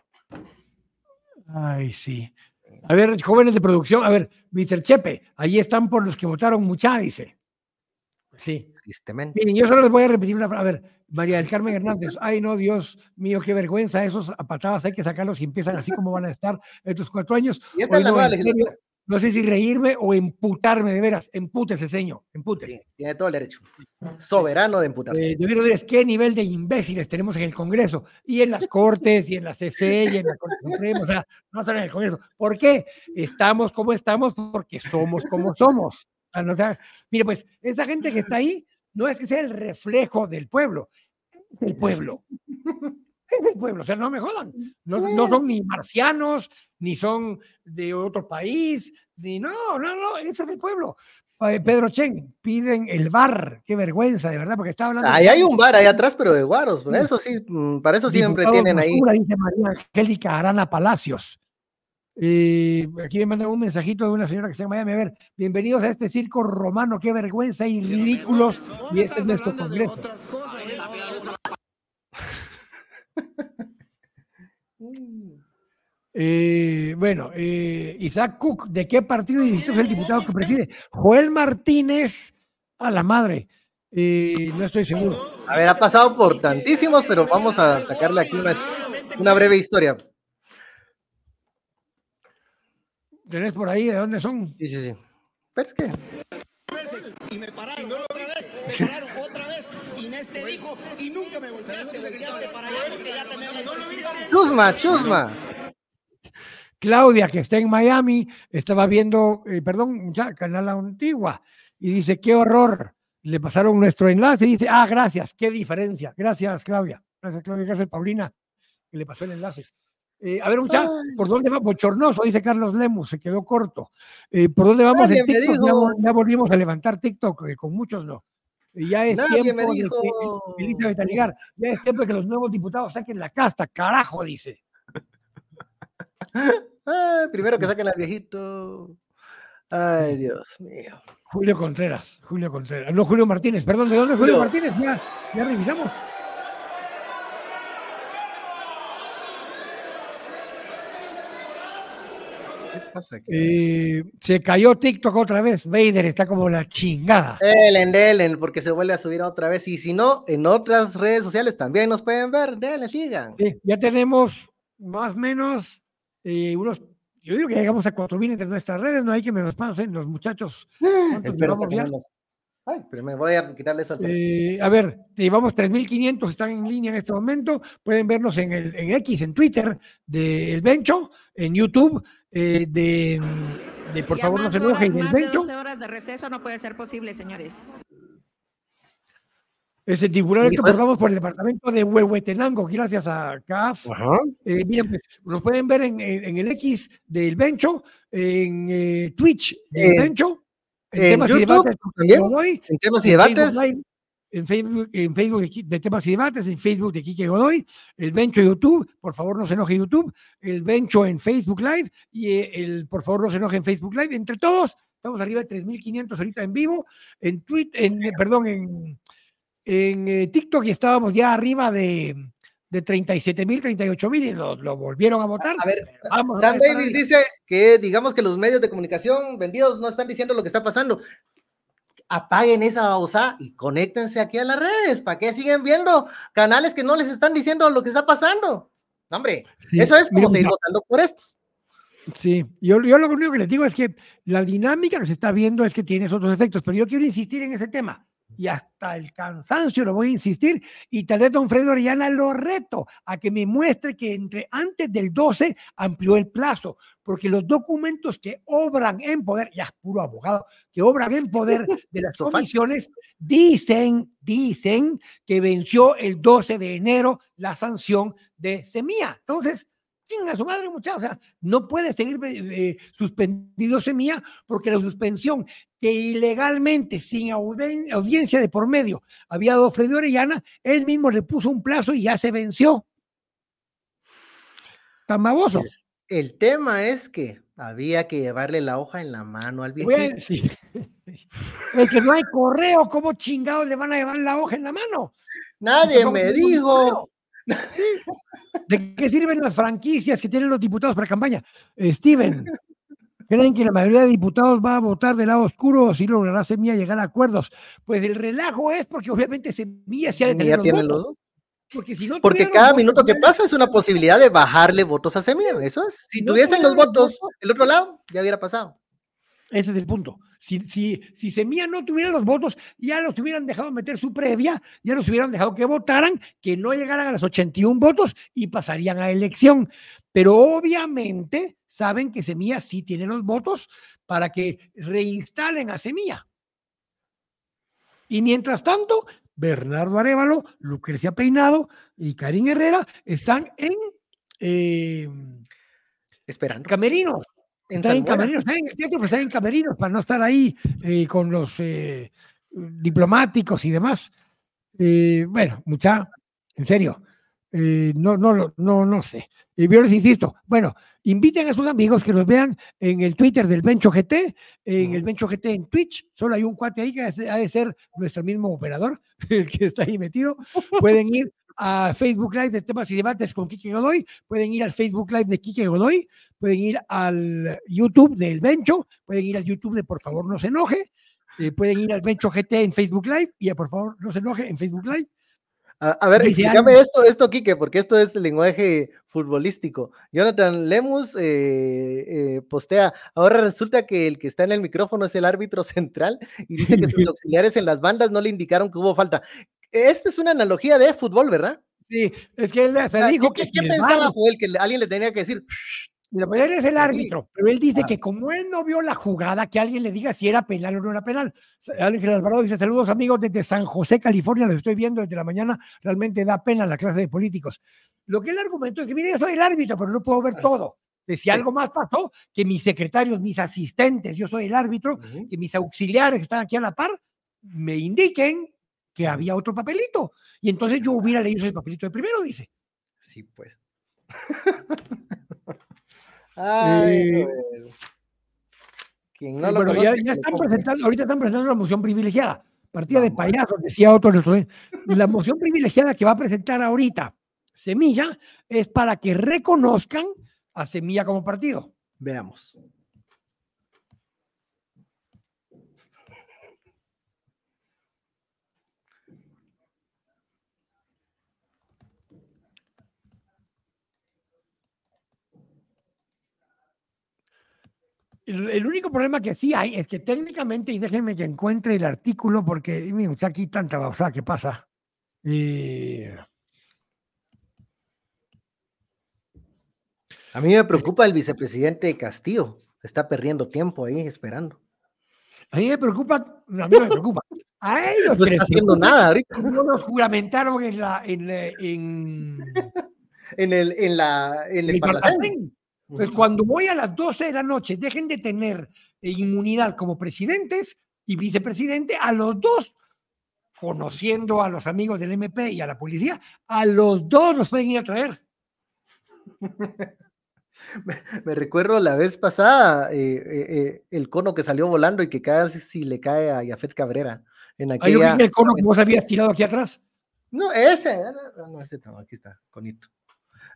Ay, sí. A ver, jóvenes de producción, a ver, Mr. Chepe, ahí están por los que votaron mucha, dice. Sí. Tristemente. Miren, yo solo les voy a repetir una A ver, María del Carmen Hernández, ay no, Dios mío, qué vergüenza, esos a patadas hay que sacarlos y empiezan así como van a estar estos cuatro años. Y esta la no sé si reírme o emputarme, de veras. Empútese, señor. Empútese. tiene todo el derecho. Soberano de emputarse. Eh, yo quiero decir, qué nivel de imbéciles tenemos en el Congreso y en las Cortes y en la CC y en la Corte Suprema. O sea, no solo en el Congreso. ¿Por qué? Estamos como estamos porque somos como somos. O sea, mire, pues, esta gente que está ahí no es que sea el reflejo del pueblo, es el pueblo es el pueblo, o sea, no me jodan. No, no, son ni marcianos, ni son de otro país, ni no, no, no, ese es el pueblo. Pedro Chen, piden el bar, qué vergüenza, de verdad, porque está hablando. Ahí hay un bar ahí atrás, pero de guaros, por eso sí, mm, para eso siempre tienen ahí. Dice María Angélica Arana Palacios. Y aquí me mandan un mensajito de una señora que se llama Miami. A ver, bienvenidos a este circo romano, qué vergüenza y ridículos. Y este es nuestro congreso. Eh, bueno, eh, Isaac Cook, ¿de qué partido es el diputado que preside? Joel Martínez, a la madre, eh, no estoy seguro. A ver, ha pasado por tantísimos, pero vamos a sacarle aquí una, breve historia. ¿Tenés por ahí de dónde son? Sí, sí, sí. Pero es que. Y me pararon otra vez, me pararon vez. Inés te dijo, y nunca me volteaste, volteaste para allá porque ya la Chusma, chusma. Claudia, que está en Miami, estaba viendo, eh, perdón, ya, Canal Antigua, y dice, qué horror, le pasaron nuestro enlace y dice, ah, gracias, qué diferencia. Gracias, Claudia. Gracias, Claudia. Gracias, Paulina, que le pasó el enlace. Eh, a ver, mucha, ¿por dónde va? Bochornoso, dice Carlos Lemus, se quedó corto. Eh, ¿Por dónde vamos en TikTok? Ya, volvimos a levantar TikTok, con muchos no. Ya es tiempo de que, ya es tiempo de que los nuevos diputados saquen la casta, carajo, dice. primero que saquen al viejito. Ay, Dios mío. Julio Contreras, Julio Contreras. No, Julio Martínez, perdón, ¿de dónde Julio, Martínez? Ya, ya revisamos. Eh, se cayó TikTok otra vez. Vader está como la chingada. Delen, delen, porque se vuelve a subir otra vez. Y si no, en otras redes sociales también nos pueden ver. Delen, sigan. ya tenemos más o menos eh, unos, yo digo que llegamos a 4.000 entre nuestras redes, no hay que me los pasen los muchachos. ¿Cuántos llevamos ya? Ay, pero me voy a quitarle eso. Eh, a ver, llevamos 3.500, están en línea en este momento. Pueden vernos en, el, en X, en Twitter, de El Bencho, en YouTube, eh, de, de, Por favor no se enojen, del Bencho. horas de receso no puede ser posible, señores. Ese tiburón que pasamos por el departamento de Huehuetenango, gracias a CAF. Eh, miren, pues, nos pueden ver en, el X del Bencho, en eh, Twitch del eh, Bencho, en, temas y debates. Godoy, en temas y debates. en Facebook, en Facebook de temas y debates, en Facebook de Quique Godoy, el Bencho YouTube, por favor no se enoje YouTube, el Bencho en Facebook Live y el por favor no se enoje en Facebook Live. Entre todos, estamos arriba de 3.500 ahorita en vivo, en Twitter, en, perdón, en en eh, TikTok y estábamos ya arriba de, de 37 mil, 38 mil y lo, volvieron a votar. A ver, Sam Davis dice que digamos que los medios de comunicación vendidos no están diciendo lo que está pasando. Apaguen esa babosa y conéctense aquí a las redes. ¿Para qué siguen viendo canales que no les están diciendo lo que está pasando? Hombre, eso es como seguir votando por estos. Sí, yo, yo lo único que les digo es que la dinámica que se está viendo es que tiene otros efectos, pero yo quiero insistir en ese tema y hasta el cansancio lo voy a insistir y tal vez don Fredo Orellana lo reto a que me muestre que entre antes del 12 amplió el plazo, porque los documentos que obran en poder, ya puro abogado, que obran en poder de las comisiones, dicen, dicen que venció el 12 de enero la sanción de Semilla. Entonces, a su madre, muchachos. O sea, no puede seguir eh, suspendido Semilla porque la suspensión que ilegalmente, sin audiencia de por medio, había dado Freddy Orellana, él mismo le puso un plazo y ya se venció. Tan baboso. El, tema es que había que llevarle la hoja en la mano al viejito. Sí. El que no hay correo, ¿cómo chingados le van a llevar la hoja en la mano? Nadie me dijo. ¿De qué sirven las franquicias que tienen los diputados para campaña? Eh, Steven, ¿creen que la mayoría de diputados va a votar del lado oscuro o si logrará Semilla llegar a acuerdos? Pues el relajo es porque obviamente Semilla se ha de tener los votos. Porque, si no porque cada minuto que pasa es una posibilidad de bajarle votos a Semilla, eso es. Si, tuviesen los votos el otro lado, ya hubiera pasado. Ese es el punto. Si, si, si Semilla no tuviera los votos, ya los hubieran dejado meter su previa, ya los hubieran dejado que votaran, que no llegaran a los 81 votos y pasarían a elección. Pero obviamente saben que Semilla sí tiene los votos para que reinstalen a Semilla. Y mientras tanto, Bernardo Arevalo, Lucrecia Peinado y Karim Herrera están en eh, esperando camerinos están en camerinos, están en el teatro, pero están en camerinos para no estar ahí eh, con los eh, diplomáticos y demás. Eh, bueno, mucha, en serio, no, no, no, no sé. Y yo les insisto, bueno, inviten a sus amigos que nos vean en el Twitter del Bencho GT, en el Bencho GT en Twitch. Solo hay un cuate ahí que ha de ser nuestro mismo operador, el que está ahí metido. Pueden ir a Facebook Live de temas y debates con Kike Godoy, pueden ir al Facebook Live de Kike Godoy, pueden ir al YouTube del Bencho, pueden ir al YouTube de Por favor no se enoje, eh, pueden ir al Bencho GT en Facebook Live y a Por favor no se enoje en Facebook Live. A, ver, explícame esto, esto, Kike, porque esto es lenguaje futbolístico. Jonathan Lemus eh, eh, postea, ahora resulta que el que está en el micrófono es el árbitro central y dice que sus auxiliares en las bandas no le indicaron que hubo falta. Esta es una analogía de fútbol, ¿verdad? Sí, es que él se dijo que. ¿Qué, pensaba Joel? Que alguien le tenía que decir. Mira, pues él es el árbitro, pero él dice que como él no vio la jugada, que alguien le diga si era penal o no era penal. Ángel Alvarado dice: Saludos, amigos, desde San José, California, los estoy viendo desde la mañana. Realmente da pena la clase de políticos. Lo que él argumentó es que, mire, yo soy el árbitro, pero no puedo ver todo. Que si algo más pasó, que mis secretarios, mis asistentes, yo soy el árbitro, que mis auxiliares que están aquí a la par, me indiquen que había otro papelito. Y entonces yo hubiera leído ese papelito de primero, dice. Sí, pues. Ay, no lo ya, están presentando, ahorita están presentando la moción privilegiada. Partida de payasos, decía otro. La moción privilegiada que va a presentar ahorita Semilla es para que reconozcan a Semilla como partido. Veamos. El, único problema que sí hay es que técnicamente, y déjenme que encuentre el artículo, porque mira, está aquí tanta cosa que pasa. A mí me preocupa el vicepresidente Castillo. Está perdiendo tiempo ahí esperando. A mí me preocupa, a mí me preocupa. A ellos no está haciendo nada ahorita. No nos juramentaron en la en, en, en el en la en el, el entonces, cuando voy a las 12 de la noche, dejen de tener eh, inmunidad como presidentes y vicepresidente a los dos, conociendo a los amigos del MP y a la policía, a los dos nos pueden ir a traer. Me, recuerdo la vez pasada eh, eh, el cono que salió volando y que casi le cae a Yafet Cabrera. En aquella... el cono que vos habías tirado aquí atrás? No, ese, no, ese no, aquí está, conito.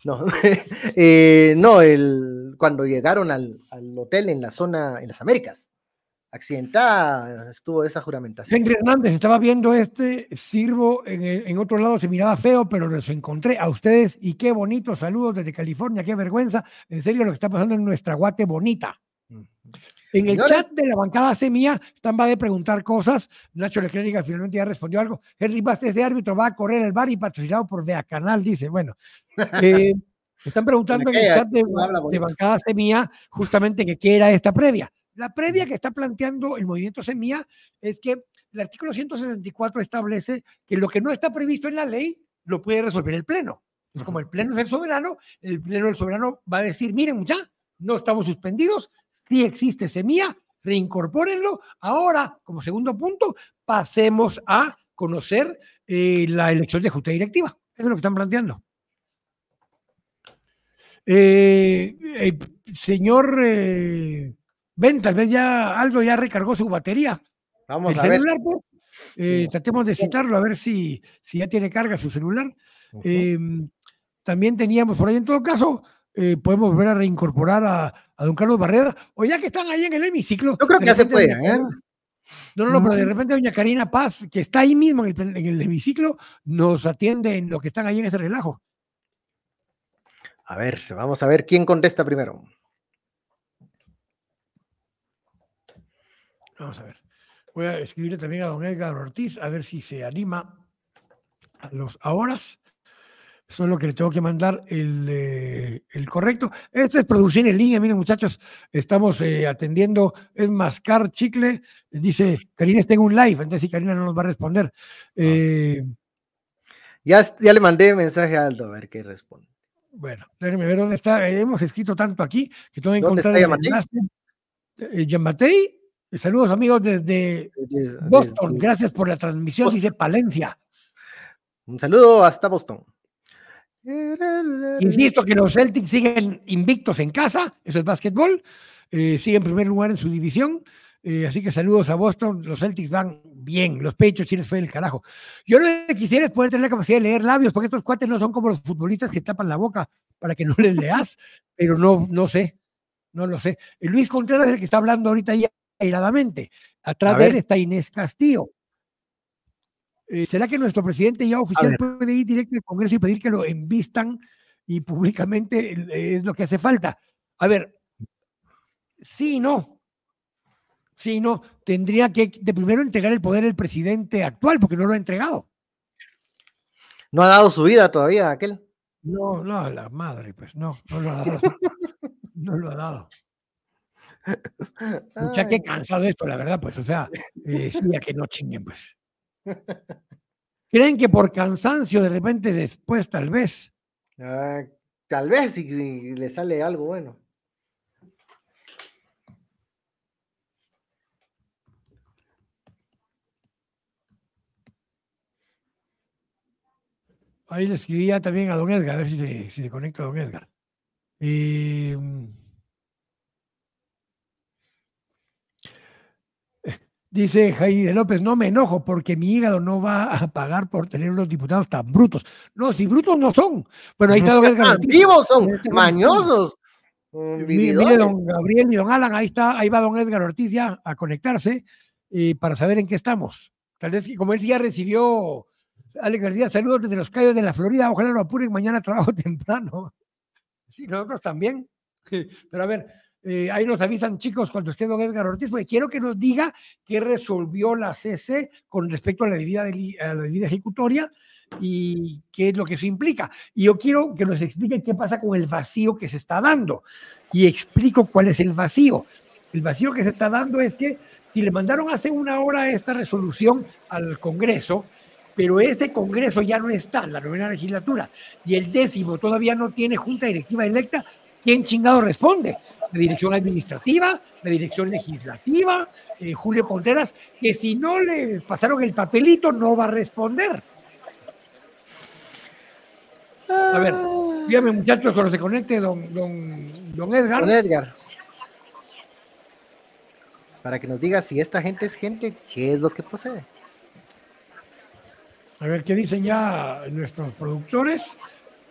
No, eh, no, el, cuando llegaron al, hotel en la zona, en las Américas. accidentada estuvo esa juramentación. Henry Hernández, estaba viendo este, sirvo, en, en, otro lado se miraba feo, pero los encontré a ustedes y qué bonito, saludos desde California, qué vergüenza, en serio lo que está pasando en nuestra guate bonita. En el chat de la bancada semilla están va de preguntar cosas. Nacho Leclerc finalmente ya respondió algo. Henry Bastes de árbitro va a correr el bar y patrocinado por Vea Canal, dice. Bueno, eh, están preguntando en el chat de, de bancada semilla justamente que qué era esta previa. La previa que está planteando el movimiento Semilla es que el artículo 164 establece que lo que no está previsto en la ley lo puede resolver el Pleno. Entonces, como el Pleno es el soberano, el Pleno del soberano va a decir, miren, ya, no estamos suspendidos, sí existe Semilla, reincorpórenlo. Ahora, como segundo punto, pasemos a conocer eh, la elección de Junta Directiva. Eso es lo que están planteando. Eh, eh, señor Ven, tal vez ya Aldo ya recargó su batería. Vamos a celular, ver. Pues, eh, tratemos de citarlo a ver si, si ya tiene carga su celular. Em, también teníamos por ahí, en todo caso, eh, podemos volver a reincorporar a, don Carlos Barrera, o ya que están ahí en el hemiciclo. Yo creo que ya se puede, ¿eh? No, no, no, pero de repente doña Karina Paz, que está ahí mismo en el, en el hemiciclo, nos atiende en lo que están ahí en ese relajo. A ver, vamos a ver quién contesta primero. Vamos a ver. Voy a escribirle también a don Edgar Ortiz a ver si se anima a los ahora. Solo que le tengo que mandar el, eh, correcto. Esto es producir en línea. Miren, muchachos, estamos eh, atendiendo. Es mascar chicle. Dice Karina, en un live. Entonces, si Karina no nos va a responder. Ah. Eh, ya, ya le mandé mensaje a Aldo a ver qué responde. Bueno, déjenme ver dónde está. hemos escrito tanto aquí que tengo que encontrar el Yamatei Saludos amigos desde Boston. Gracias por la transmisión, dice Palencia. Un saludo hasta Boston. Insisto que los Celtics siguen invictos en casa, eso es básquetbol, eh, siguen en primer lugar en su división, eh, así que saludos a Boston, los Celtics van bien, los pechos sí les fue el carajo. Yo lo que quisiera es poder tener la capacidad de leer labios, porque estos cuates no son como los futbolistas que tapan la boca para que no les leas, pero no, no sé, no lo sé. Luis Contreras es el que está hablando ahorita ya airadamente. Atrás de él está Inés Castillo. Eh, ¿Será que nuestro presidente ya oficial puede ir directo al Congreso y pedir que lo envistan y públicamente es lo que hace falta? A ver, sí, no. Sí, no. Tendría que de primero entregar el poder el presidente actual, porque no lo ha entregado. No ha dado su vida todavía, aquel. No, no, la madre, pues no, no lo ha dado. no lo ha dado. Mucha que cansado de esto, la verdad, pues, o sea, eh, que no chinguen, pues. ¿Creen que por cansancio de repente después, tal vez? Ah, tal vez, si, le sale algo bueno. Ahí le escribía también a don Edgar, a ver si se, conecta a don Edgar. Eh, Dice Jaime López, no me enojo porque mi hígado no va a pagar por tener unos diputados tan brutos. No, si brutos no son. Bueno, ahí está don Edgar. Vivos son, mañosos. Mire, don Gabriel y don Alan, ahí está, ahí va don Edgar Ortiz ya a conectarse eh, para saber en qué estamos. Tal vez que como él ya recibió, Alex García, saludos desde los calles de la Florida, ojalá lo apuren mañana trabajo temprano. Sí, nosotros también. Pero a ver, eh, ahí nos avisan, chicos, cuando esté don Edgar Ortiz, porque quiero que nos diga qué resolvió la CC con respecto a la medida, a la ejecutoria y qué es lo que eso implica. Y yo quiero que nos explique qué pasa con el vacío que se está dando. Y explico cuál es el vacío. El vacío que se está dando es que si le mandaron hace una hora esta resolución al Congreso, pero este Congreso ya no está, la novena legislatura, y el décimo todavía no tiene junta directiva electa, ¿quién chingado responde? La dirección administrativa, la dirección legislativa, eh, Julio Contreras, que si no le pasaron el papelito no va a responder. A ver, dígame muchachos, cuando se conecte don, don, Edgar. Don Edgar. Para que nos diga si esta gente es gente, ¿qué es lo que posee? A ver, ¿qué dicen ya nuestros productores?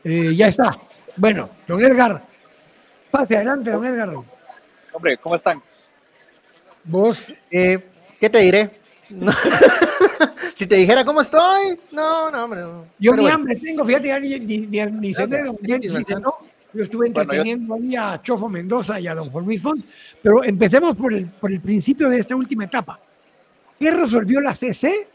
Eh, ya está. Bueno, don Edgar, Pase adelante, don Edgar. Hombre, ¿cómo están? ¿Vos? Eh, ¿Qué te diré? si te dijera cómo estoy, no, no, hombre. Yo ni hambre tengo, fíjate, ni, ni, ni, ni ¿no? Yo estuve entreteniendo ahí a Chofo Mendoza y a don Juan Luis Font, pero empecemos por el, por el principio de esta última etapa. ¿Qué resolvió la CC?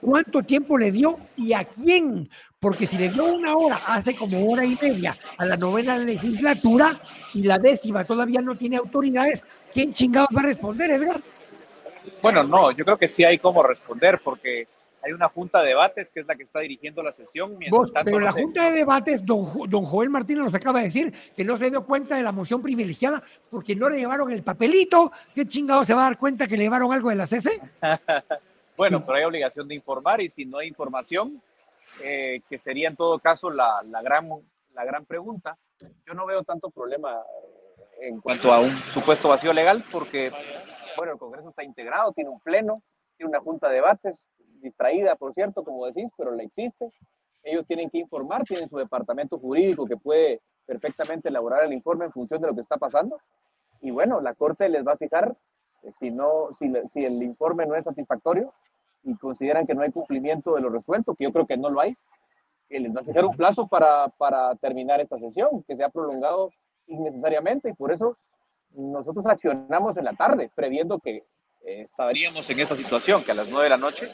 ¿Cuánto tiempo le dio y a quién? Porque si le dio una hora, hace como hora y media a la novena legislatura y la décima todavía no tiene autoridades, ¿quién chingados va a responder, Edgar? Bueno, no, yo creo que sí hay cómo responder porque hay una junta de debates que es la que está dirigiendo la sesión. pero la junta de debates, don, don, Joel Martínez nos acaba de decir que no se dio cuenta de la moción privilegiada porque no le llevaron el papelito. ¿Qué chingado se va a dar cuenta que le llevaron algo de la CC? bueno, pero hay obligación de informar y si no hay información, eh, que sería en todo caso la, la, gran, la gran pregunta, yo no veo tanto problema en cuanto a un supuesto vacío legal porque, bueno, el Congreso está integrado, tiene un pleno, tiene una junta de debates, distraída, por cierto, como decís, pero la existe. Ellos tienen que informar, tienen su departamento jurídico que puede perfectamente elaborar el informe en función de lo que está pasando. Y bueno, la Corte les va a fijar eh, si, no, si el informe no es satisfactorio y consideran que no hay cumplimiento de lo resuelto, que yo creo que no lo hay, que les va a fijar un plazo para, para terminar esta sesión, que se ha prolongado innecesariamente y por eso nosotros accionamos en la tarde, previendo que eh, estaríamos en esta situación, que a las nueve de la noche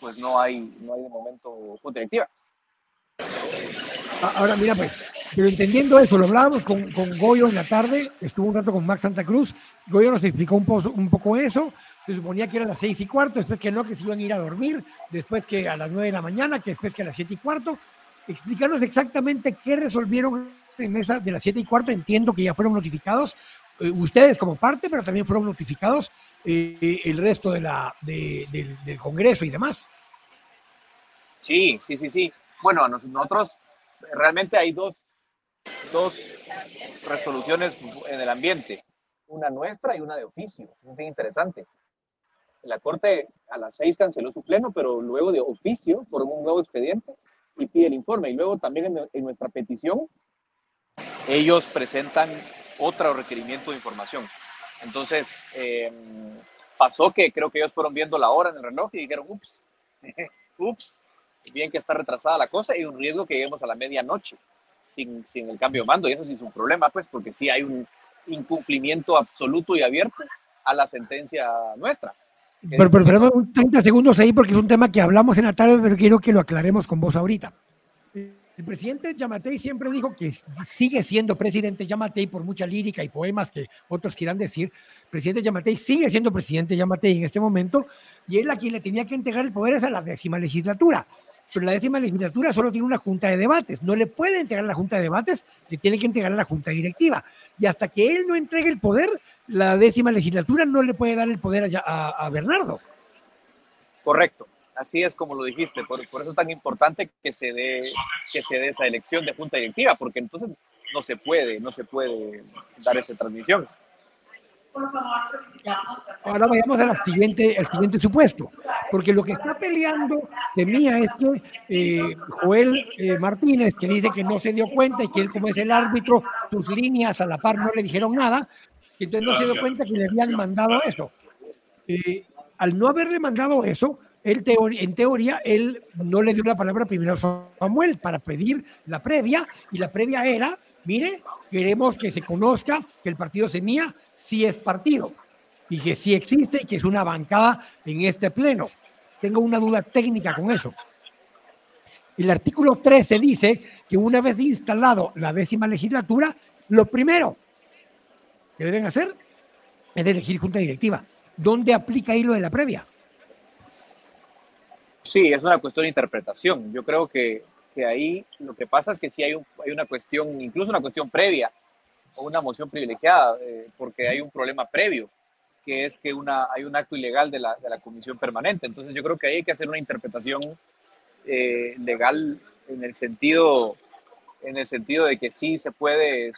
pues no hay, no hay de momento junta directiva. Ah, ahora, mira, pues, pero entendiendo eso, lo hablábamos con, con, Goyo en la tarde, estuvo un rato con Max Santa Cruz, Goyo nos explicó un, poco, un poco eso, se suponía que eran las seis y cuarto, después que no, que se iban a ir a dormir, después que a las nueve de la mañana, que después que a las siete y cuarto. Explícanos exactamente qué resolvieron en esa de las siete y cuarto, entiendo que ya fueron notificados, eh, ustedes como parte, pero también fueron notificados eh, el resto de la, del, Congreso y demás. Sí, sí, sí, sí. Bueno, nosotros realmente hay dos, dos resoluciones en el ambiente, una nuestra y una de oficio. Es bien interesante. La Corte a las seis canceló su pleno, pero luego de oficio, por un nuevo expediente, y pide el informe. Y luego también en, nuestra petición, ellos presentan otro requerimiento de información. Entonces, em, pasó que creo que ellos fueron viendo la hora en el reloj y dijeron, ups, ups, bien que está retrasada la cosa y un riesgo que lleguemos a la medianoche sin, sin el cambio de mando. Y eso sí es un problema, pues, porque sí hay un incumplimiento absoluto y abierto a la sentencia nuestra. Pero, pero, 30 segundos ahí porque es un tema que hablamos en la tarde, pero quiero que lo aclaremos con vos ahorita. El presidente Yamatei siempre dijo que sigue siendo presidente Yamatei por mucha lírica y poemas que otros quieran decir. presidente Yamatei sigue siendo presidente Yamatei en este momento y él a quien le tenía que entregar el poder es a la décima legislatura pero la décima legislatura solo tiene una junta de debates. No le puede entregar la junta de debates, le tiene que entregar a la junta directiva. Y hasta que él no entregue el poder, la décima legislatura no le puede dar el poder a, Bernardo. Correcto, así es como lo dijiste. Por, eso es tan importante que se, dé, que se dé esa elección de junta directiva, porque entonces no se puede, no se puede dar esa transmisión. Ahora vayamos al siguiente, al siguiente supuesto, porque lo que está peleando de mía es que eh, Joel eh, Martínez, que dice que no se dio cuenta y que él como es el árbitro, sus líneas a la par no le dijeron nada, entonces no se dio cuenta que le habían mandado eso. Eh, al no haberle mandado eso, él en teoría, él no le dio la palabra primero a Samuel para pedir la previa, y la previa era mire, queremos que se conozca que el partido Semilla sí es partido y que sí existe y que es una bancada en este pleno. Tengo una duda técnica con eso. El artículo 13 dice que una vez instalado la décima legislatura, lo primero que deben hacer es elegir junta directiva. ¿Dónde aplica ahí lo de la previa? Sí, es una cuestión de interpretación. Yo creo que que ahí lo que pasa es que sí hay, hay una cuestión, incluso una cuestión previa o una moción privilegiada, eh, porque hay un problema previo, que es que una, hay un acto ilegal de la, de la comisión permanente. Entonces yo creo que ahí hay que hacer una interpretación eh, legal en el sentido en el sentido de que sí se puede,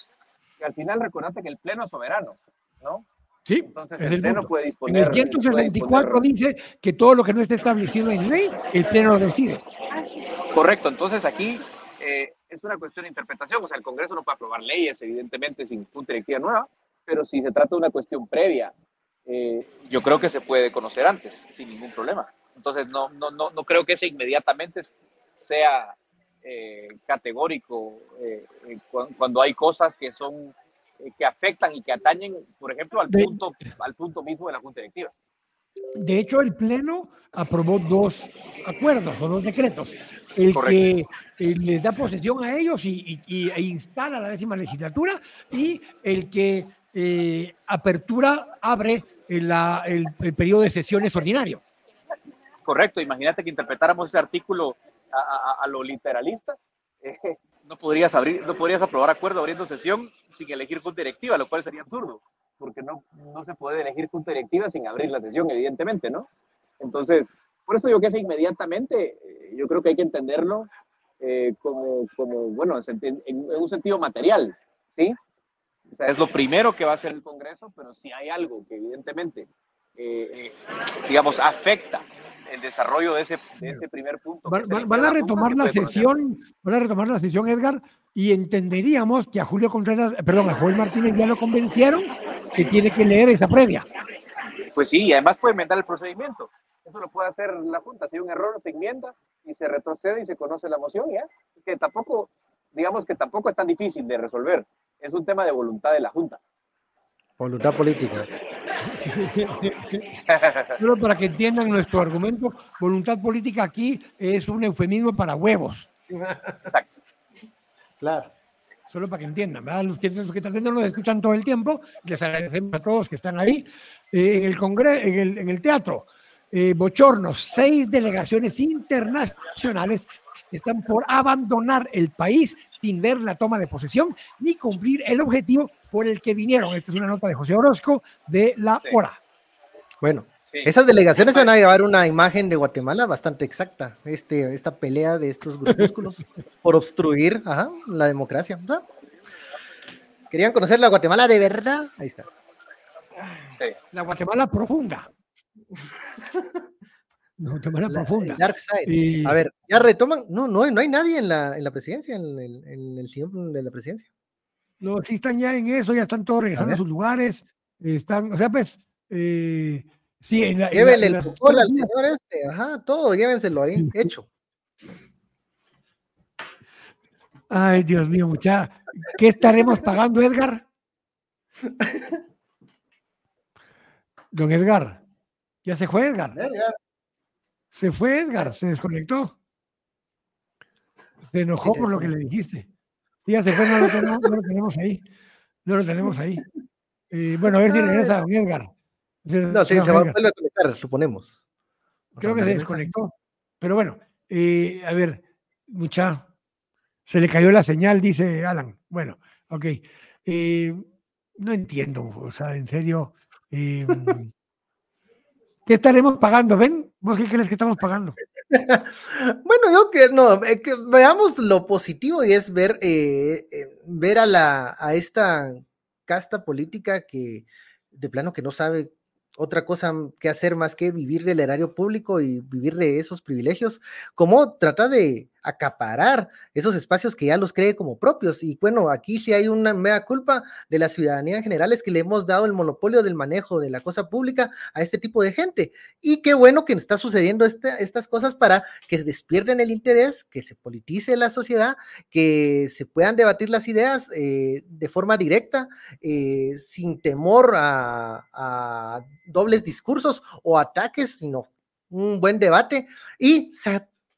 al final recordate que el pleno es soberano, ¿no? Sí, Entonces, el, pleno puede disponer, en el 164 dice que todo lo que no esté establecido en ley, el pleno lo decide. Correcto, entonces aquí eh, es una cuestión de interpretación, o sea, el Congreso no puede aprobar leyes, evidentemente, sin punta directiva nueva, pero si se trata de una cuestión previa eh, yo creo que se puede conocer antes, sin ningún problema. Entonces, no, no, no, no creo que ese inmediatamente sea eh, categórico eh, cuando hay cosas que son que afectan y que atañen, por ejemplo, al punto, al punto mismo de la Junta Directiva. De hecho, el Pleno aprobó dos acuerdos o dos decretos. El que les da posesión a ellos y, e instala la décima legislatura y el que eh, apertura, abre el, el, periodo de sesiones ordinario. Correcto, imagínate que interpretáramos ese artículo a, lo literalista. Eh, no, podrías abrir, no podrías aprobar acuerdo abriendo sesión sin elegir junta directiva, lo cual sería absurdo porque no, no se puede elegir junta directiva sin abrir la sesión, evidentemente, ¿no? Entonces, por eso yo que sé inmediatamente, eh, yo creo que hay que entenderlo eh, como, como, bueno, en, un sentido material, ¿sí? Es lo primero que va a hacer el Congreso, pero si hay algo que evidentemente, eh, digamos, afecta el desarrollo de ese, de ese primer punto. Van, a retomar la sesión, van a retomar la sesión, Edgar, y entenderíamos que a Julio Contreras, perdón, a Joel Martínez ya lo convencieron que tiene que leer esa previa. Pues sí, y además puede enmendar el procedimiento. Eso lo puede hacer la Junta. Si hay un error, se enmienda y se retrocede y se conoce la moción, ¿ya? que tampoco, digamos que tampoco es tan difícil de resolver. Es un tema de voluntad de la Junta. Voluntad política. Solo para que entiendan nuestro argumento, voluntad política aquí es un eufemismo para huevos. Exacto. Claro solo para que entiendan, ¿verdad? Los que, los que tal vez no nos escuchan todo el tiempo, les agradecemos a todos que están ahí. Eh, en, el congreso, en, el, en el teatro, eh, Bochornos, seis delegaciones internacionales están por abandonar el país sin ver la toma de posesión ni cumplir el objetivo por el que vinieron. Esta es una nota de José Orozco de La Hora. Bueno, esas delegaciones van a llevar una imagen de Guatemala bastante exacta, este, esta pelea de estos grupúsculos por obstruir la democracia. ¿Querían conocer la Guatemala de verdad? Ahí está. La Guatemala profunda. La Guatemala profunda. A ver, ya retoman. No, no, no hay nadie en la, en la presidencia, en el, en el sillón de la presidencia. No, sí están ya en eso, ya están todos regresando a, sus lugares. Están, o sea, pues, eh, Sí, en la, Llévenle el fútbol al señor este, ajá, todo, llévenselo ahí, hecho. Ay, Dios mío, mucha. ¿Qué estaremos pagando, Edgar? Don Edgar. ¿Ya se fue Edgar? Se fue Edgar, se desconectó. Se enojó por lo que le dijiste. Ya se fue, no lo tenemos, ahí. No lo tenemos ahí. Eh, bueno, a ver si regresa Don Edgar. No, sí, se va a conectar, suponemos. Creo que se desconectó. Pero bueno, eh, a ver, mucha. Se le cayó la señal, dice Alan. Bueno, ok. Eh, no entiendo, o sea, en serio. Eh, ¿Qué estaremos pagando? ¿Ven? ¿Vos qué crees que estamos pagando? Bueno, yo que no, que veamos lo positivo y es ver, ver a, la, a esta casta política que de plano que no sabe otra cosa que hacer más que vivir del erario público y vivir de esos privilegios, como trata de acaparar esos espacios que ya los cree como propios. Y bueno, aquí sí hay una mea culpa de la ciudadanía en general, es que le hemos dado el monopolio del manejo de la cosa pública a este tipo de gente. Y qué bueno que está sucediendo este, estas cosas para que despierten el interés, que se politice la sociedad, que se puedan debatir las ideas eh, de forma directa, eh, sin temor a, a dobles discursos o ataques, sino un buen debate y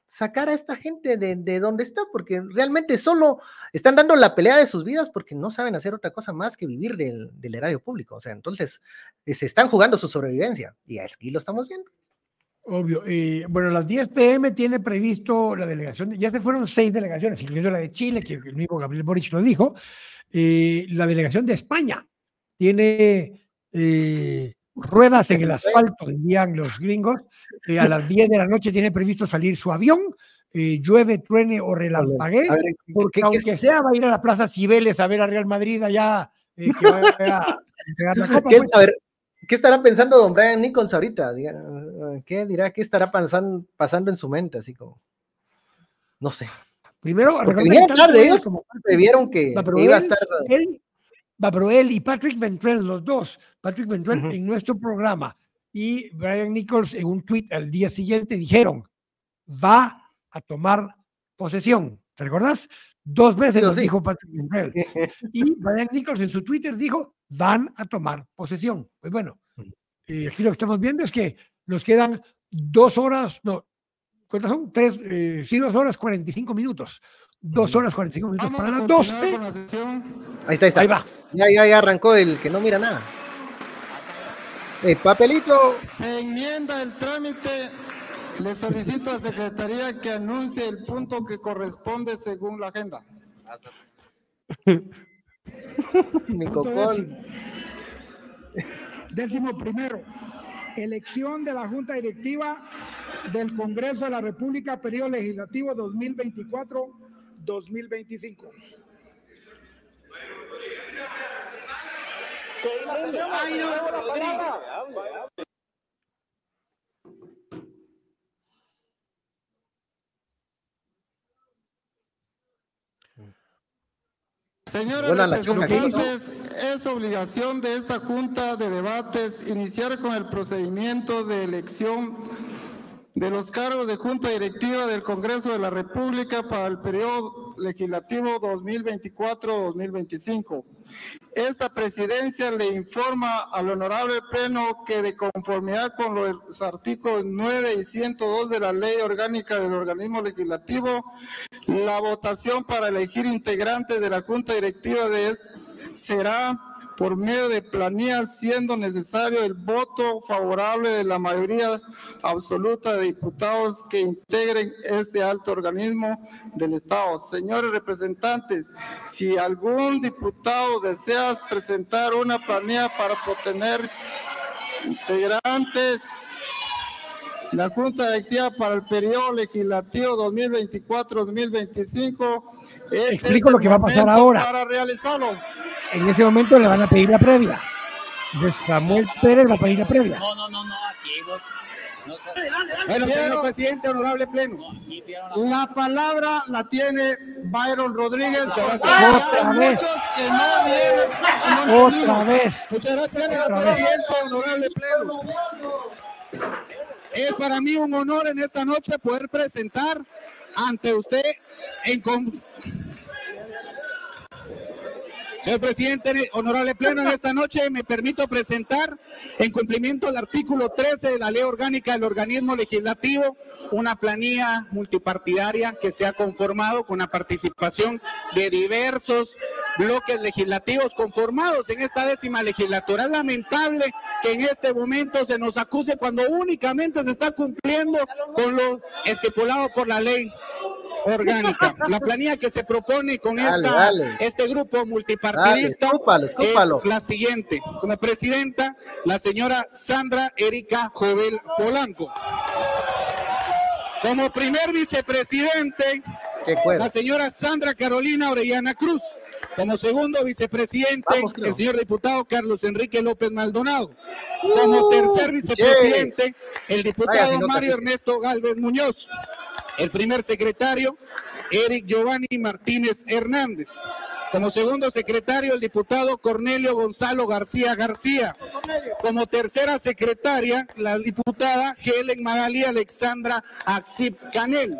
sacar a esta gente de, de, donde está, porque realmente solo están dando la pelea de sus vidas porque no saben hacer otra cosa más que vivir del, del erario público. O sea, entonces eh, se están jugando su sobrevivencia y aquí lo estamos viendo. Obvio. bueno, a las 10 pm tiene previsto la delegación, ya se fueron seis delegaciones, incluyendo la de Chile, que el mismo Gabriel Boric lo dijo, eh, la delegación de España tiene eh, ruedas en el asfalto, dirían los gringos. Eh, a las 10 de la noche tiene previsto salir su avión. Eh, llueve, truene o relampague, porque aunque sea va a ir a la Plaza Cibeles a ver a Real Madrid allá eh, que va a, la copa. ¿Qué, pues. a ver, ¿qué estará pensando don Brian Nichols ahorita? ¿Qué dirá? ¿Qué estará pasando, pasando en su mente? Así como, no sé. Primero, porque vinieron tarde ellos, como vieron que, iba a estar... Él, Babroel y Patrick Ventrell, los dos, Patrick Ventrell en nuestro programa y Brian Nichols en un tweet al día siguiente dijeron, va a tomar posesión. ¿Te recuerdas? Dos veces lo dijo Patrick Ventrell. y Brian Nichols en su Twitter dijo, van a tomar posesión. Pues bueno, eh, aquí lo que estamos viendo es que nos quedan dos horas, no, ¿cuántas son? Tres, eh, sí, dos horas, 45 minutos. Dos horas, 45 minutos para las 12. Ahí está, ahí está. Ahí va. Ya, ya, ya arrancó el que no mira nada. El papelito. Se enmienda el trámite. Le solicito a Secretaría que anuncie el punto que corresponde según la agenda. Mi cocón. Décimo primero, elección de la Junta Directiva del Congreso de la República, periodo legislativo 2024-2025. Señores representantes, es obligación de esta Junta de Debates iniciar con el procedimiento de elección de los cargos de Junta Directiva del Congreso de la República para el periodo legislativo 2024-2025. Esta presidencia le informa al honorable pleno que de conformidad con los artículos 9 y 102 de la ley orgánica del organismo legislativo, la votación para elegir integrantes de la junta directiva de este será por medio de planilla, siendo necesario el voto favorable de la mayoría absoluta de diputados que integren este alto organismo del Estado. Señores representantes, si algún diputado desea presentar una planilla para obtener integrantes, la Junta Directiva para el periodo legislativo 2024-2025. Este Explico lo que va a pasar ahora. Para realizarlo en ese momento le van a pedir la previa. De Samuel Pérez va a pedir la previa. No, no, no, no, aquí vos. bueno, señor presidente, honorable pleno. La palabra la tiene Byron Rodríguez. Muchas gracias. Otra vez. que no vienen. Otra vez. Muchas gracias, señor presidente, honorable pleno. Es para mí un honor en esta noche poder presentar ante usted en Señor presidente, honorable pleno, en esta noche me permito presentar, en cumplimiento del artículo 13 de la ley orgánica del organismo legislativo, una planilla multipartidaria que se ha conformado con la participación de diversos bloques legislativos conformados en esta décima legislatura. Es lamentable que en este momento se nos acuse cuando únicamente se está cumpliendo con lo estipulado por la ley orgánica. La planilla que se propone con esta, este grupo multipartidista es la siguiente. Como presidenta, la señora Sandra Erika Jovel Polanco. Como primer vicepresidente, la señora Sandra Carolina Orellana Cruz. Como segundo vicepresidente, el señor diputado Carlos Enrique López Maldonado. Como tercer vicepresidente, el diputado Mario Ernesto Galvez Muñoz. El primer secretario, Eric Giovanni Martínez Hernández. Como segundo secretario, el diputado Cornelio Gonzalo García García. Como tercera secretaria, la diputada Helen Magali Alexandra Axip Canel.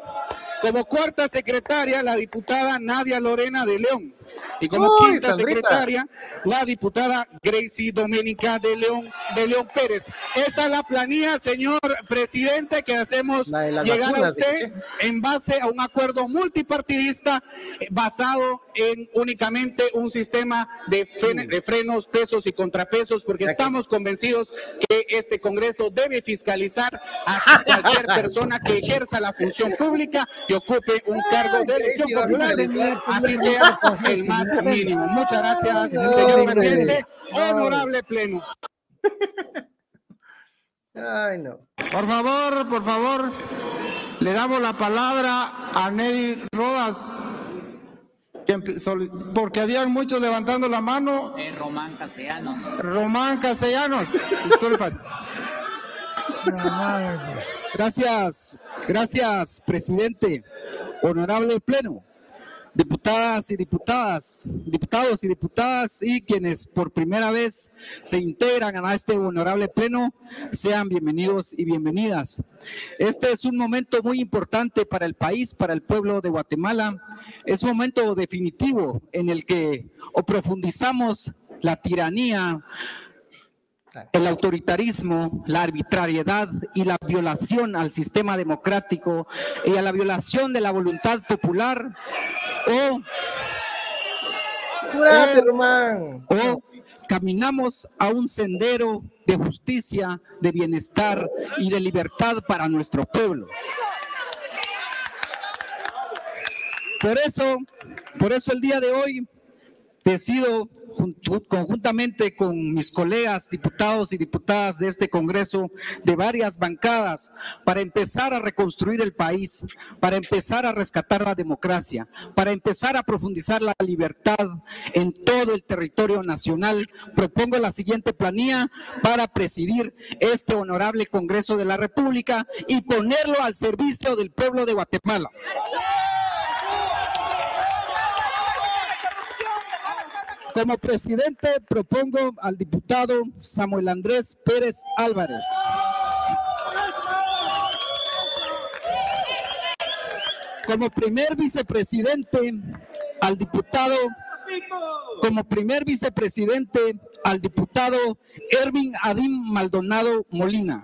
Como cuarta secretaria, la diputada Nadia Lorena de León. Y como quinta secretaria, la diputada Gracie Doménica de León, de León Pérez. Esta es la planilla, señor presidente, que hacemos llegar a usted en base a un acuerdo multipartidista basado en únicamente un sistema de, de frenos, pesos y contrapesos, porque estamos convencidos que este Congreso debe fiscalizar a cualquier persona que ejerza la función pública y ocupe un cargo de elección popular, así sea el más mínimo. Muchas gracias, señor presidente. Honorable pleno. Ay, no. Por favor, por favor, le damos la palabra a Nelly Rodas, porque habían muchos levantando la mano. Román Castellanos. Román Castellanos, disculpas. Gracias, gracias, presidente. Honorable Pleno. Diputadas y diputadas, diputados y diputadas y quienes por primera vez se integran a este honorable pleno, sean bienvenidos y bienvenidas. Este es un momento muy importante para el país, para el pueblo de Guatemala. Es un momento definitivo en el que profundizamos la tiranía, el autoritarismo, la arbitrariedad y la violación al sistema democrático y a la violación de la voluntad popular o, o caminamos a un sendero de justicia, de bienestar y de libertad para nuestro pueblo. Por eso, por eso el día de hoy decido conjuntamente con mis colegas diputados y diputadas de este Congreso de varias bancadas para empezar a reconstruir el país, para empezar a rescatar la democracia, para empezar a profundizar la libertad en todo el territorio nacional, propongo la siguiente planilla para presidir este honorable Congreso de la República y ponerlo al servicio del pueblo de Guatemala. Como presidente propongo al diputado Samuel Andrés Pérez Álvarez. Como primer vicepresidente al diputado como primer vicepresidente al diputado Ervin Adín Maldonado Molina.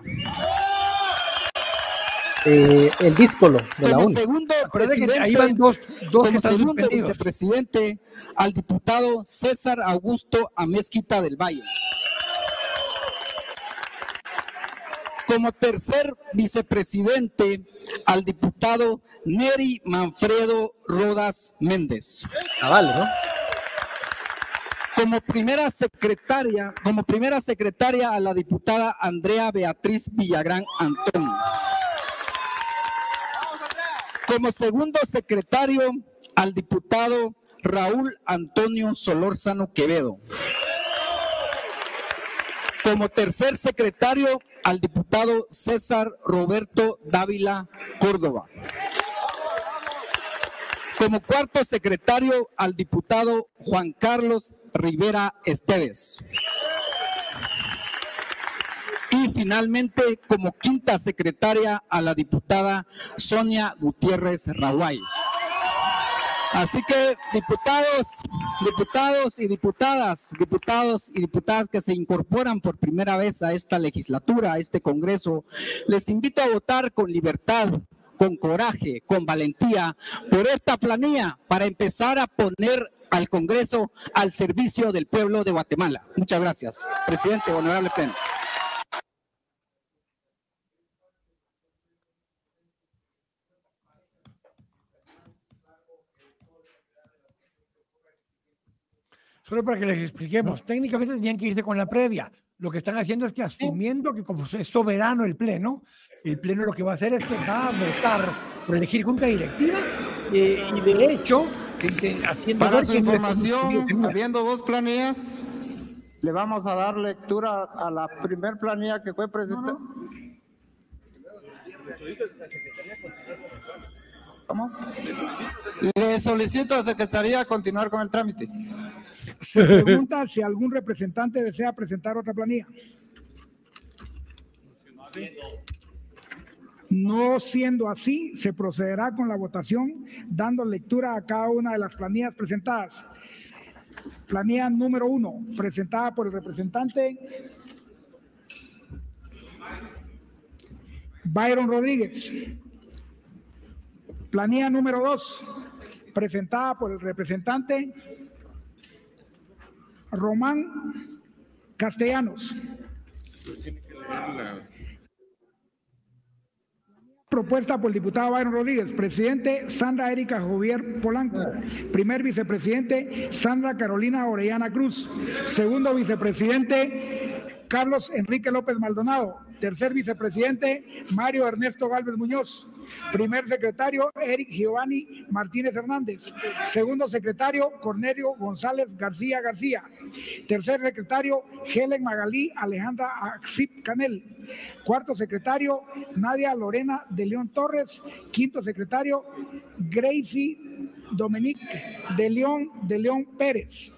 Eh, el díscolo de como la segundo presidente, ahí van dos, dos como segundo vicepresidente al diputado César Augusto Amezquita del Valle. Como tercer vicepresidente al diputado Neri Manfredo Rodas Méndez. Ah, vale, ¿no? Como primera secretaria, como primera secretaria a la diputada Andrea Beatriz Villagrán Antonio como segundo secretario al diputado Raúl Antonio Solórzano Quevedo. Como tercer secretario al diputado César Roberto Dávila Córdoba. Como cuarto secretario al diputado Juan Carlos Rivera Esteves. Y finalmente, como quinta secretaria, a la diputada Sonia Gutiérrez Raguay. Así que, diputados, diputados y diputadas, diputados y diputadas que se incorporan por primera vez a esta legislatura, a este Congreso, les invito a votar con libertad, con coraje, con valentía por esta planilla para empezar a poner al Congreso al servicio del pueblo de Guatemala. Muchas gracias, presidente, honorable pleno. Solo para que les expliquemos, técnicamente tenían que irse con la previa. Lo que están haciendo es que asumiendo que como es soberano el Pleno, el Pleno lo que va a hacer es que va a votar por elegir junta directiva eh, y de hecho, haciendo... Para su información, habiendo dos planillas, le vamos a dar lectura a la primer planilla que fue presentada. ¿Cómo? Le solicito a la Secretaría continuar con el trámite. Se pregunta si algún representante desea presentar otra planilla. No siendo así, se procederá con la votación dando lectura a cada una de las planillas presentadas. Planilla número uno, presentada por el representante Byron Rodríguez. Planilla número dos, presentada por el representante Román Castellanos. Propuesta por el diputado Byron Rodríguez. Presidente Sandra Erika Javier Polanco. Primer vicepresidente Sandra Carolina Orellana Cruz. Segundo vicepresidente Carlos Enrique López Maldonado. Tercer vicepresidente, Mario Ernesto Galvez Muñoz. Primer secretario, Eric Giovanni Martínez Hernández. Segundo secretario, Cornelio González García García. Tercer secretario, Helen Magalí Alejandra Axip Canel. Cuarto secretario, Nadia Lorena de León Torres. Quinto secretario, Gracie Dominique de León de León Pérez.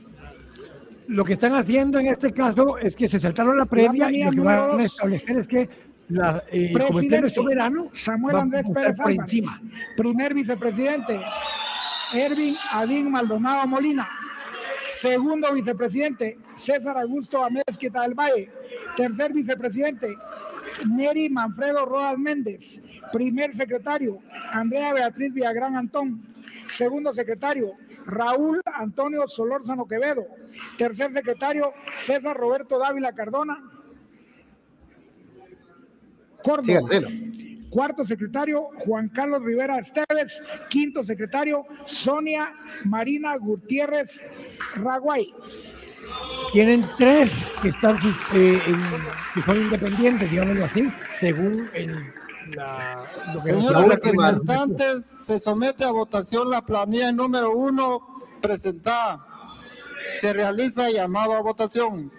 Lo que están haciendo en este caso es que se saltaron la previa y lo que van a establecer es que la, eh, el soberano Samuel Andrés Pérez por encima. Primer vicepresidente, Ervin Adín Maldonado Molina. Segundo vicepresidente, César Augusto Amezquita del Valle. Tercer vicepresidente, Neri Manfredo Rodas Méndez. Primer secretario, Andrea Beatriz Villagrán Antón. Segundo secretario, Raúl Antonio Solórzano Quevedo. Tercer secretario, César Roberto Dávila Cardona. Córdoba. Cuarto secretario, Juan Carlos Rivera Esteves. Quinto secretario, Sonia Marina Gutiérrez Raguay. Tienen tres que están eh, en- que son independientes, digámoslo así, según el, la, lo que Señores representantes, se somete a votación la planilla número uno presentada. Se realiza llamado a votación.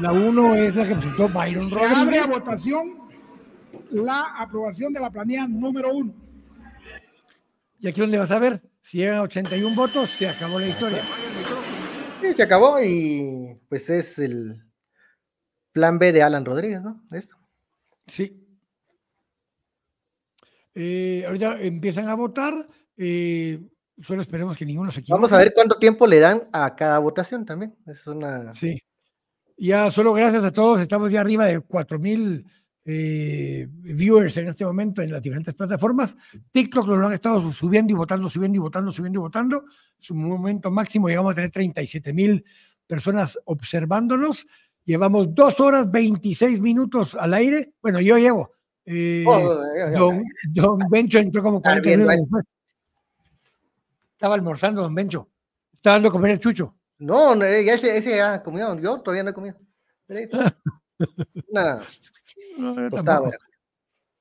La uno es la que presentó Byron Se abre a votación la aprobación de la planilla número uno. Y aquí donde vas a ver, si llegan a 81 votos, se acabó la historia. Sí, se acabó y pues es el plan B de Alan Rodríguez, ¿no? Esto. Sí. Eh, ahorita empiezan a votar. eh, solo esperemos que ninguno se equivoque. Vamos a ver cuánto tiempo le dan a cada votación también. Es una. Sí. Ya solo gracias a todos, estamos ya arriba de 4000 eh, viewers en este momento en las diferentes plataformas. TikTok lo han estado subiendo y votando, subiendo y votando, subiendo y votando. Su momento máximo llegamos a tener 37 mil personas observándonos. Llevamos dos horas 26 minutos al aire. Bueno, yo llevo. Eh, Oh, don, don Bencho entró como 40 viendo minutos después. Estaba almorzando, don Bencho. Estaba dando a comer el chucho. No, no, eh, ya ese, ese ya ha comido. Yo todavía no he comido. Una No.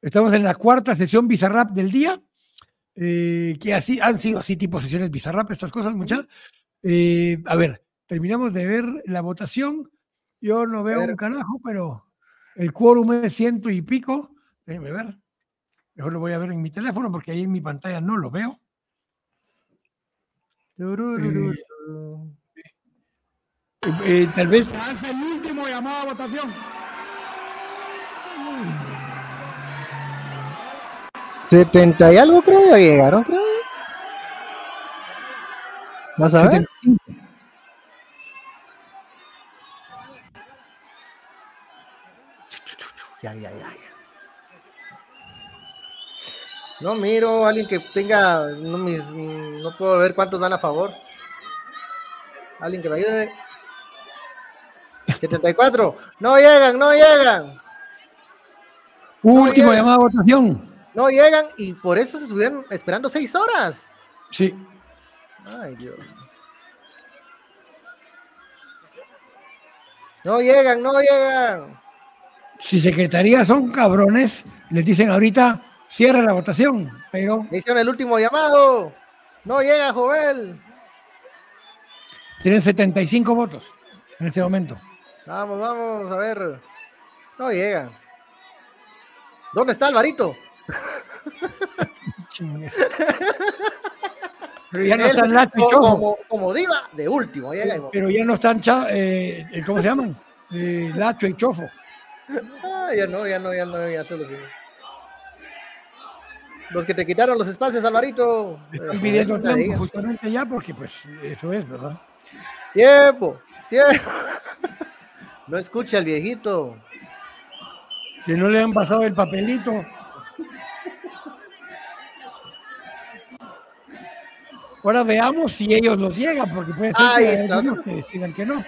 Estamos en la cuarta sesión Bizarrap del día, eh, que así han sido así tipo sesiones Bizarrap, estas cosas, muchachos. a ver, terminamos de ver la votación. Yo no veo un carajo, pero el quórum es ciento y pico. Déjenme ver. Mejor lo voy a ver en mi teléfono porque ahí en mi pantalla no lo veo. Eh, eh, tal vez Se hace el último llamado a votación. 70 y algo creo ya llegaron, creo. ¿Vas a ver? 75. Ya, ya, ya. ya. No miro a alguien que tenga. No, mis, no puedo ver cuántos van a favor. Alguien que me ayude. 74. No llegan, no llegan. Último llega. llamado a votación. No llegan y por eso se estuvieron esperando seis horas. Sí. Ay, Dios. No llegan, no llegan. Si secretaría son cabrones, les dicen ahorita cierra la votación, pero Me hicieron el último llamado. No llega, Joel. tienen 75 votos en este momento. Vamos, vamos, a ver. No llega. ¿Dónde está Alvarito? Pero ya no Él, están Lacho y como, como, como diva, de último. Llega Pero ya no están, eh, eh, ¿cómo se llaman? Eh, Lacho y Chofo. Ah, ya no, ya no, ya no, ya solo sí. Los que te quitaron los espacios, Alvarito. Eh, pidiendo tiempo justamente ya porque pues eso es, ¿verdad? Tiempo, tiempo. No escucha al viejito. Que no le han pasado el papelito. Ahora veamos si ellos los llegan, porque puede ser Ahí que está. algunos que decidan que no.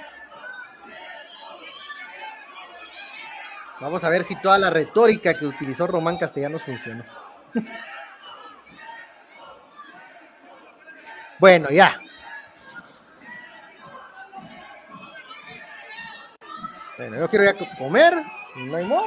Vamos a ver si toda la retórica que utilizó Román Castellanos funcionó. Bueno, ya. Bueno, yo quiero ya co- comer, no hay modo.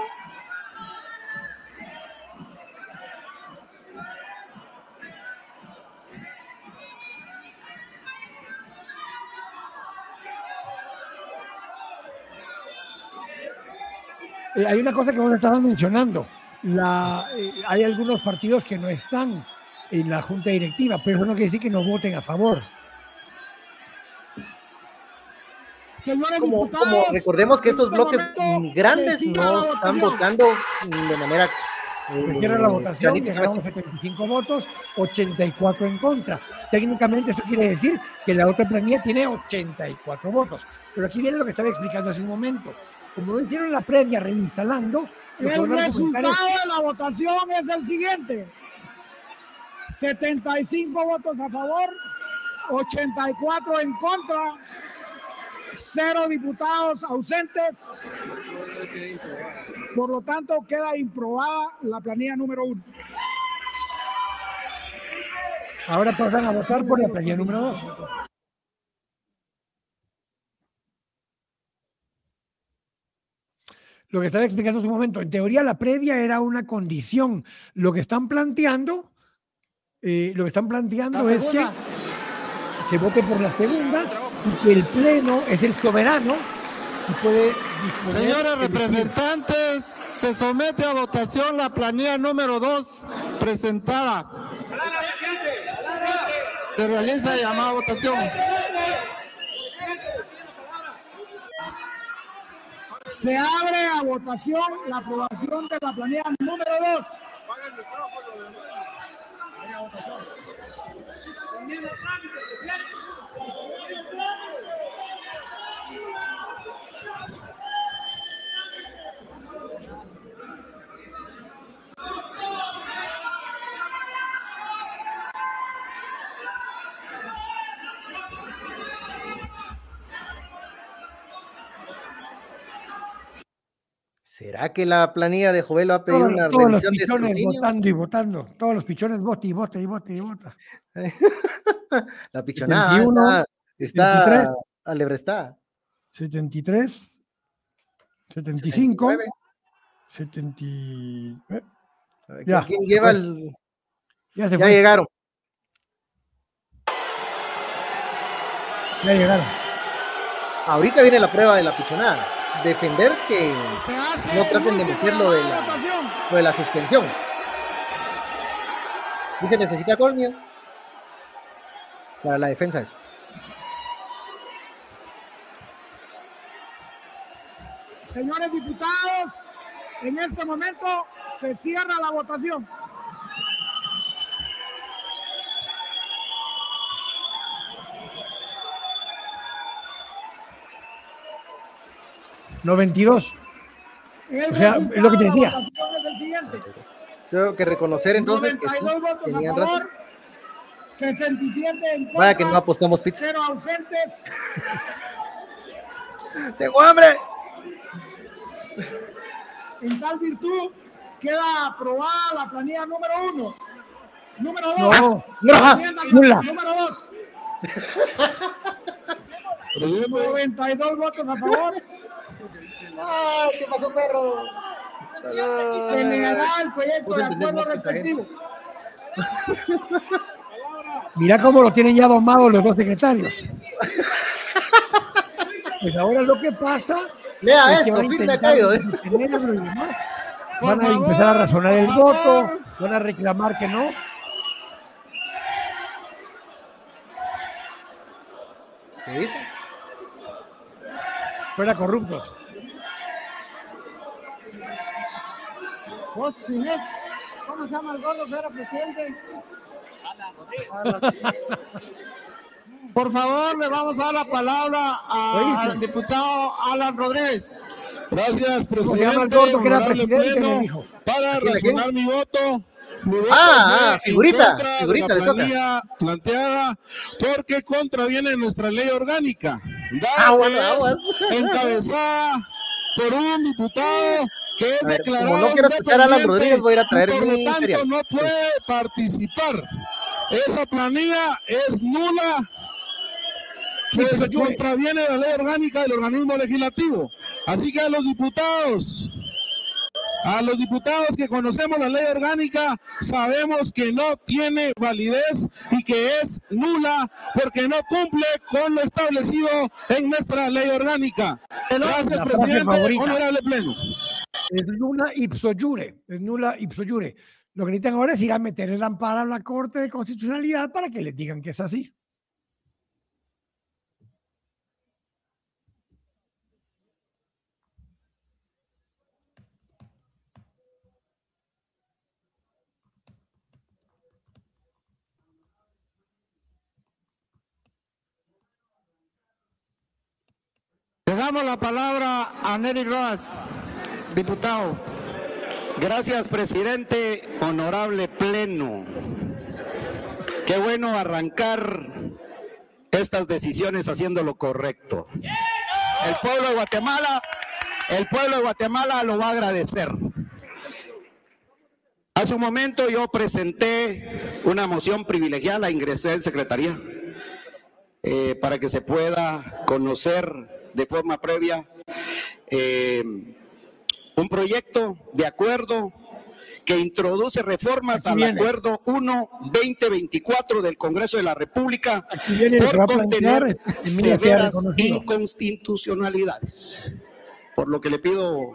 Eh, hay una cosa que vos estabas mencionando. La, eh, hay algunos partidos que no están en la junta directiva, pero eso no quiere decir que no voten a favor. Señores Como, diputados, como recordemos que estos este bloques grandes no están votando de manera. eh, cierra la votación, llegaron 75 votos, 84 en contra. Técnicamente esto quiere decir que la otra planilla tiene 84 votos. Pero aquí viene lo que estaba explicando hace un momento. Como no hicieron la previa reinstalando, El resultado es- de la votación es el siguiente. 75 votos a favor, 84 en contra, cero diputados ausentes. Por lo tanto, queda improbada la planilla número uno. Ahora pasan a votar por la planilla número 2. Lo que estaba explicando hace un momento, en teoría la previa era una condición. Lo que están planteando, eh, lo que están planteando es que se vote por la segunda y que el pleno es el soberano y puede Señores representantes, se somete a votación la planilla número 2 presentada. Se realiza llamada a votación. Se abre a votación la aprobación de la planilla número 2. ¿Será que la planilla de Jovel va a pedir Todos, una todos los revisión pichones votando y votando. Todos los pichones vota y vota y vota y vota. La pichonada 71, está, está 73. alebrestada. 73, 75, 69. 70. eh, A ver, Ya, ¿Quién lleva el...? Ya se Ya fue. llegaron. Ya llegaron. Ahorita viene la prueba de la pichonada. Defender que no traten de último meter lo de la, lo de la suspensión. Dice, necesita colmio para la defensa eso. Señores diputados, en este momento se cierra la votación. No 22. El O sea, es lo que te decía. votación es el siguiente. Tengo que reconocer entonces que sí, 92 votos a tenían favor, razón. 67 en contra, Vaya que no apostamos pizza. cero ausentes. ¡Tengo hambre! En tal virtud queda aprobada la planilla número uno. Número dos. No, no, nula. Número dos. 92 votos a favor. ¡Ay, qué pasó, perro! Se negará el proyecto de acuerdo respectivo. Mira cómo lo tienen ya domados los dos secretarios. Pues ahora lo que pasa Lea es esto, van a firme aquello, ¿eh? Van a favor, empezar a razonar el voto, van a reclamar que no. ¿Qué dice? Fuera corruptos. Vos, Inés, ¿cómo se llama el gordo que era presidente? Por favor, le vamos a dar la palabra a- al diputado Alan Rodríguez. Gracias, ¿Cómo se llama el presidente. gordo que era presidente? pleno, Me dijo. Para ¿Quién, razonar mi voto. Mi voto Ah, ah, figurita, figurita, la planilla planteada porque contraviene nuestra ley orgánica. Ah, que bueno, es aguas. encabezada por un diputado que es ver, declarado como no quiero escuchar a Alan Rodríguez, voy a ir a traer por mi lo tanto no puede participar. Esa planilla es nula pues contraviene la ley orgánica del organismo legislativo. Así que a los diputados, a los diputados que conocemos la ley orgánica, sabemos que no tiene validez y que es nula porque no cumple con lo establecido en nuestra ley orgánica. Gracias, presidente. Honorable Pleno. Es nula ipso jure, es nula ipso jure. Lo que necesitan ahora es ir a meter el amparo a la Corte de Constitucionalidad para que les digan que es así. Le damos la palabra a Nery Roas, diputado. Gracias, presidente. Honorable Pleno. Qué bueno arrancar estas decisiones haciendo lo correcto. El pueblo de Guatemala, el pueblo de Guatemala lo va a agradecer. Hace un momento yo presenté una moción privilegiada, ingresé en secretaría, eh, para que se pueda conocer de forma previa eh, un proyecto de acuerdo que introduce reformas al acuerdo 1-2024 del Congreso de la República por contener severas inconstitucionalidades. Por lo que le pido,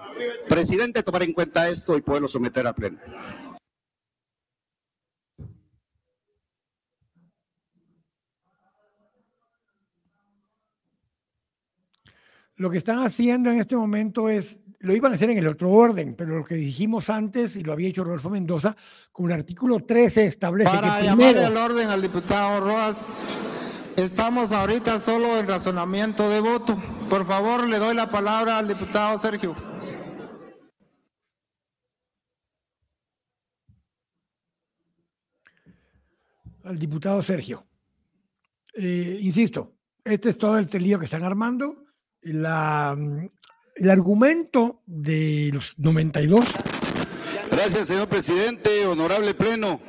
presidente, tomar en cuenta esto y poderlo someter a pleno. Lo que están haciendo en este momento es, lo iban a hacer en el otro orden, pero lo que dijimos antes, y lo había hecho Rodolfo Mendoza, con el artículo 13 establece Para que llamar primero... el orden al diputado Roas, estamos ahorita solo en razonamiento de voto. Por favor, le doy la palabra al diputado Sergio. al diputado Sergio. Eh, insisto, este es todo el lío que están armando. La, mm, el argumento de los 92. Gracias, señor presidente, honorable pleno.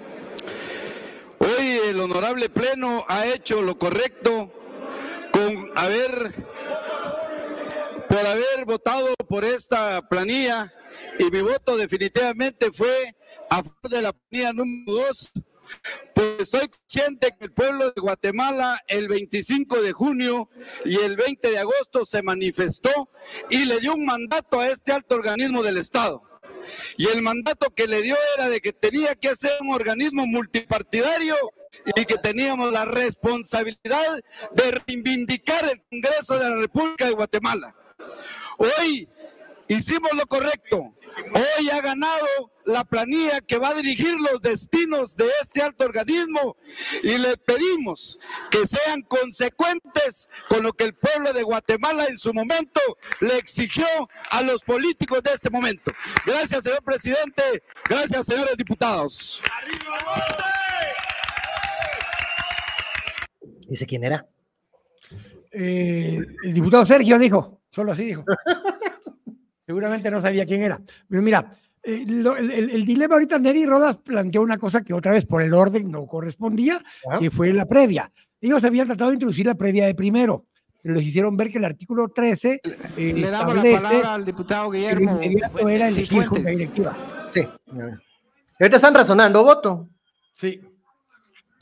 Hoy el honorable pleno ha hecho lo correcto con haber por haber votado por esta planilla y mi voto definitivamente fue a favor de la planilla número dos pues estoy consciente que el pueblo de Guatemala el 25 de junio y el 20 de agosto se manifestó y le dio un mandato a este alto organismo del Estado. Y el mandato que le dio era de que tenía que ser un organismo multipartidario y que teníamos la responsabilidad de reivindicar el Congreso de la República de Guatemala. Hoy hicimos lo correcto. Hoy ha ganado la planilla que va a dirigir los destinos de este alto organismo y le pedimos que sean consecuentes con lo que el pueblo de Guatemala en su momento le exigió a los políticos de este momento. Gracias, señor presidente. Gracias, señores diputados. Dice quién era. Eh, el diputado Sergio dijo, solo así dijo. Seguramente no sabía quién era. Pero mira, eh, lo- el, el- el dilema ahorita, Neri Rodas planteó una cosa que otra vez por el orden no correspondía, que fue la previa. Ellos habían tratado de introducir la previa de primero, pero les hicieron ver que el artículo 13 eh, Le damos la palabra al diputado Guillermo inmediato era elegir junta directiva. Sí. Ahorita están razonando voto. Sí.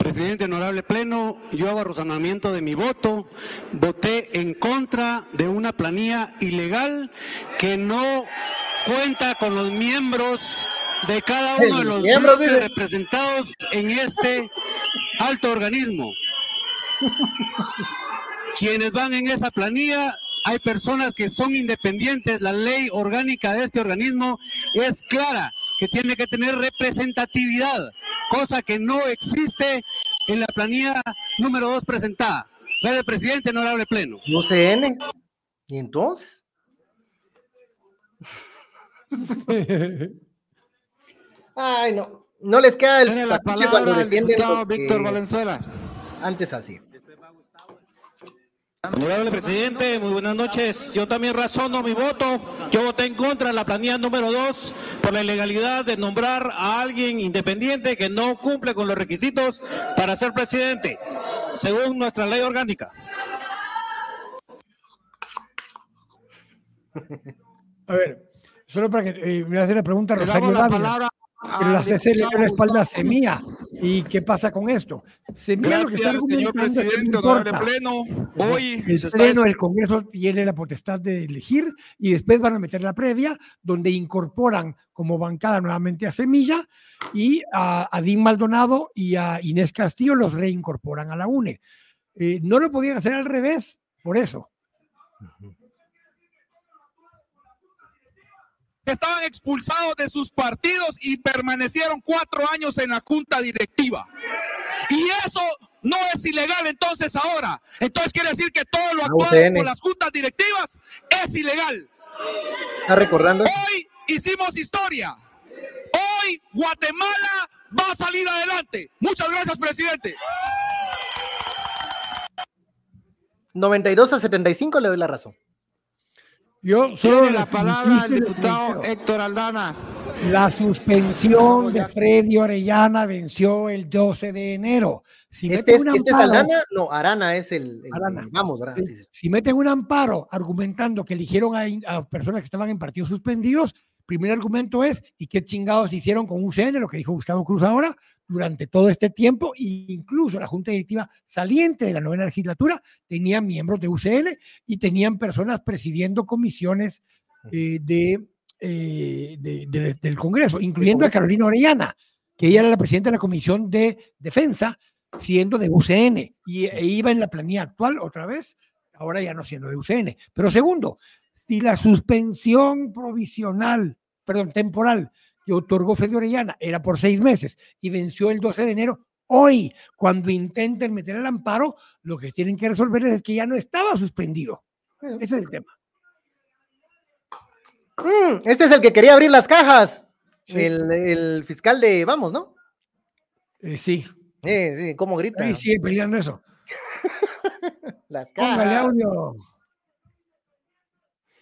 Presidente, honorable pleno, yo hago razonamiento de mi voto. Voté en contra de una planilla ilegal que no cuenta con los miembros de cada uno de los Miembros, representados en este alto organismo. Quienes van en esa planilla, hay personas que son independientes. La ley orgánica de este organismo es clara, que tiene que tener representatividad, cosa que no existe en la planilla número 2 presentada. Gracias, presidente, honorable pleno. UCN. ¿Y entonces? Ay, no. No les queda el Tiene la palabra defienden que Víctor Valenzuela. Antes así. Honorable presidente, muy buenas noches. Yo también razono mi voto. Yo voté en contra de la planilla número 2 por la ilegalidad de nombrar a alguien independiente que no cumple con los requisitos para ser presidente, según nuestra ley orgánica. A ver, solo para que eh, me hace la pregunta Rosario Dávila, la CC le dio la espalda a Semilla. ¿Y qué pasa con esto? Semilla lo que está señor presidente, honorable pleno. Hoy el pleno del Congreso tiene la potestad de elegir y después van a meter la previa donde incorporan como bancada nuevamente a Semilla y a, a Dean Maldonado y a Inés Castillo los reincorporan a la UNE. Eh, no lo podían hacer al revés, por eso. Estaban expulsados de sus partidos y permanecieron cuatro años en la junta directiva. Y eso no es ilegal entonces ahora. Entonces quiere decir que todo lo actuado por las juntas directivas es ilegal. ¿Está recordando? Hoy hicimos historia. Hoy Guatemala va a salir adelante. Muchas gracias, presidente. 92 a 75 le doy la razón. Yo solo la palabra el diputado Héctor Aldana. La suspensión de Freddy Orellana venció el 12 de enero. Si este, es, este es Aldana, no, Arana es el, Arana. vamos, Arana. Si meten un amparo argumentando que eligieron a, personas que estaban en partidos suspendidos, primer argumento es, ¿y qué chingados hicieron con UCN? Lo que dijo Gustavo Cruz ahora, durante todo este tiempo, incluso la Junta Directiva saliente de la novena legislatura tenía miembros de UCN y tenían personas presidiendo comisiones eh, eh, de, del Congreso, incluyendo a Carolina Orellana, que ella era la presidenta de la Comisión de Defensa, siendo de UCN, y e iba en la planilla actual otra vez, ahora ya no siendo de UCN. Pero segundo, si la suspensión provisional, perdón, temporal que otorgó Fede Orellana era por seis meses y venció el 12 de enero. Hoy, cuando intenten meter el amparo, lo que tienen que resolver es que ya no estaba suspendido. Ese es el tema. Mm, este es el que quería abrir las cajas. El, fiscal de Vamos, ¿no? Eh, sí. Sí, sí, ¿cómo grita? Sí, sigue peleando eso. las cajas. Póngale audio.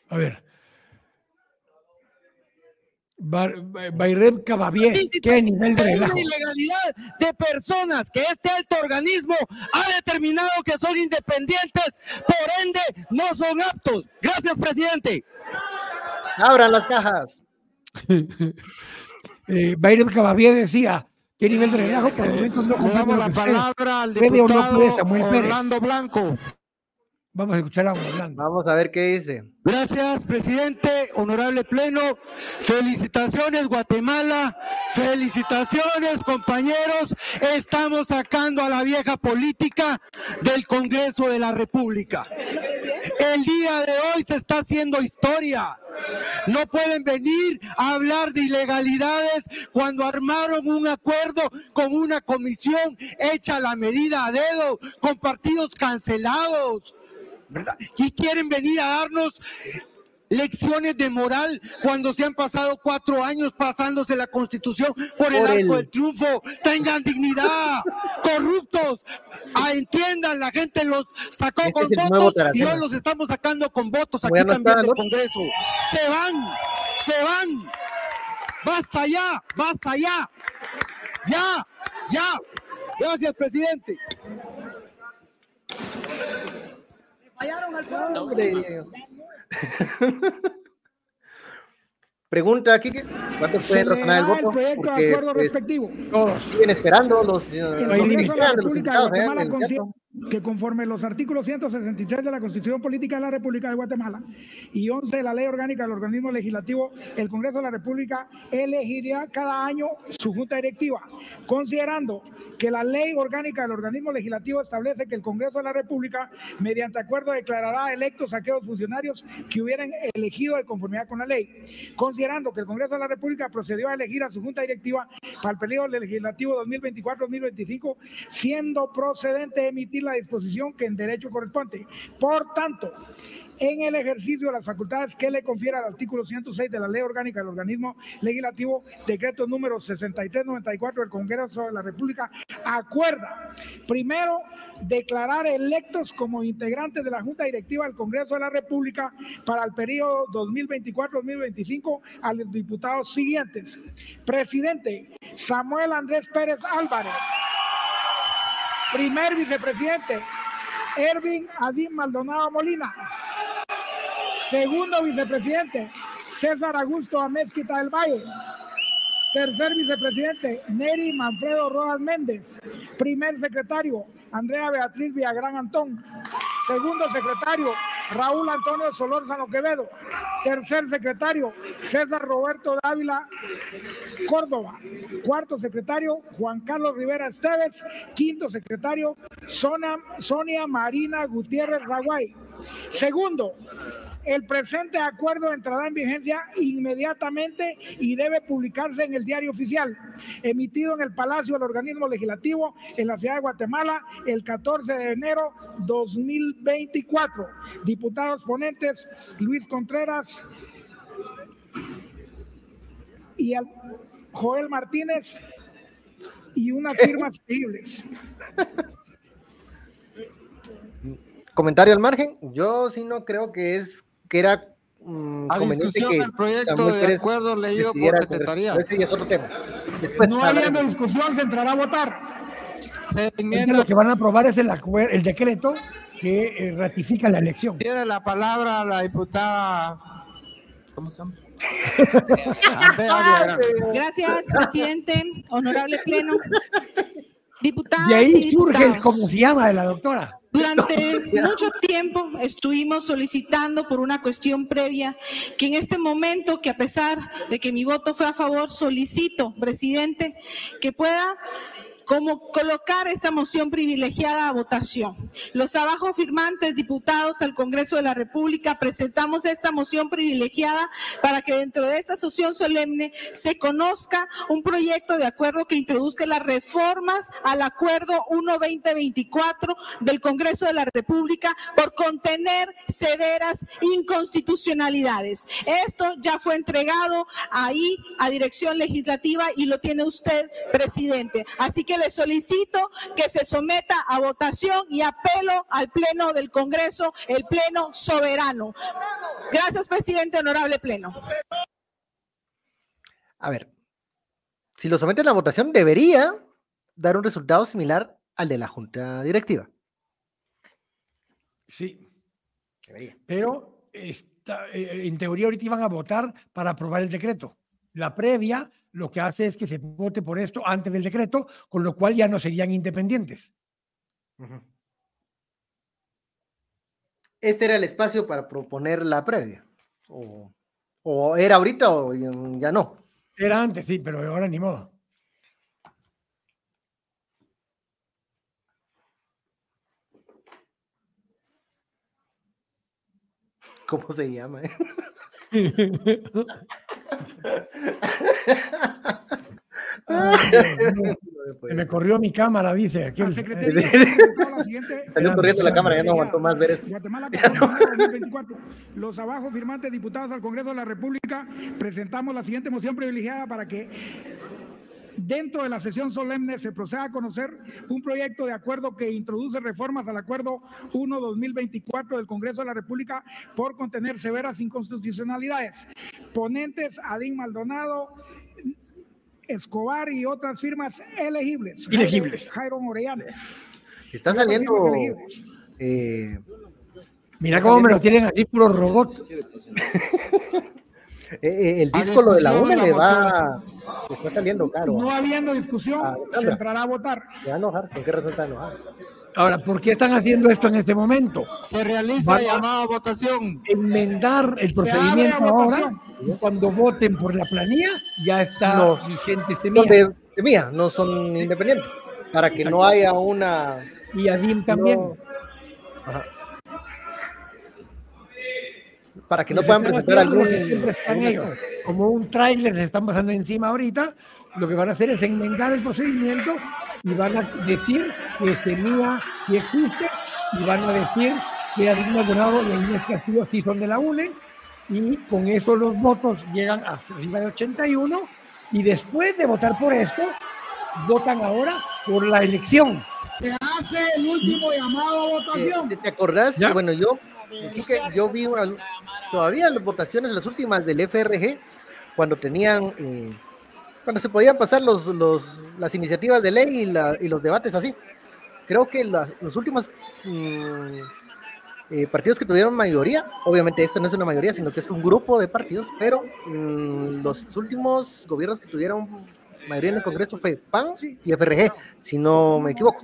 A ver. Bayreb Cavavier, ¿qué nivel de relajo? ilegalidad de personas que este alto organismo ha determinado que son independientes, por ende no son aptos. Gracias, presidente. Abran las cajas. eh, Bayreb Cavavier decía, ¿qué nivel de relajo? Por el momento no comparto la palabra al diputado Orlando Blanco. Vamos a escuchar a Orlando. Vamos a ver qué dice. Gracias, presidente, honorable pleno. Felicitaciones, Guatemala. Felicitaciones, compañeros. Estamos sacando a la vieja política del Congreso de la República. El día de hoy se está haciendo historia. No pueden venir a hablar de ilegalidades cuando armaron un acuerdo con una comisión hecha a la medida a dedo, con partidos cancelados y quieren venir a darnos lecciones de moral cuando se han pasado cuatro años pasándose la constitución por, el arco del triunfo. Tengan dignidad, corruptos, ah, entiendan, la gente los sacó este con votos y hoy los estamos sacando con votos aquí también del Congreso. Se van, se van. Basta ya, basta ya. Ya, ya. Gracias, presidente. Pregunta aquí, ¿cuánto pueden razonar el voto? El de acuerdo pues, respectivo. Todos siguen esperando los, Guatemala que conforme los artículos 163 de la Constitución Política de la República de Guatemala y 11 de la Ley Orgánica del Organismo Legislativo, el Congreso de la República elegirá cada año su junta directiva, considerando que la Ley Orgánica del Organismo Legislativo establece que el Congreso de la República, mediante acuerdo, declarará electos a aquellos funcionarios que hubieran elegido de conformidad con la ley, considerando que el Congreso de la República procedió a elegir a su junta directiva para el periodo legislativo 2024-2025, siendo procedente emitir la disposición que en derecho corresponde. Por tanto, en el ejercicio de las facultades que le confiere el artículo 106 de la Ley Orgánica del Organismo Legislativo, decreto número 6394 del Congreso de la República, acuerda, primero, declarar electos como integrantes de la Junta Directiva del Congreso de la República para el periodo 2024-2025 a los diputados siguientes. Presidente Samuel Andrés Pérez Álvarez. Primer vicepresidente, Ervin Adín Maldonado Molina. Segundo vicepresidente, César Augusto Amezquita del Valle. Tercer vicepresidente, Neri Manfredo Rojas Méndez. Primer secretario, Andrea Beatriz Villagrán Antón. Segundo secretario, Raúl Antonio Solórzano Quevedo. Tercer secretario, César Roberto Dávila Córdoba. Cuarto secretario, Juan Carlos Rivera Esteves. Quinto secretario, Sonia, Marina Gutiérrez Raguay. Segundo, el presente acuerdo entrará en vigencia inmediatamente y debe publicarse en el diario oficial, emitido en el Palacio del Organismo Legislativo en la ciudad de Guatemala el 14 de enero 2024. Diputados ponentes Luis Contreras y Joel Martínez y unas firmas creíbles. Comentario al margen, yo sí no creo que es que era mm, a discusión del proyecto de acuerdo leído por Secretaría. Ese ya es otro tema. Después, no habiendo discusión, se entrará a votar. Se Lo que van a aprobar es el, el decreto que eh, ratifica la elección. Tiene la palabra la diputada. ¿Cómo se llama? Gracias, presidente. Honorable Pleno. Diputados. Y ahí surge el cómo se llama de la doctora. Durante mucho tiempo estuvimos solicitando por una cuestión previa que en este momento, que a pesar de que mi voto fue a favor, solicito, presidente, que pueda como colocar esta moción privilegiada a votación. Los abajo firmantes diputados al Congreso de la República presentamos esta moción privilegiada para que dentro de esta sesión solemne se conozca un proyecto de acuerdo que introduzca las reformas al acuerdo 1-2024 del Congreso de la República por contener severas inconstitucionalidades. Esto ya fue entregado ahí a dirección legislativa y lo tiene usted, presidente. Así que le solicito que se someta a votación y apelo al Pleno del Congreso, el Pleno soberano. Gracias, presidente, honorable Pleno. A ver, si lo someten a votación, debería dar un resultado similar al de la Junta Directiva. Sí. Debería. Pero está, eh, en teoría ahorita iban a votar para aprobar el decreto. La previa lo que hace es que se vote por esto antes del decreto, con lo cual ya no serían independientes. Este era el espacio para proponer la previa. O, era ahorita o ya no. Era antes, sí, pero ahora ni modo. ¿Cómo se llama? Eh? me corrió mi cámara, dice. Aquí el... Salió corriendo la cámara, ya no aguantó más ver esto. Guatemala, Los abajo firmantes diputados al Congreso de la República presentamos la siguiente moción privilegiada para que dentro de la sesión solemne se proceda a conocer un proyecto de acuerdo que introduce reformas al acuerdo 1-2024 del Congreso de la República por contener severas inconstitucionalidades. Ponentes Adín Maldonado, Escobar y otras firmas elegibles. Elegibles. Jairo Orellana. Está saliendo. Eh, Mira cómo me lo tienen así, puro robot. Eh, eh, el disco lo de la una le va. Está saliendo caro. No habiendo discusión, ah, se entrará a votar. Se va a enojar. ¿Con qué razón está enojar? Ahora, ¿por qué están haciendo esto en este momento? Se realiza llamada a votación. Enmendar el procedimiento ahora. Cuando voten por la planilla, ya está los vigente semilla. semilla, no son independientes. Para que no haya una. Y Adim también. Ajá para que no puedan presentar algún. Como un tráiler se están pasando encima ahorita, lo que van a hacer es enmendar el procedimiento y van a decir que este MIA sí existe y van a decir que Adrián Maldonado y Inés Castillo sí son de la UNE y con eso los votos llegan a arriba de 81 y después de votar por esto, votan ahora por la elección. Se hace el último llamado a votación. ¿Te, acordás? Bueno, yo, que yo vi todavía las votaciones, las últimas del FRG, cuando tenían, eh, cuando se podían pasar los, los, las iniciativas de ley y, los debates así. Creo que las, los últimos mm, eh, partidos que tuvieron mayoría. Obviamente esta no es una mayoría, sino que es un grupo de partidos, pero mm, los últimos gobiernos que tuvieron mayoría en el Congreso fue PAN y FRG, si no me equivoco.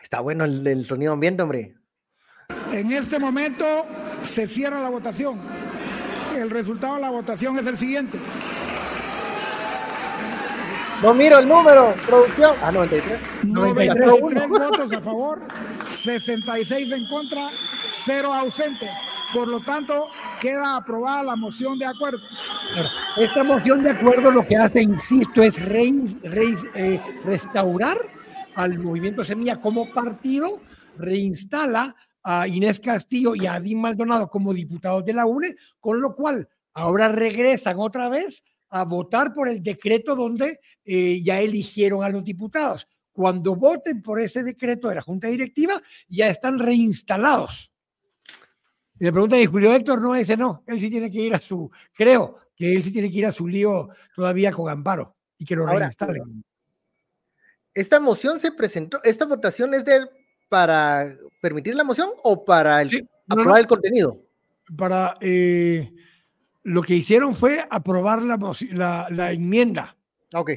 Está bueno el, el sonido ambiente, hombre. En este momento se cierra la votación. El resultado de la votación es el siguiente. No miro el número, producción. Ah, 93. 93 votos a favor, 66 en contra, 0 ausentes. Por lo tanto, queda aprobada la moción de acuerdo. Esta moción de acuerdo lo que hace, insisto, es eh, restaurar al movimiento Semilla como partido, reinstala a Inés Castillo y a Adín Maldonado como diputados de la UNE, con lo cual ahora regresan otra vez a votar por el decreto donde eh, ya eligieron a los diputados. Cuando voten por ese decreto de la Junta Directiva, ya están reinstalados. Y le pregunta de Julio Héctor, no, ese no, él sí tiene que ir a su, creo que él sí tiene que ir a su lío todavía con Amparo y que lo reinstalen. Esta moción se presentó, esta votación es de para permitir la moción o para el, aprobar el contenido. Para eh, lo que hicieron fue aprobar la, la, enmienda. Ok.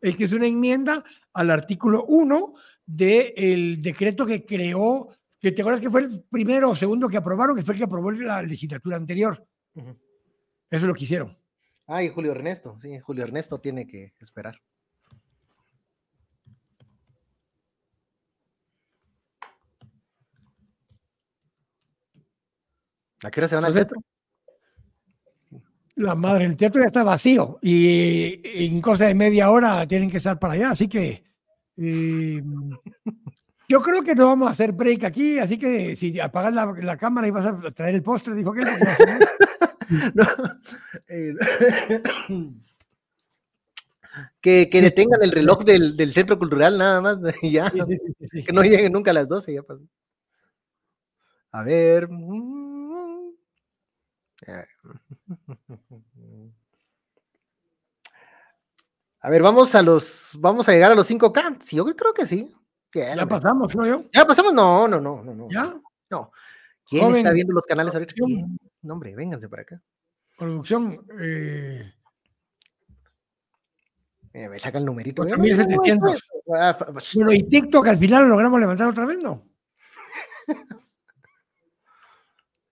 Es que es una enmienda al artículo 1 del decreto que creó, que te acuerdas que fue el primero o segundo que aprobaron, que fue el que aprobó la legislatura anterior. Eso es lo que hicieron. Ah, y Julio Ernesto, sí, Julio Ernesto tiene que esperar. ¿A qué hora se van al teatro? La madre, el teatro ya está vacío y en cosa de media hora tienen que estar para allá, así que eh, yo creo que no vamos a hacer break aquí, así que si apagas la, cámara y vas a traer el postre, dijo que eh, que, que detengan el reloj del, centro cultural nada más, ya, que no lleguen nunca a las 12, ya pasó. A ver. A ver, vamos a los, vamos a llegar a los 5K. Sí, yo creo que sí. Ya pasamos, ¿no? Yo? Ya pasamos, no, no, no, no, no. ¿Ya? No. ¿Quién está viendo los canales ahorita? No, hombre, vénganse para acá. Producción, eh... eh me saca el numerito. Ah, bueno, y TikTok al final lo logramos levantar otra vez, ¿no?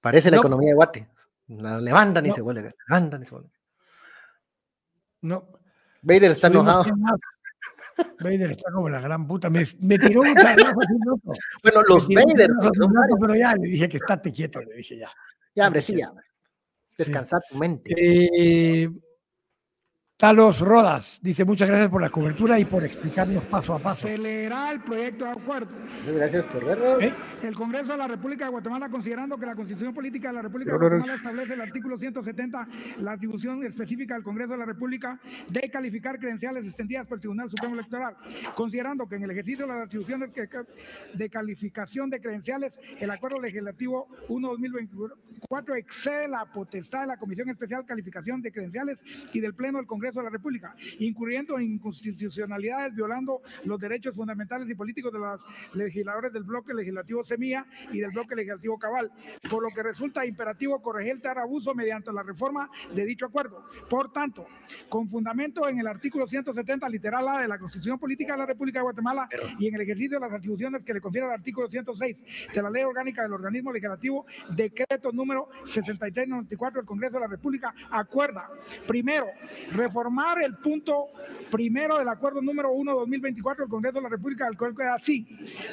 Parece la economía de Guate. La levantan y se vuelve, levantan y se vuelve. No. Vader está enojado. Vader está como la gran puta. Me, me tiró un carajo Bueno, los Vader. pero ya le dije que estate quieto, le dije ya. Ya, hombre, sí, ya. Descansar tu mente. Eh, Talos Rodas dice muchas gracias por la cobertura y por explicarnos paso a paso. Leerá el proyecto de acuerdo. Muchas gracias por verlo. ¿Eh? El Congreso de la República de Guatemala, considerando que la Constitución Política de la República de Guatemala establece el artículo 170, la atribución específica del Congreso de la República de calificar credenciales extendidas por el Tribunal Supremo Electoral, considerando que en el ejercicio de las atribuciones de calificación de credenciales, el Acuerdo Legislativo 1-2024 excede la potestad de la Comisión Especial Calificación de Credenciales y del Pleno del Congreso de la República, incurriendo en inconstitucionalidades, violando los derechos fundamentales y políticos de los legisladores del bloque legislativo Semilla y del bloque legislativo Cabal, por lo que resulta imperativo corregir tal abuso mediante la reforma de dicho acuerdo. Por tanto, con fundamento en el artículo 170, literal A de la Constitución Política de la República de Guatemala y en el ejercicio de las atribuciones que le confiere el artículo 106 de la Ley Orgánica del Organismo Legislativo, decreto número 6394 del Congreso de la República, acuerda, primero, reformar formar el punto primero del acuerdo número 1 2024 del Congreso de la República, del cual queda así.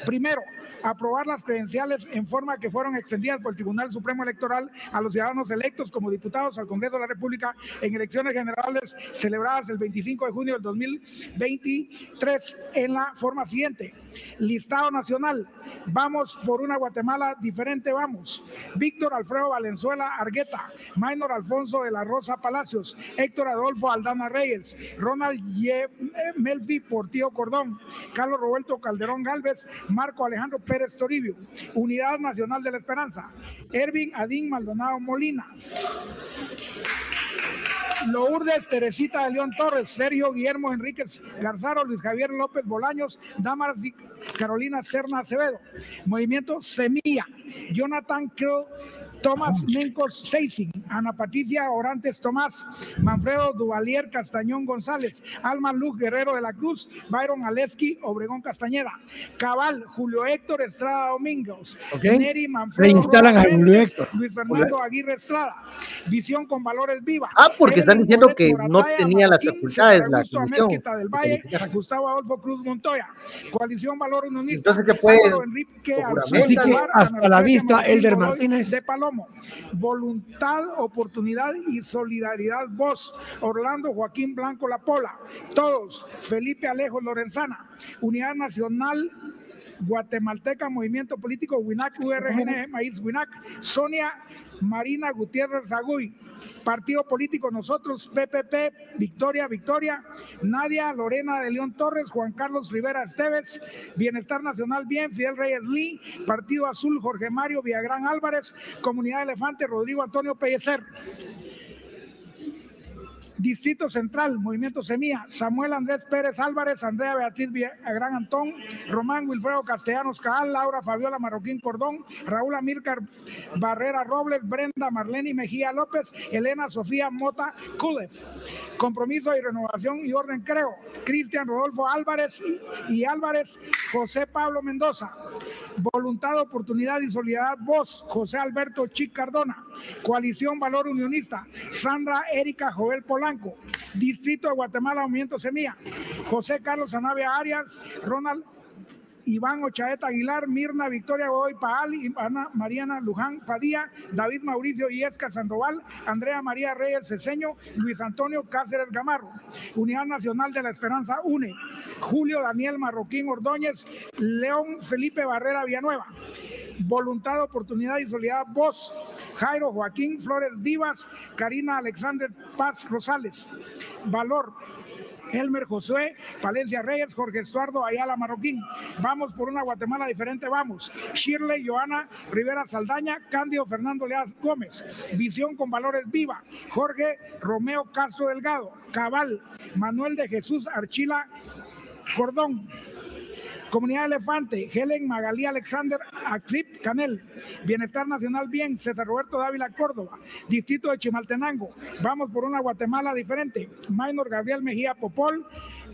Primero, aprobar las credenciales en forma que fueron extendidas por el Tribunal Supremo Electoral a los ciudadanos electos como diputados al Congreso de la República en elecciones generales celebradas el 25 de junio del 2023 en la forma siguiente. Listado nacional. Vamos por una Guatemala diferente, vamos. Víctor Alfredo Valenzuela Argueta, Maynor Alfonso de la Rosa Palacios, Héctor Adolfo Reyes, Ronald Ye, Melfi Portillo Cordón, Carlos Roberto Calderón Galvez, Marco Alejandro Pérez Toribio, Unidad Nacional de la Esperanza, Ervin Adín Maldonado Molina. Lourdes Teresita de León Torres, Sergio Guillermo Enríquez Garzaro, Luis Javier López Bolaños, Damaras y Carolina Serna Acevedo. Movimiento Semilla, Jonathan Creo Tomás Mencos Seising, Ana Patricia Orantes Tomás, Manfredo Duvalier Castañón González, Alma Luz Guerrero de la Cruz, Byron Aleski Obregón Castañeda, Cabal Julio Héctor Estrada Domingos, Neri Manfredo Luis Fernando Aguirre Estrada, Visión con Valores Viva. Ah, porque están diciendo que no tenía las facultades la comisión. del Valle, Gustavo Adolfo Cruz Montoya, Coalición Valor Unionista. Entonces, ¿qué puede? Enrique hasta la vista, Elder Martínez. De Paloma, Voluntad, oportunidad y solidaridad. Vos, Orlando Joaquín Blanco La Pola. Todos. Felipe Alejo Lorenzana. Unidad Nacional Guatemalteca, Movimiento Político WINAC, URGN, Maíz WINAC, Sonia Marina Gutiérrez Zaguy, Partido Político Nosotros, PPP, Victoria, Victoria, Nadia Lorena de León Torres, Juan Carlos Rivera Esteves, Bienestar Nacional Bien, Fidel Reyes Lee, Partido Azul Jorge Mario Villagrán Álvarez, Comunidad Elefante Rodrigo Antonio Pellecer. Distrito Central, Movimiento Semilla, Samuel Andrés Pérez Álvarez, Andrea Beatriz Gran Antón, Román Wilfredo Castellanos Caal, Laura Fabiola Marroquín Cordón, Raúl Amílcar Barrera Robles, Brenda Marlene Mejía López, Elena Sofía Mota Kulev. Compromiso y renovación y orden creo, Cristian Rodolfo Álvarez y Álvarez, José Pablo Mendoza. Voluntad, Oportunidad y Solidaridad Voz, José Alberto Chic Cardona. Coalición Valor Unionista, Sandra Erika Joel Distrito de Guatemala, Movimiento Semilla, José Carlos Anavia Arias, Ronald Iván Ochaeta Aguilar, Mirna Victoria Godoy Paal, Ana Mariana Luján Padilla, David Mauricio Iesca Sandoval, Andrea María Reyes Ceseño, Luis Antonio Cáceres Gamarro, Unidad Nacional de la Esperanza UNE, Julio Daniel Marroquín Ordóñez, León Felipe Barrera Villanueva, Voluntad, Oportunidad y Solidaridad Voz, Jairo Joaquín Flores Divas, Karina Alexander Paz Rosales, Valor, Elmer Josué, Palencia Reyes, Jorge Estuardo Ayala Marroquín. Vamos por una Guatemala diferente, vamos. Shirley Joana Rivera Saldaña, Cándido Fernando Leaz Gómez. Visión con valores viva. Jorge Romeo Castro Delgado. Cabal. Manuel de Jesús Archila Cordón. Comunidad Elefante, Helen Magalí Alexander Axip Canel, Bienestar Nacional Bien, César Roberto Dávila Córdoba, Distrito de Chimaltenango, vamos por una Guatemala diferente, Minor Gabriel Mejía Popol,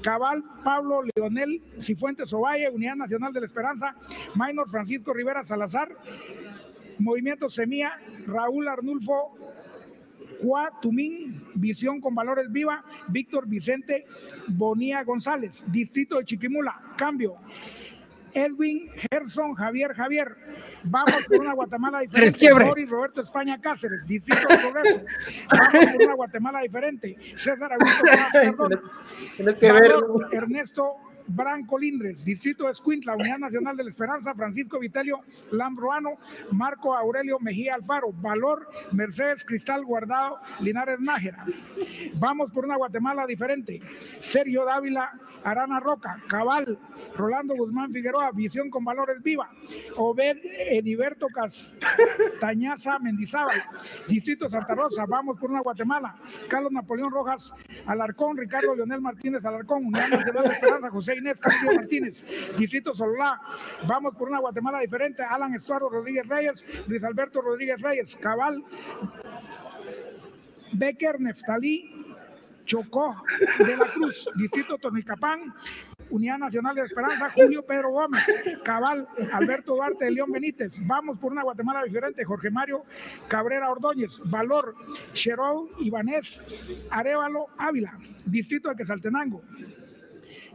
Cabal Pablo Leonel Cifuentes Ovalle, Unidad Nacional de la Esperanza, Minor Francisco Rivera Salazar, Movimiento Semilla, Raúl Arnulfo Juá Tumín, Visión con Valores Viva, Víctor Vicente Bonía González, Distrito de Chiquimula, cambio. Edwin Gerson Javier Javier. Vamos por una Guatemala diferente. Boris Roberto España Cáceres, Distrito de Progreso. Vamos por una Guatemala diferente. César Augusto Tienes que ver. Ernesto Branco Lindres, Distrito de Escuintla, Unidad Nacional de la Esperanza, Francisco Vitelio Lambroano, Marco Aurelio Mejía Alfaro, Valor, Mercedes Cristal Guardado, Linares Nájera. Vamos por una Guatemala diferente. Sergio Dávila, Arana Roca, Cabal, Rolando Guzmán Figueroa, Visión con Valores Viva, Obed Ediberto Castañaza Mendizábal, Distrito Santa Rosa, vamos por una Guatemala, Carlos Napoleón Rojas Alarcón, Ricardo Leonel Martínez Alarcón, Unidad Nacional de Esperanza, José Inés Castillo Martínez, Distrito Sololá, vamos por una Guatemala diferente, Alan Estuardo Rodríguez Reyes, Luis Alberto Rodríguez Reyes, Cabal, Becker Neftalí, Chocó de la Cruz, Distrito Tonicapán, Unidad Nacional de Esperanza, Julio Pedro Gómez, Cabal, Alberto Duarte León Benítez, Vamos por una Guatemala diferente, Jorge Mario Cabrera Ordóñez, Valor, Cherol Ibanés, Arevalo Ávila, Distrito de Quesaltenango,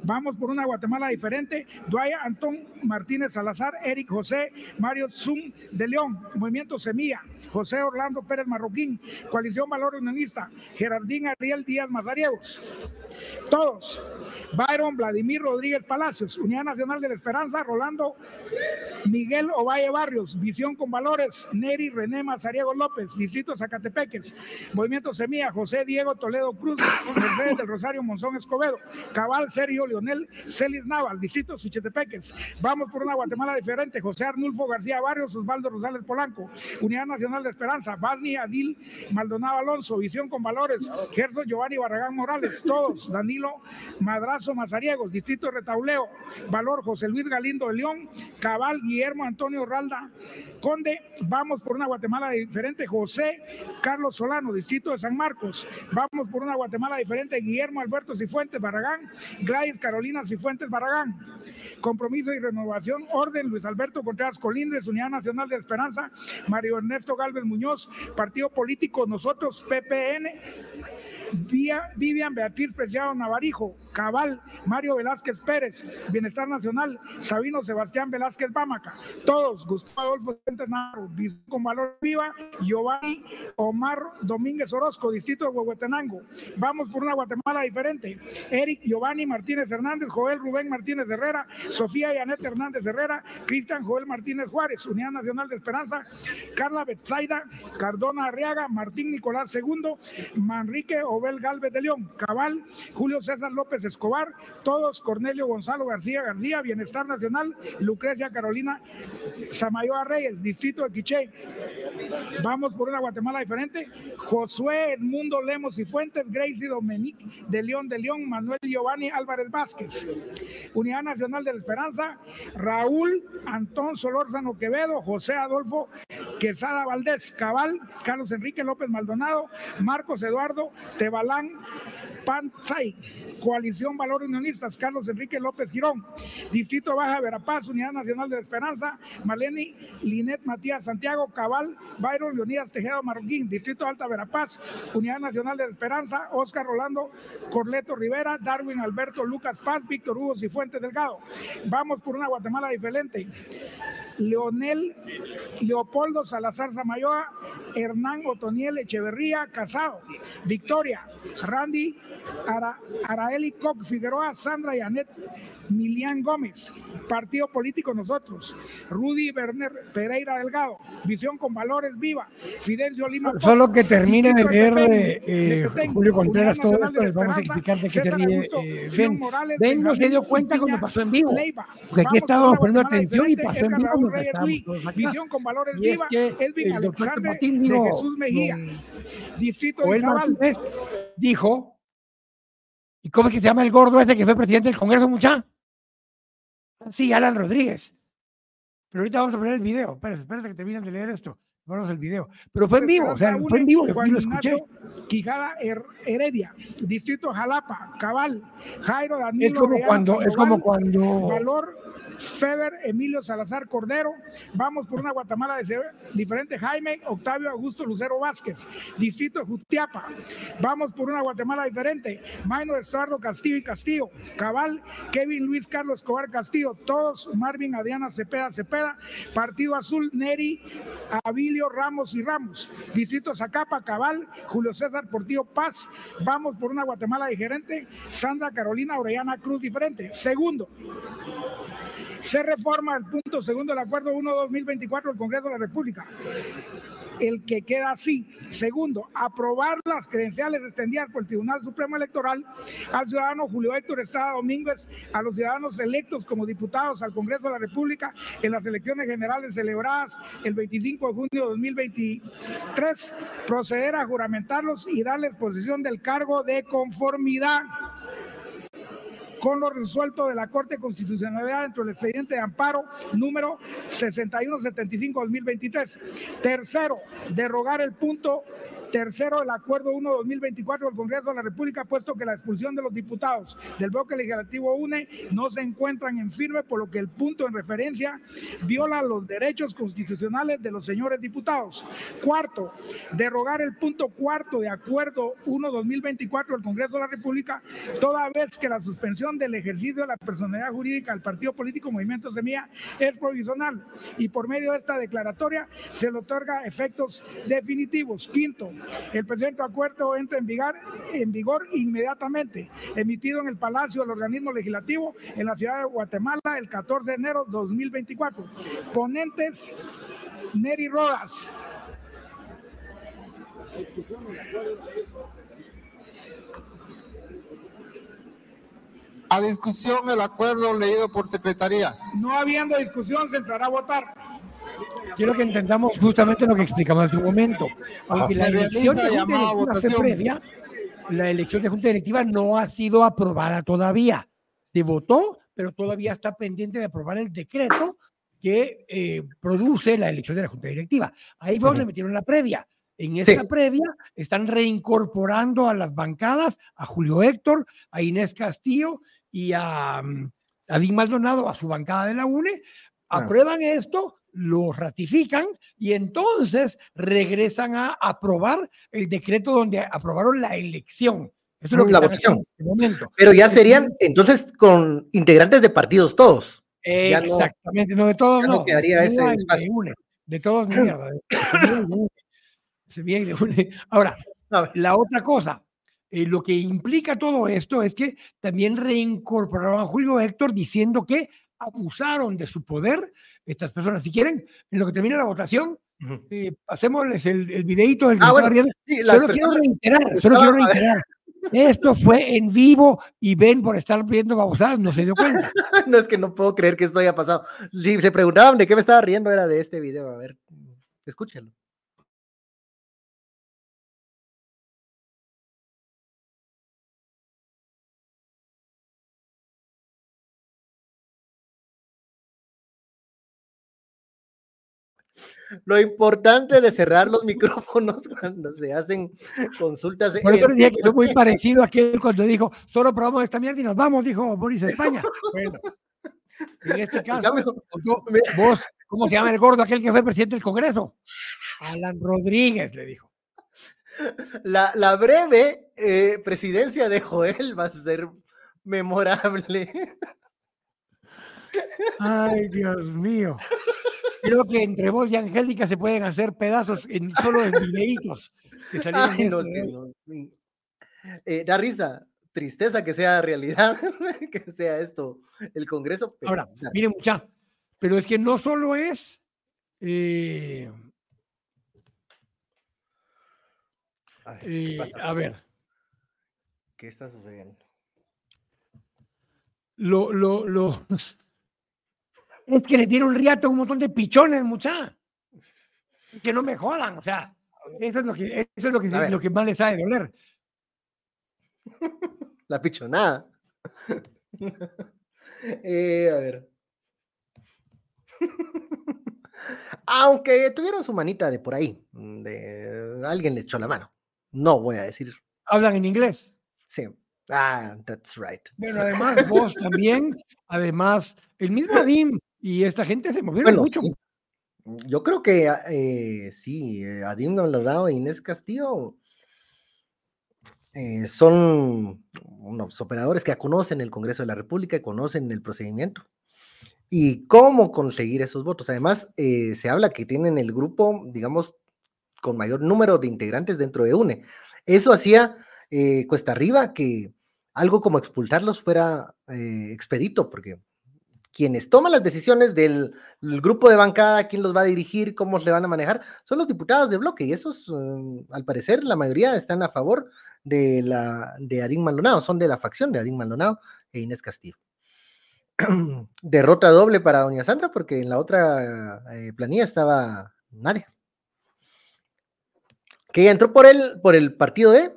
Vamos por una Guatemala diferente. Duaya Antón Martínez Salazar, Eric José, Mario Zum de León, Movimiento Semilla, José Orlando Pérez Marroquín, Coalición Valor Unionista, Gerardín Ariel Díaz Mazariegos. Todos. Byron Vladimir Rodríguez Palacios, Unidad Nacional de la Esperanza, Rolando Miguel Ovalle Barrios, Visión con Valores, Neri René Mazariego López, Distrito Zacatepeques, Movimiento Semilla, José Diego Toledo Cruz, Mercedes del Rosario Monzón Escobedo, Cabal Sergio Leonel Celis Naval, Distrito Suchetepeques, Vamos por una Guatemala diferente, José Arnulfo García Barrios, Osvaldo Rosales Polanco, Unidad Nacional de Esperanza, Basni Adil Maldonado Alonso, Visión con Valores, Gerson Giovanni Barragán Morales, todos, Danilo Madrazo Mazariegos, Distrito Retauleo, Valor José Luis Galindo de León, Cabal Guillermo Antonio Ralda Conde, vamos por una Guatemala diferente, José Carlos Solano, Distrito de San Marcos, vamos por una Guatemala diferente, Guillermo Alberto Cifuentes Barragán, Gladys Carolina Cifuentes Barragán, Compromiso y Renovación, Orden Luis Alberto Contreras Colindres, Unidad Nacional de Esperanza, Mario Ernesto Galvez Muñoz, Partido Político Nosotros, PPN, Vivian Beatriz Preciado Navarijo, Cabal, Mario Velázquez Pérez, Bienestar Nacional, Sabino Sebastián Velázquez Bámaca, todos, Gustavo Adolfo Centenaro, con Valor Viva, Giovanni Omar Domínguez Orozco, Distrito de Huehuetenango. Vamos por una Guatemala diferente. Eric Giovanni Martínez Hernández, Joel Rubén Martínez Herrera, Sofía Yanet Hernández Herrera, Cristian Joel Martínez Juárez, Unidad Nacional de Esperanza, Carla Betsaida, Cardona Arriaga, Martín Nicolás II, Manrique Obel Galvez de León, Cabal, Julio César López Escobar, todos, Cornelio Gonzalo García García, Bienestar Nacional, Lucrecia Carolina Samayoa Reyes, Distrito de Quiché. Vamos por una Guatemala diferente. Josué Edmundo Lemos y Fuentes, Gracie Dominique de León de León, Manuel Giovanni Álvarez Vázquez. Unidad Nacional de la Esperanza, Raúl Antón Solórzano Quevedo, José Adolfo Quesada Valdés, Cabal, Carlos Enrique López Maldonado, Marcos Eduardo Tebalán Panzay, Coalición Valor Unionistas, Carlos Enrique López Girón, Distrito Baja Verapaz, Unidad Nacional de Esperanza, Maleni Linet Matías Santiago, Cabal, Byron Leonidas Tejeda Marroquín, Distrito Alta Verapaz, Unidad Nacional de Esperanza, Oscar Rolando Corleto Rivera, Darwin Alberto Lucas Paz, Víctor Hugo Cifuentes Delgado. Vamos por una Guatemala diferente. Leonel Leopoldo Salazar Zamayoa, Hernán Otoniel Echeverría Casado, Victoria, Randy Ara, Araeli Koch Figueroa, Sandra Yanet Milian Gómez, Partido Político Nosotros, Rudy Werner Pereira Delgado, Visión con Valores Viva, Fidencio Lima. Solo que termine de leer eh, Julio Contreras todo esto, les vamos a explicar de qué. Eh, ben, ben no se dio cuenta cuando pasó en vivo, porque aquí estábamos poniendo atención y pasó en vivo Visión con Valores Viva, Elvin Alexander de Jesús Mejía, Distrito de dijo ¿Y cómo es que se llama el gordo este que fue presidente del Congreso, mucha? Sí, Alan Rodríguez. Pero ahorita vamos a poner el video. Espérate, espérate que terminen de leer esto. Vamos el video. Pero fue en vivo, o sea, fue en vivo, lo escuché. Quijada Heredia, Distrito Jalapa, Cabal, Jairo Danilo. Es como cuando, es como cuando. Valor Feber Emilio Salazar Cordero. Vamos por una Guatemala de diferente. Jaime Octavio Augusto Lucero Vázquez, Distrito de Jutiapa. Vamos por una Guatemala diferente. Maino Estuardo Castillo y Castillo. Cabal, Kevin Luis Carlos Escobar Castillo. Todos, Marvin Adriana Cepeda Cepeda. Partido Azul, Neri, Abilio Ramos y Ramos. Distrito Zacapa, Cabal, Julio César Portillo Paz. Vamos por una Guatemala diferente. Sandra Carolina Orellana Cruz diferente. Segundo. Se reforma el punto segundo del Acuerdo 1-2024 del Congreso de la República. El que queda así. Segundo, aprobar las credenciales extendidas por el Tribunal Supremo Electoral al ciudadano Julio Héctor Estrada Domínguez, a los ciudadanos electos como diputados al Congreso de la República en las elecciones generales celebradas el 25 de junio de 2023, proceder a juramentarlos y darles posesión del cargo de conformidad con lo resuelto de la Corte Constitucionalidad dentro del expediente de amparo número 6175-2023. Tercero, derogar el punto Tercero, el acuerdo 1-2024 del Congreso de la República, puesto que la expulsión de los diputados del bloque legislativo UNE no se encuentran en firme, por lo que el punto en referencia viola los derechos constitucionales de los señores diputados. Cuarto, derogar el punto cuarto de acuerdo 1-2024 del Congreso de la República, toda vez que la suspensión del ejercicio de la personalidad jurídica del partido político Movimiento Semilla es provisional y por medio de esta declaratoria se le otorga efectos definitivos. Quinto, El presente acuerdo entra en vigor, en vigor inmediatamente, emitido en el Palacio del Organismo Legislativo en la ciudad de Guatemala el 14 de enero 2024. Ponentes, Neri Rodas. A discusión el acuerdo leído por Secretaría. No habiendo discusión, se entrará a votar. Quiero que entendamos justamente lo que explicamos hace un momento. Aunque la elección de junta directiva previa, la elección de junta directiva no ha sido aprobada todavía. Se votó, pero todavía está pendiente de aprobar el decreto que eh, produce la elección de la junta directiva. Ahí fue donde metieron la previa. En esta previa están reincorporando a las bancadas a Julio Héctor, a Inés Castillo y a, mm, a Maldonado, a su bancada de la UNE. Aprueban esto, lo ratifican y entonces regresan a aprobar el decreto donde aprobaron la elección. Eso es lo que la votación. este momento. Pero ya serían entonces con integrantes de partidos todos. Ya no- Exactamente, no, de todos no no. quedaría ese de espacio. une, de todos mierda. se viene. Ahora, la otra cosa, eh, lo que implica todo esto es que también reincorporaron a Julio Héctor diciendo que abusaron de su poder estas personas. Si quieren, en lo que termina la votación, eh, pasémosles el, el videito del que Ah, bueno, riendo. sí, Solo quiero reiterar, solo quiero reiterar. Esto fue en vivo y Ben por estar viendo babosadas no se dio cuenta. no es que no puedo creer que esto haya pasado. Si se preguntaban de qué me estaba riendo, era de este video. A ver, escúchenlo. Lo importante de cerrar los micrófonos cuando se hacen consultas. Por eso dije que fue muy parecido a aquel cuando dijo, solo probamos esta mierda y nos vamos, dijo Boris España. Bueno, en este caso, vos, ¿cómo se llama el gordo aquel que fue presidente del Congreso? Alan Rodríguez, le dijo. La, la breve eh, presidencia de Joel va a ser memorable. Ay, Dios mío. Creo que entre vos y Angélica se pueden hacer pedazos en solo en videitos que salieron Ay, no, esto, ¿eh? Eh, da risa, tristeza que sea realidad, que sea esto el Congreso. pero Ahora, miren mucha, pero es que no solo es eh, a ver, ¿Qué está sucediendo? lo, lo, lo, es que le dieron riata a un montón de pichones, mucha. Que no me jodan, o sea, eso es lo que, eso es lo que, lo que más les ha de doler. La pichonada. Eh, a ver. Aunque tuvieron su manita de por ahí, mm, de alguien le echó la mano. No voy a decir. Hablan en inglés. Sí. Ah, that's right. Pero además vos también, además, el mismo Adim y esta gente se movieron Bueno, mucho. sí. Yo creo que eh, sí, eh, Adim Maldonado e Inés Castillo eh, son unos operadores que conocen el Congreso de la República, conocen el procedimiento y cómo conseguir esos votos. Además, eh, se habla que tienen el grupo, digamos, con mayor número de integrantes dentro de UNE. Eso hacía eh, cuesta arriba que algo como expulsarlos fuera eh, expedito, porque quienes toman las decisiones del, grupo de bancada, quién los va a dirigir, cómo le van a manejar, son los diputados de bloque y esos, eh, al parecer, la mayoría están a favor de, la, de Adín Maldonado, son de la facción de Adín Maldonado e Inés Castillo. Derrota doble para Doña Sandra porque en la otra eh, planilla estaba Nadia. Que ella entró por el, por el partido de...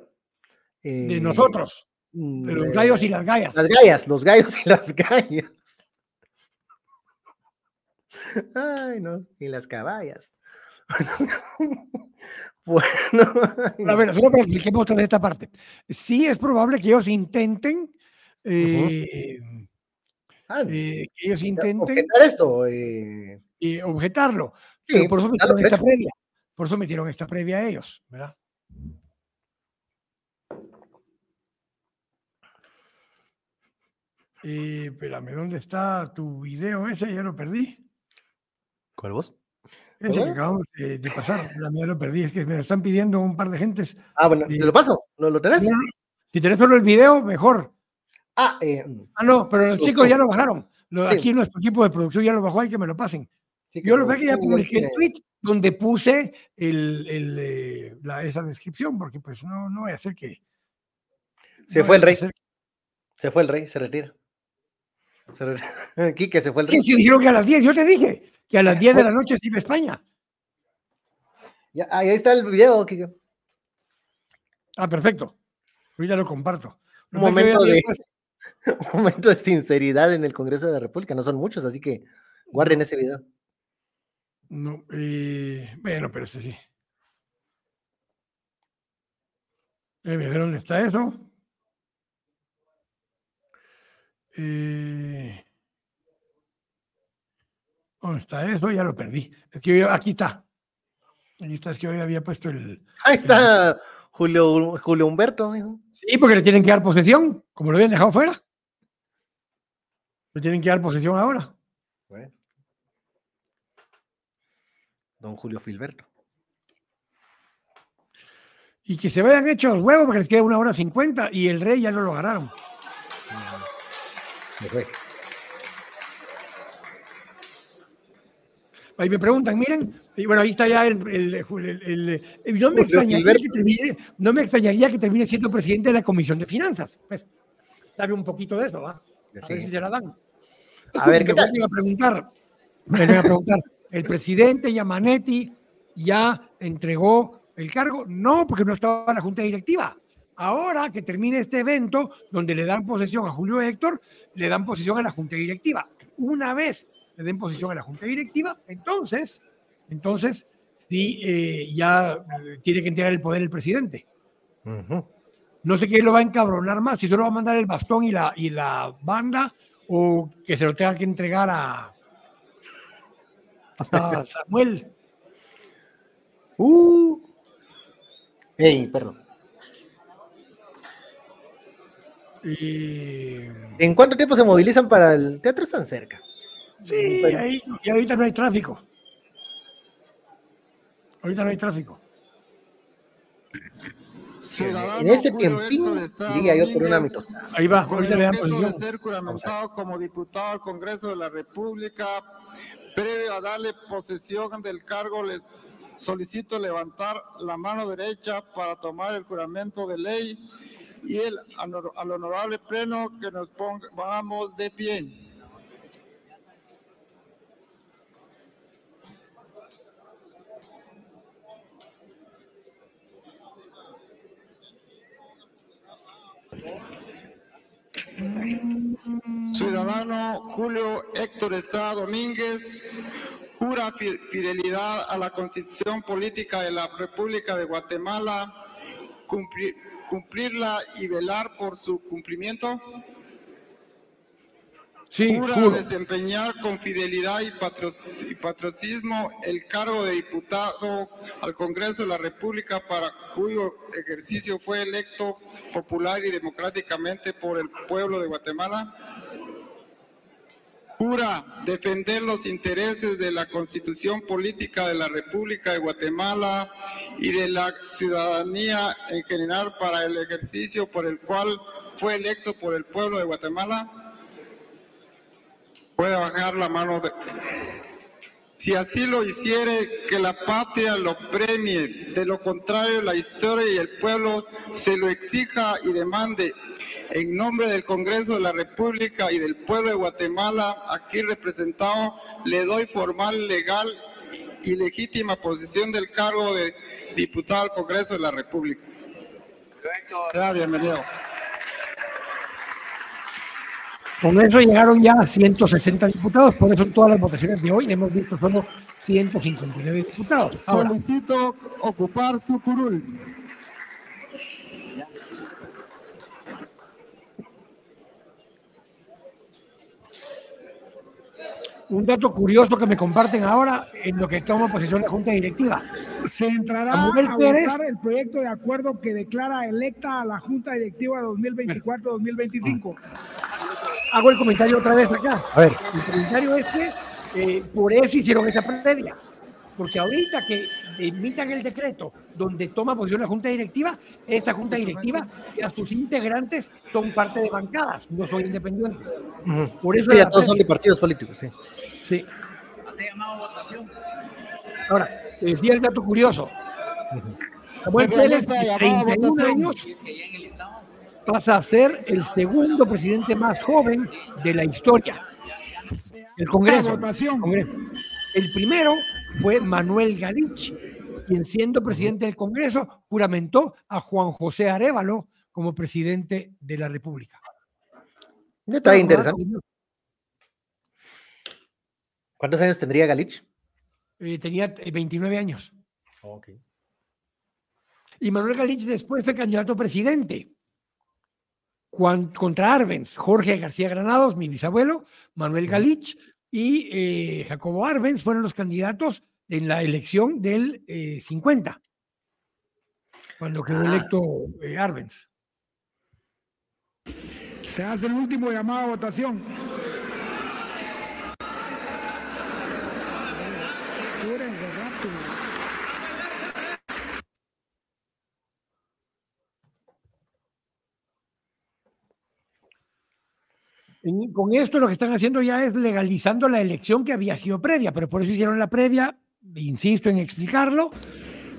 De eh, nosotros, mm, de los gallos y las gallas. Las gallas, los gallos y las gallas. Ay, no, y las caballas. bueno. A ver, solo para expliquemos toda esta parte. Sí es probable que ellos intenten, eh, Ah, eh, que ellos intenten objetar esto. eh, eh, objetarlo. Sí, pero por eso metieron esta hecho. previa. Por eso metieron esta previa a ellos, ¿verdad? Espérame, ¿dónde está tu video ese? Ya lo perdí. ¿Cuál vos? Que acabamos de, de pasar, la mía lo perdí, es que me lo están pidiendo un par de gentes. Ah, bueno, te lo paso, ¿lo, lo tenés? Si tenés solo el video, mejor. Ah, eh, Ah, no, pero los Lo chicos ya lo bajaron. Lo- Sí. Aquí nuestro equipo de producción ya lo bajó, hay que me lo pasen. Sí, Yo lo que ya publiqué el que- tweet donde puse el, el, eh, la, esa descripción, porque pues no, no voy a hacer que. se no fue el rey. Se fue el rey, se retira. Se re- Quique se fue el rey. Si dijeron que a las 10, yo te dije que a las 10 de la noche a España. Ya, ahí está el video, Quique. Ah, perfecto. Ahorita lo comparto. Un Lo que pasa es que momento yo ya de, había puesto- un momento de sinceridad en el Congreso de la República. No son muchos, así que guarden ese video. No, eh, bueno, pero este sí. Eh, ver dónde está eso. Eh, ¿Dónde está eso? Ya lo perdí. Es que yo- aquí está. Aquí está, es que yo había puesto el. Ahí está Julio, Julio Humberto. hijo. Sí, porque le tienen que dar posesión, como lo habían dejado fuera. Le tienen que dar posesión ahora. Bueno. Don Julio Filberto. Y que se vayan hechos huevos porque les queda una hora cincuenta y el rey ya no lo agarraron. Se fue. Ahí me preguntan, miren, y bueno, ahí está ya el. el- el- el- el- no, me extrañaría que termine, no me extrañaría que termine siendo presidente de la Comisión de Finanzas. Pues, sabe un poquito de eso, ¿va? A ver si se la dan. A ver, ¿qué Me tal? a preguntar. Me a preguntar, ¿el presidente Yamanetti ya entregó el cargo? No, porque no estaba en la Junta Directiva. Ahora que termine este evento, donde le dan posesión a Julio Héctor, le dan posesión a la Junta Directiva. Una vez le den posesión a la Junta Directiva, entonces, entonces sí, eh, ya eh, tiene que entregar el poder el presidente. No sé qué lo va a encabronar más, si solo va a mandar el bastón y la, y la banda, o que se lo tenga que entregar a, a Samuel. Uh. Ey, perro. Y... ¿En cuánto tiempo se movilizan para el teatro? Están cerca. Sí, ahí, y ahorita no hay tráfico. Ahorita no hay tráfico. En ese tiempín iría yo por una mitostada. Ahí va, ahorita le dan de posición. ser juramentado como diputado al Congreso de la República, previo a darle posesión del cargo, le solicito levantar la mano derecha para tomar el juramento de ley y el honor- al honorable pleno que nos pongamos de pie. Ciudadano Julio Héctor Estrada Domínguez jura fi- fidelidad a la Constitución Política de la República de Guatemala, cumplir- cumplirla y velar por su cumplimiento. Sí, jura juro. desempeñar con fidelidad y, patro- y patriotismo el cargo de diputado al Congreso de la República para cuyo ejercicio fue electo popular y democráticamente por el pueblo de Guatemala. Jura defender los intereses de la Constitución Política de la República de Guatemala y de la ciudadanía en general para el ejercicio por el cual fue electo por el pueblo de Guatemala. Puede bajar la mano de... Si así lo hiciere, que la patria lo premie. De lo contrario, la historia y el pueblo se lo exija y demande. En nombre del Congreso de la República y del pueblo de Guatemala, aquí representado, le doy formal, legal y legítima posición del cargo de diputado al Congreso de la República. Ya, bienvenido. Con eso llegaron ya a 160 diputados, por eso en todas las votaciones de hoy hemos visto solo 159 diputados. Ahora, Solicito ocupar su curul. un dato curioso que me comparten ahora en lo que toma posición la Junta Directiva. Se entrará a Pérez. votar el proyecto de acuerdo que declara electa a la Junta Directiva 2024-2025. Hago el comentario otra vez acá. A ver. El comentario es que eh, por eso hicieron esa previa. porque ahorita que emitan el decreto donde toma posición la Junta Directiva, esta Junta Directiva y a sus integrantes son parte de bancadas, no son independientes. Por eso sí, todos son de partidos políticos, sí. Sí. Ahora, decía el dato curioso. Samuel Pérez, de 31 años, pasa a ser el segundo presidente más joven de la historia. El Congreso. El primero fue Manuel Galich, quien siendo presidente del Congreso juramentó a Juan José Arevalo como presidente de la República. Está interesante. ¿Cuántos años tendría Galich? Eh, tenía 29 años. Y Manuel Galich después fue candidato a presidente contra Arbenz, Jorge García Granados, mi bisabuelo, Manuel Galich y eh, Jacobo Arbenz fueron los candidatos en la elección del 50, eh, cuando quedó ah. electo eh, Arbenz. Se hace el último llamado a votación. Con esto lo que están haciendo ya es legalizando la elección que había sido previa, pero por eso hicieron la previa, insisto en explicarlo.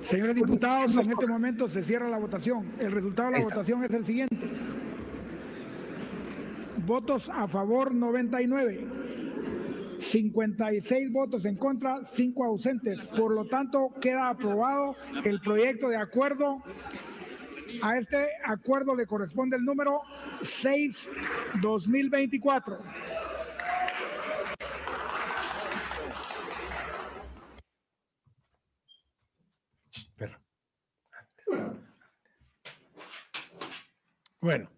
Señores diputados, en este momento se cierra la votación. El resultado de la votación es el siguiente. Votos a favor 99. 56 votos en contra, 5 ausentes. Por lo tanto, queda aprobado el proyecto de acuerdo a este acuerdo le corresponde el número 6-2024. Bueno.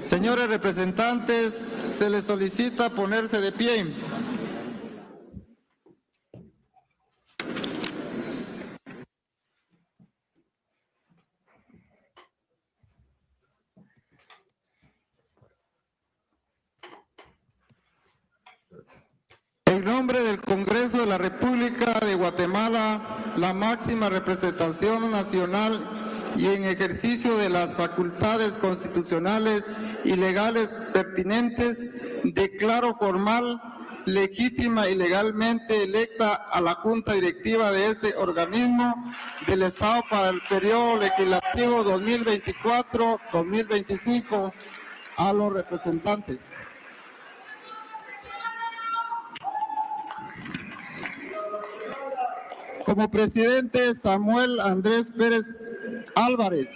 Señores representantes, se les solicita ponerse de pie. En nombre del Congreso de la República de Guatemala, la máxima representación nacional y en ejercicio de las facultades constitucionales y legales pertinentes, declaro formal, legítima y legalmente electa a la Junta Directiva de este organismo del Estado para el periodo legislativo 2024-2025 a los representantes. Como presidente, Samuel Andrés Pérez Álvarez.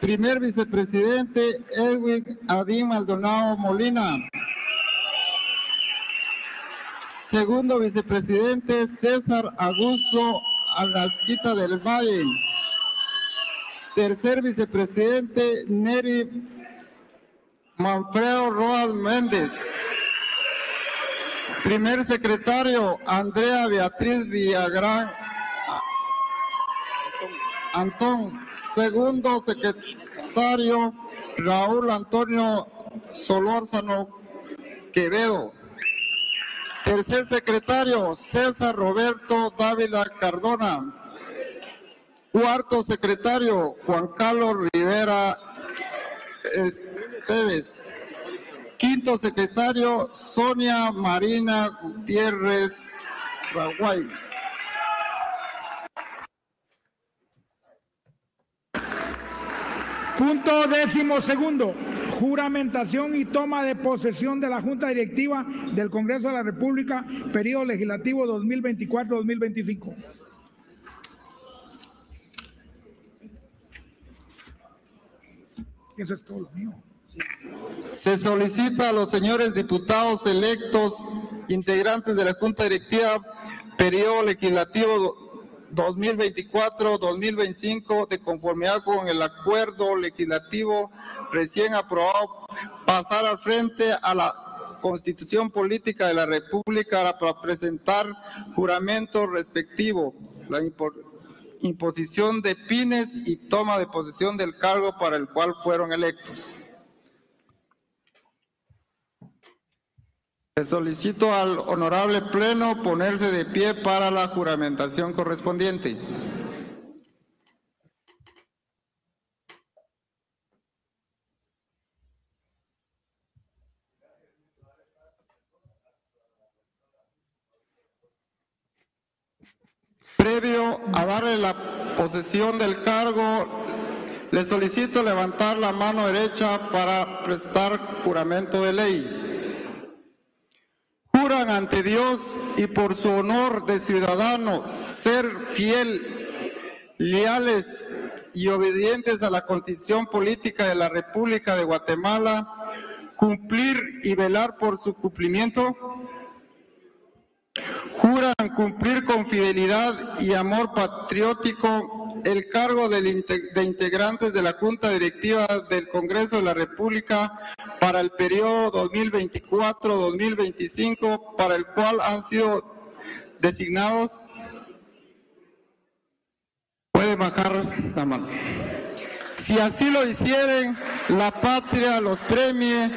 Primer vicepresidente, Edwin Adim Maldonado Molina. Segundo vicepresidente, César Augusto Agasquita del Valle. Tercer vicepresidente, Neri Manfredo Rojas Méndez. Primer secretario, Andrea Beatriz Villagrán Antón. Segundo secretario, Raúl Antonio Solórzano Quevedo. Tercer secretario, César Roberto Dávila Cardona. Cuarto secretario, Juan Carlos Rivera Esteves. Quinto secretario, Sonia Marina Gutiérrez Raguay. Punto décimo segundo. Juramentación y toma de posesión de la Junta Directiva del Congreso de la República, periodo legislativo 2024-2025. Eso es todo lo mío. Se solicita a los señores diputados electos, integrantes de la Junta Directiva, periodo legislativo 2024-2025, de conformidad con el acuerdo legislativo recién aprobado, pasar al frente a la Constitución Política de la República para presentar juramento respectivo, la imposición de pines y toma de posesión del cargo para el cual fueron electos. Le solicito al honorable pleno ponerse de pie para la juramentación correspondiente. Previo a darle la posesión del cargo, le solicito levantar la mano derecha para prestar juramento de ley. Ante Dios y por su honor de ciudadano ser fiel, leales y obedientes a la constitución política de la República de Guatemala, cumplir y velar por su cumplimiento. Juran cumplir con fidelidad y amor patriótico el cargo de integrantes de la Junta Directiva del Congreso de la República para el periodo 2024-2025, para el cual han sido designados. Puede bajar la mano. Si así lo hicieren, la patria los premie.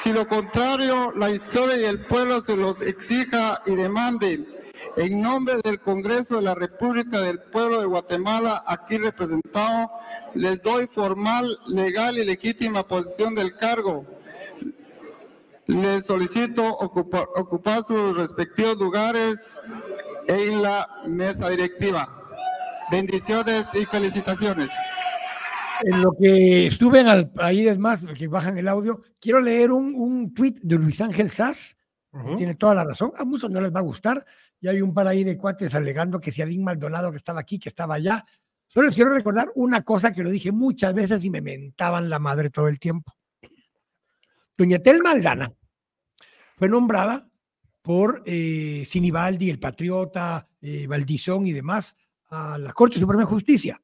Si lo contrario, la historia y el pueblo se los exija y demande. En nombre del Congreso de la República del Pueblo de Guatemala, aquí representado, les doy formal, legal y legítima posición del cargo. Les solicito ocupar, ocupar sus respectivos lugares en la mesa directiva. Bendiciones y felicitaciones. En lo que suben al, ahí es más, que bajan el audio, quiero leer un, un tweet de Luis Ángel Sass. Tiene toda la razón. A muchos no les va a gustar. Y hay un par ahí de cuates alegando que si Adín Maldonado que estaba aquí, que estaba allá. Solo les quiero recordar una cosa que lo dije muchas veces y me mentaban la madre todo el tiempo. Doña Telma Aldana fue nombrada por eh, Sinibaldi, el patriota, eh, Valdizón y demás a la Corte Suprema de Justicia.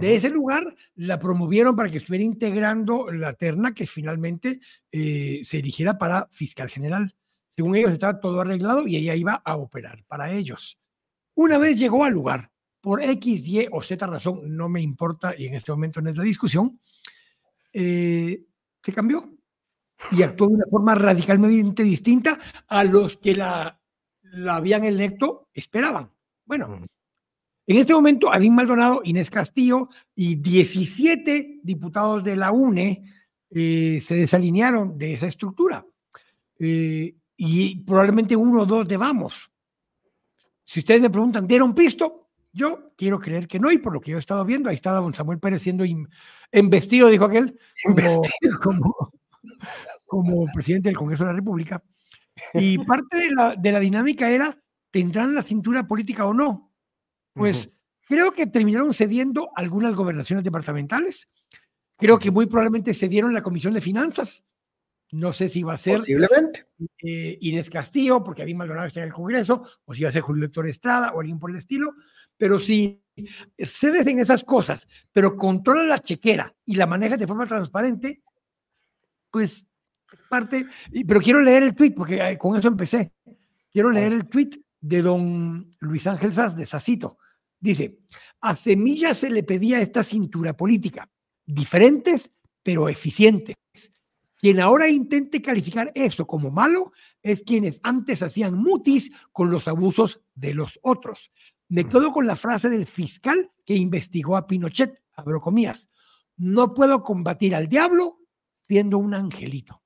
De ese lugar la promovieron para que estuviera integrando la terna que finalmente eh, se eligiera para fiscal general. Según ellos estaba todo arreglado y ella iba a operar para ellos. Una vez llegó al lugar, por X, Y o Z razón, no me importa y en este momento no es la discusión, eh, se cambió y actuó de una forma radicalmente distinta a los que la, la habían electo esperaban. Bueno, en este momento, Adín Maldonado, Inés Castillo y 17 diputados de la UNE eh, se desalinearon de esa estructura. Eh, y probablemente uno o dos de Vamos. Si ustedes me preguntan, ¿dieron pisto? Yo quiero creer que no, y por lo que yo he estado viendo, ahí estaba don Samuel Pérez siendo embestido, dijo aquel, como, como, como presidente del Congreso de la República. Y parte de la, de la dinámica era, ¿tendrán la cintura política o no? Pues creo que terminaron cediendo algunas gobernaciones departamentales. Creo que muy probablemente cedieron la Comisión de Finanzas. No sé si va a ser Posiblemente. eh, Inés Castillo, porque Adín Maldonado está en el Congreso, o si va a ser Julio Héctor Estrada o alguien por el estilo. Pero si cedes en esas cosas, pero controla la chequera y la maneja de forma transparente, pues es parte. Pero quiero leer el tweet, porque con eso empecé. Quiero leer el tweet de don Luis Ángel Sass de Sacito. Dice: A Semilla se le pedía esta cintura política, diferentes pero eficientes. Quien ahora intente calificar eso como malo es quienes antes hacían mutis con los abusos de los otros. Me quedo con la frase del fiscal que investigó a Pinochet, abro comillas. No puedo combatir al diablo siendo un angelito.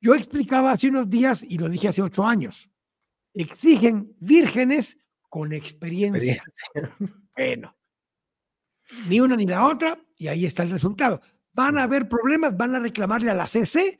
Yo explicaba hace unos días, y lo dije hace ocho años, exigen vírgenes con experiencia. Bueno, ni una ni la otra, y ahí está el resultado. Van a haber problemas, van a reclamarle a la CC.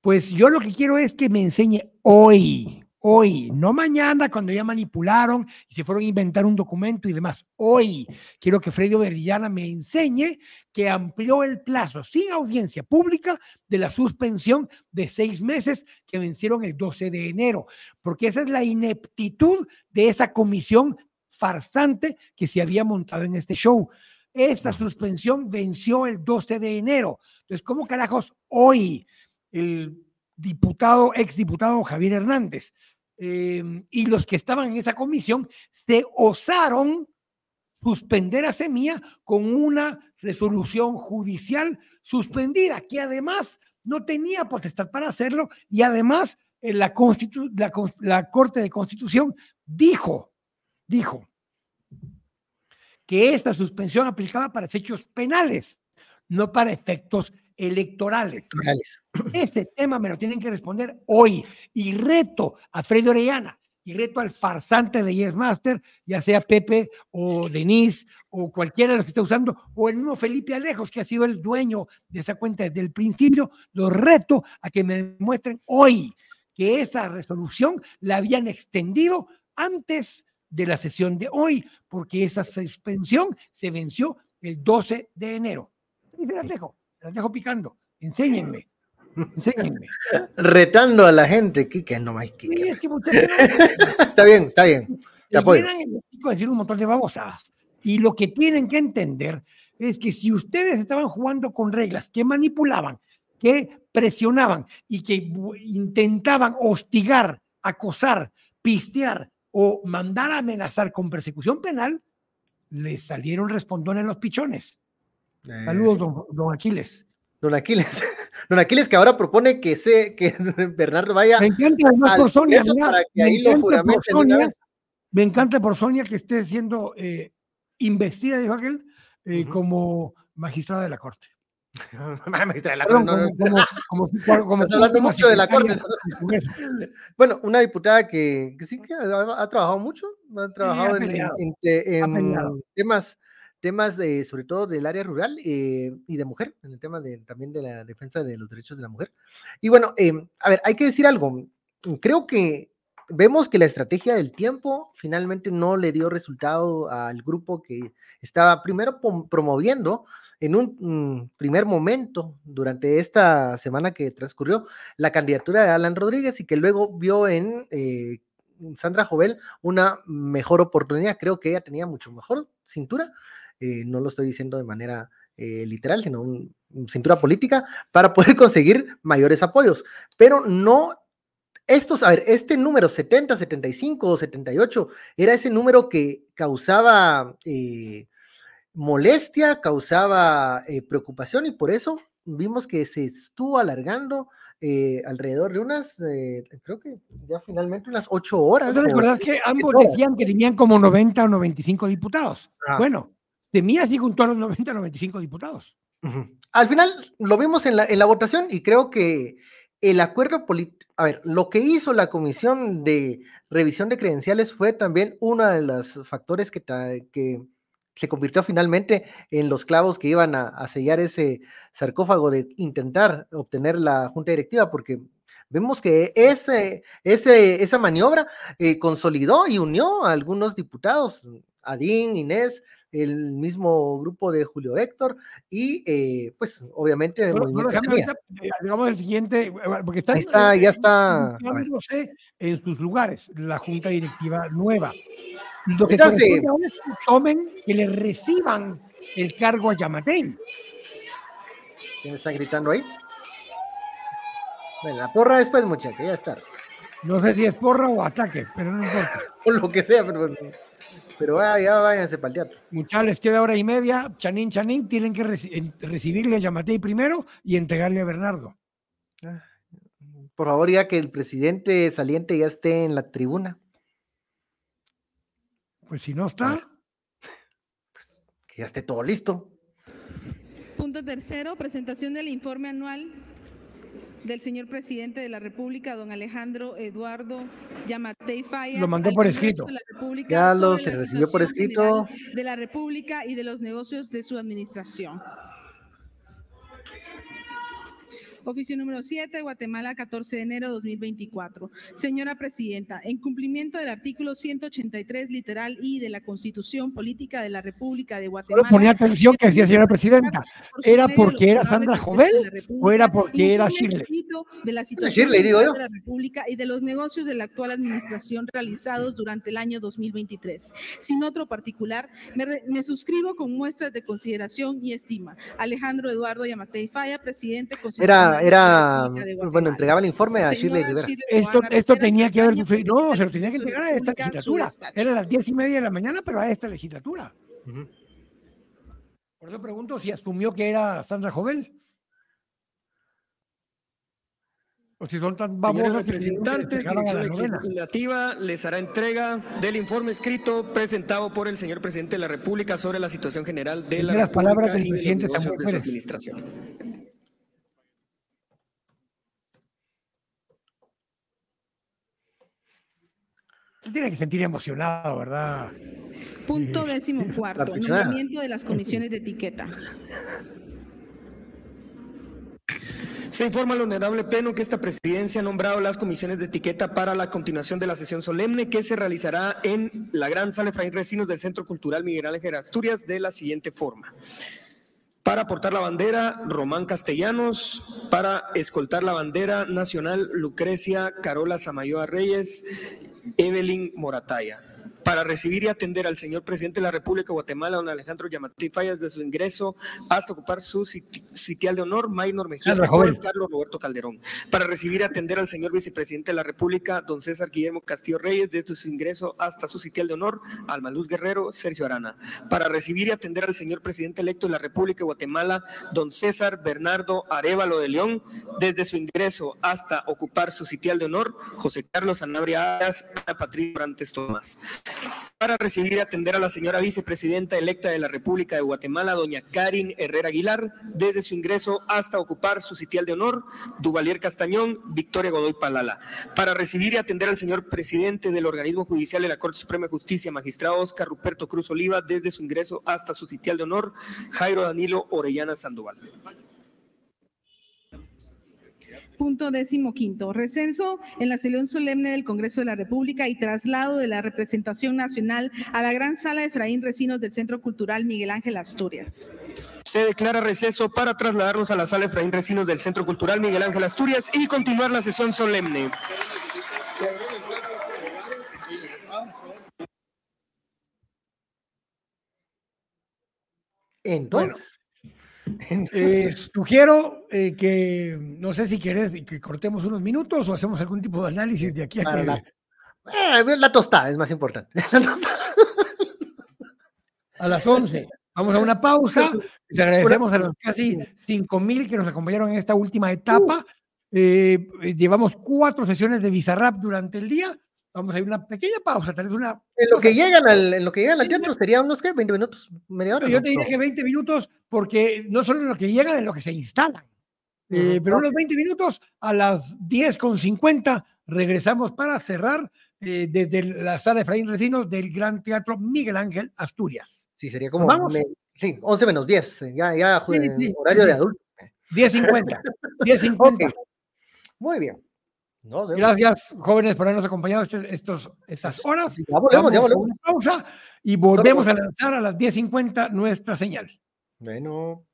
Pues yo lo que quiero es que me enseñe hoy, hoy, no mañana cuando ya manipularon y se fueron a inventar un documento y demás. Hoy quiero que Freddy Berillana me enseñe que amplió el plazo sin audiencia pública de la suspensión de seis meses que vencieron el 12 de enero, porque esa es la ineptitud de esa comisión farsante que se había montado en este show. Esta suspensión venció el 12 de enero. Entonces, ¿cómo carajos hoy el diputado, exdiputado Javier Hernández eh, y los que estaban en esa comisión se osaron suspender a Semilla con una resolución judicial suspendida, que además no tenía potestad para hacerlo y además eh, la Corte de Constitución dijo, dijo que esta suspensión aplicaba para efectos penales, no para efectos electorales. Este tema me lo tienen que responder hoy. Y reto a Freddy Orellana y reto al farsante de Yes Master, ya sea Pepe o Denise o cualquiera de los que esté usando, o el mismo Felipe Alejos, que ha sido el dueño de esa cuenta desde el principio, los reto a que me demuestren hoy que esa resolución la habían extendido antes de la sesión de hoy, porque esa suspensión se venció el 12 de enero. Y me las dejo, las dejo picando. Enséñenme. Enséñenme. Retando a la gente, Kike, no más Kike. está bien, está bien. Te apoyo. decir un montón de babosas. Y lo que tienen que entender es que si ustedes estaban jugando con reglas que manipulaban, que presionaban y que intentaban hostigar, acosar, pistear o mandar a amenazar con persecución penal, les salieron respondones los pichones. Saludos, don, don Aquiles. Don Aquiles. Don Aquiles que ahora propone que se, que Bernardo vaya. Me encanta además por Sonia, para que ahí lo por Sonia, me encanta por Sonia que esté siendo eh, investida, dijo aquel, eh, como magistrada de la Corte. magistrada de la Corte. No, como, como, como, hablando mucho de la Corte. bueno, una diputada que, que sí que ha, trabajado mucho, ha trabajado en, en, en temas temas de, sobre todo del área rural eh, y de mujer, en el tema de, también de la defensa de los derechos de la mujer. Y bueno, em, a ver, hay que decir algo. Creo que vemos que la estrategia del tiempo finalmente no le dio resultado al grupo que estaba primero promoviendo en un mm, primer momento durante esta semana que transcurrió la candidatura de Alan Rodríguez y que luego vio en eh, Sandra Jovel una mejor oportunidad. Creo que ella tenía mucho mejor cintura eh, no lo estoy diciendo de manera eh, literal, sino un, cintura política, para poder conseguir mayores apoyos. Pero no, estos, a ver, este número 70, 75 o 78 era ese número que causaba eh, molestia, causaba preocupación y por eso vimos que se estuvo alargando alrededor de unas, creo que ya finalmente unas ocho horas. ¿Recordar que ambos decían que tenían como 90 o 95 diputados? Bueno, temía sí junto a los 90 95 diputados. Al final lo vimos en la, en la votación y creo que el acuerdo político, a ver, lo que hizo la comisión de revisión de credenciales fue también uno de los factores que, que se convirtió finalmente en los clavos que iban a, sellar ese sarcófago de intentar obtener la junta directiva, porque vemos que ese, ese, esa maniobra eh, consolidó y unió a algunos diputados, Adín, Inés, el mismo grupo de Julio Héctor y eh, pues obviamente el movimiento eh, digamos el siguiente, eh, porque está, está ya está. en sus lugares la junta directiva nueva. Lo que que tomen, que le reciban el cargo a Yamatei. ¿Quién está gritando ahí? Bueno, la porra después, muchacha, ya está. No sé si es porra o ataque, pero no importa. O lo que sea, pero pero ya váyanse para el teatro. Muchachos, les queda hora y media. Chanín, Chanín, tienen que recibirle a Yamatei primero y entregarle a Bernardo. Ah, por favor, ya que el presidente saliente ya esté en la tribuna. Pues si no está. Pues que ya esté todo listo. Punto tercero, presentación del informe anual del señor presidente de la República, don Alejandro Eduardo Yamatei Faya. Lo mandó por escrito. Ya lo se recibió por escrito. De la República y de los negocios de su administración. Oficio número 7, Guatemala, 14 de enero de 2024. Señora Presidenta, en cumplimiento del artículo 183, literal I de la Constitución Política de la República de Guatemala. ponía atención que decía señora Presidenta. ¿Era porque era Sandra Jovel o era porque era Shirley? De la situación de la República y de los negocios de la actual administración realizados durante el año 2023. Sin otro particular, me, suscribo con muestras de consideración y estima. Alejandro Eduardo Yamatei Falla, presidente. Era era, bueno, entregaba el informe a Shirley Rivera. Esto, esto tenía que haber, no, se lo tenía que entregar a esta legislatura. Era las diez y media de la mañana, pero a esta legislatura. Por eso pregunto si asumió que era Sandra Jovel. O si son tan Señores representantes, Dirección. Legislativa les hará entrega del informe escrito presentado por el señor presidente de la República sobre la situación general de la República palabras del y de los presidente de su administración. Tiene que sentir emocionado, ¿verdad? Punto décimo cuarto, nombramiento de las comisiones de etiqueta. Se informa al honorable pleno que esta presidencia ha nombrado las comisiones de etiqueta para la continuación de la sesión solemne que se realizará en la Gran Sala Efraín Recinos del Centro Cultural Miguel Ángel Asturias de la siguiente forma. Para portar la bandera, Román Castellanos. Para escoltar la bandera nacional, Lucrecia Carola Samayoa Reyes, Evelyn Morataya. Para recibir y atender al señor presidente de la República de Guatemala, don Alejandro Yamatí Fallas, de su ingreso hasta ocupar su sit- sitial de honor, Maynor Mejía, Carlos Roberto Calderón. Para recibir y atender al señor vicepresidente de la República, don César Guillermo Castillo Reyes, desde su ingreso hasta su sitial de honor, Alma Luz Guerrero, Sergio Arana. Para recibir y atender al señor presidente electo de la República de Guatemala, don César Bernardo Arevalo de León, desde su ingreso hasta ocupar su sitial de honor, José Carlos Sanabria Arias, Ana Patricia Brantes Tomás. Para recibir y atender a la señora vicepresidenta electa de la República de Guatemala, doña Karin Herrera Aguilar, desde su ingreso hasta ocupar su sitial de honor, Duvalier Castañón, Victoria Godoy Palala. Para recibir y atender al señor presidente del organismo judicial de la Corte Suprema de Justicia, magistrado Oscar Ruperto Cruz Oliva, desde su ingreso hasta su sitial de honor, Jairo Danilo Orellana Sandoval. Punto décimo quinto, recenso en la sesión solemne del Congreso de la República y traslado de la representación nacional a la gran sala de Efraín Recinos del Centro Cultural Miguel Ángel Asturias. Se declara receso para trasladarnos a la sala Efraín Recinos del Centro Cultural Miguel Ángel Asturias y continuar la sesión solemne. Entonces. Eh, sugiero eh, que, no sé si quieres que cortemos unos minutos o hacemos algún tipo de análisis de aquí a que... la- Eh, la tostada es más importante. La tostada. A las 11. Vamos a una pausa. Les agradecemos a los casi 5 mil que nos acompañaron en esta última etapa. Eh, llevamos cuatro sesiones de Bizarrap durante el día. Vamos a ir a una pequeña pausa, tal vez una. En lo que llegan al, en lo que llegan al teatro sería unos ¿qué? 20 minutos, media hora. Yo ¿no? te diría No. que 20 minutos, porque no solo en lo que llegan, en lo que se instalan. Eh, Ujú. pero unos 20 minutos a las 10 con 50 regresamos para cerrar eh, desde la sala de Efraín Recinos del Gran Teatro Miguel Ángel Asturias. Sí, sería como. ¿Vamos? me- sí, 11 menos 10. eh, Ya, ya Sí, eh, sí, horario sí, de adulto. 10.50. 10.50. Ok. Muy bien. Gracias, jóvenes, por habernos acompañado estos, estas horas. Ya volvemos, ya a volvemos. pausa y volvemos a lanzar a las 10.50 nuestra señal. Bueno.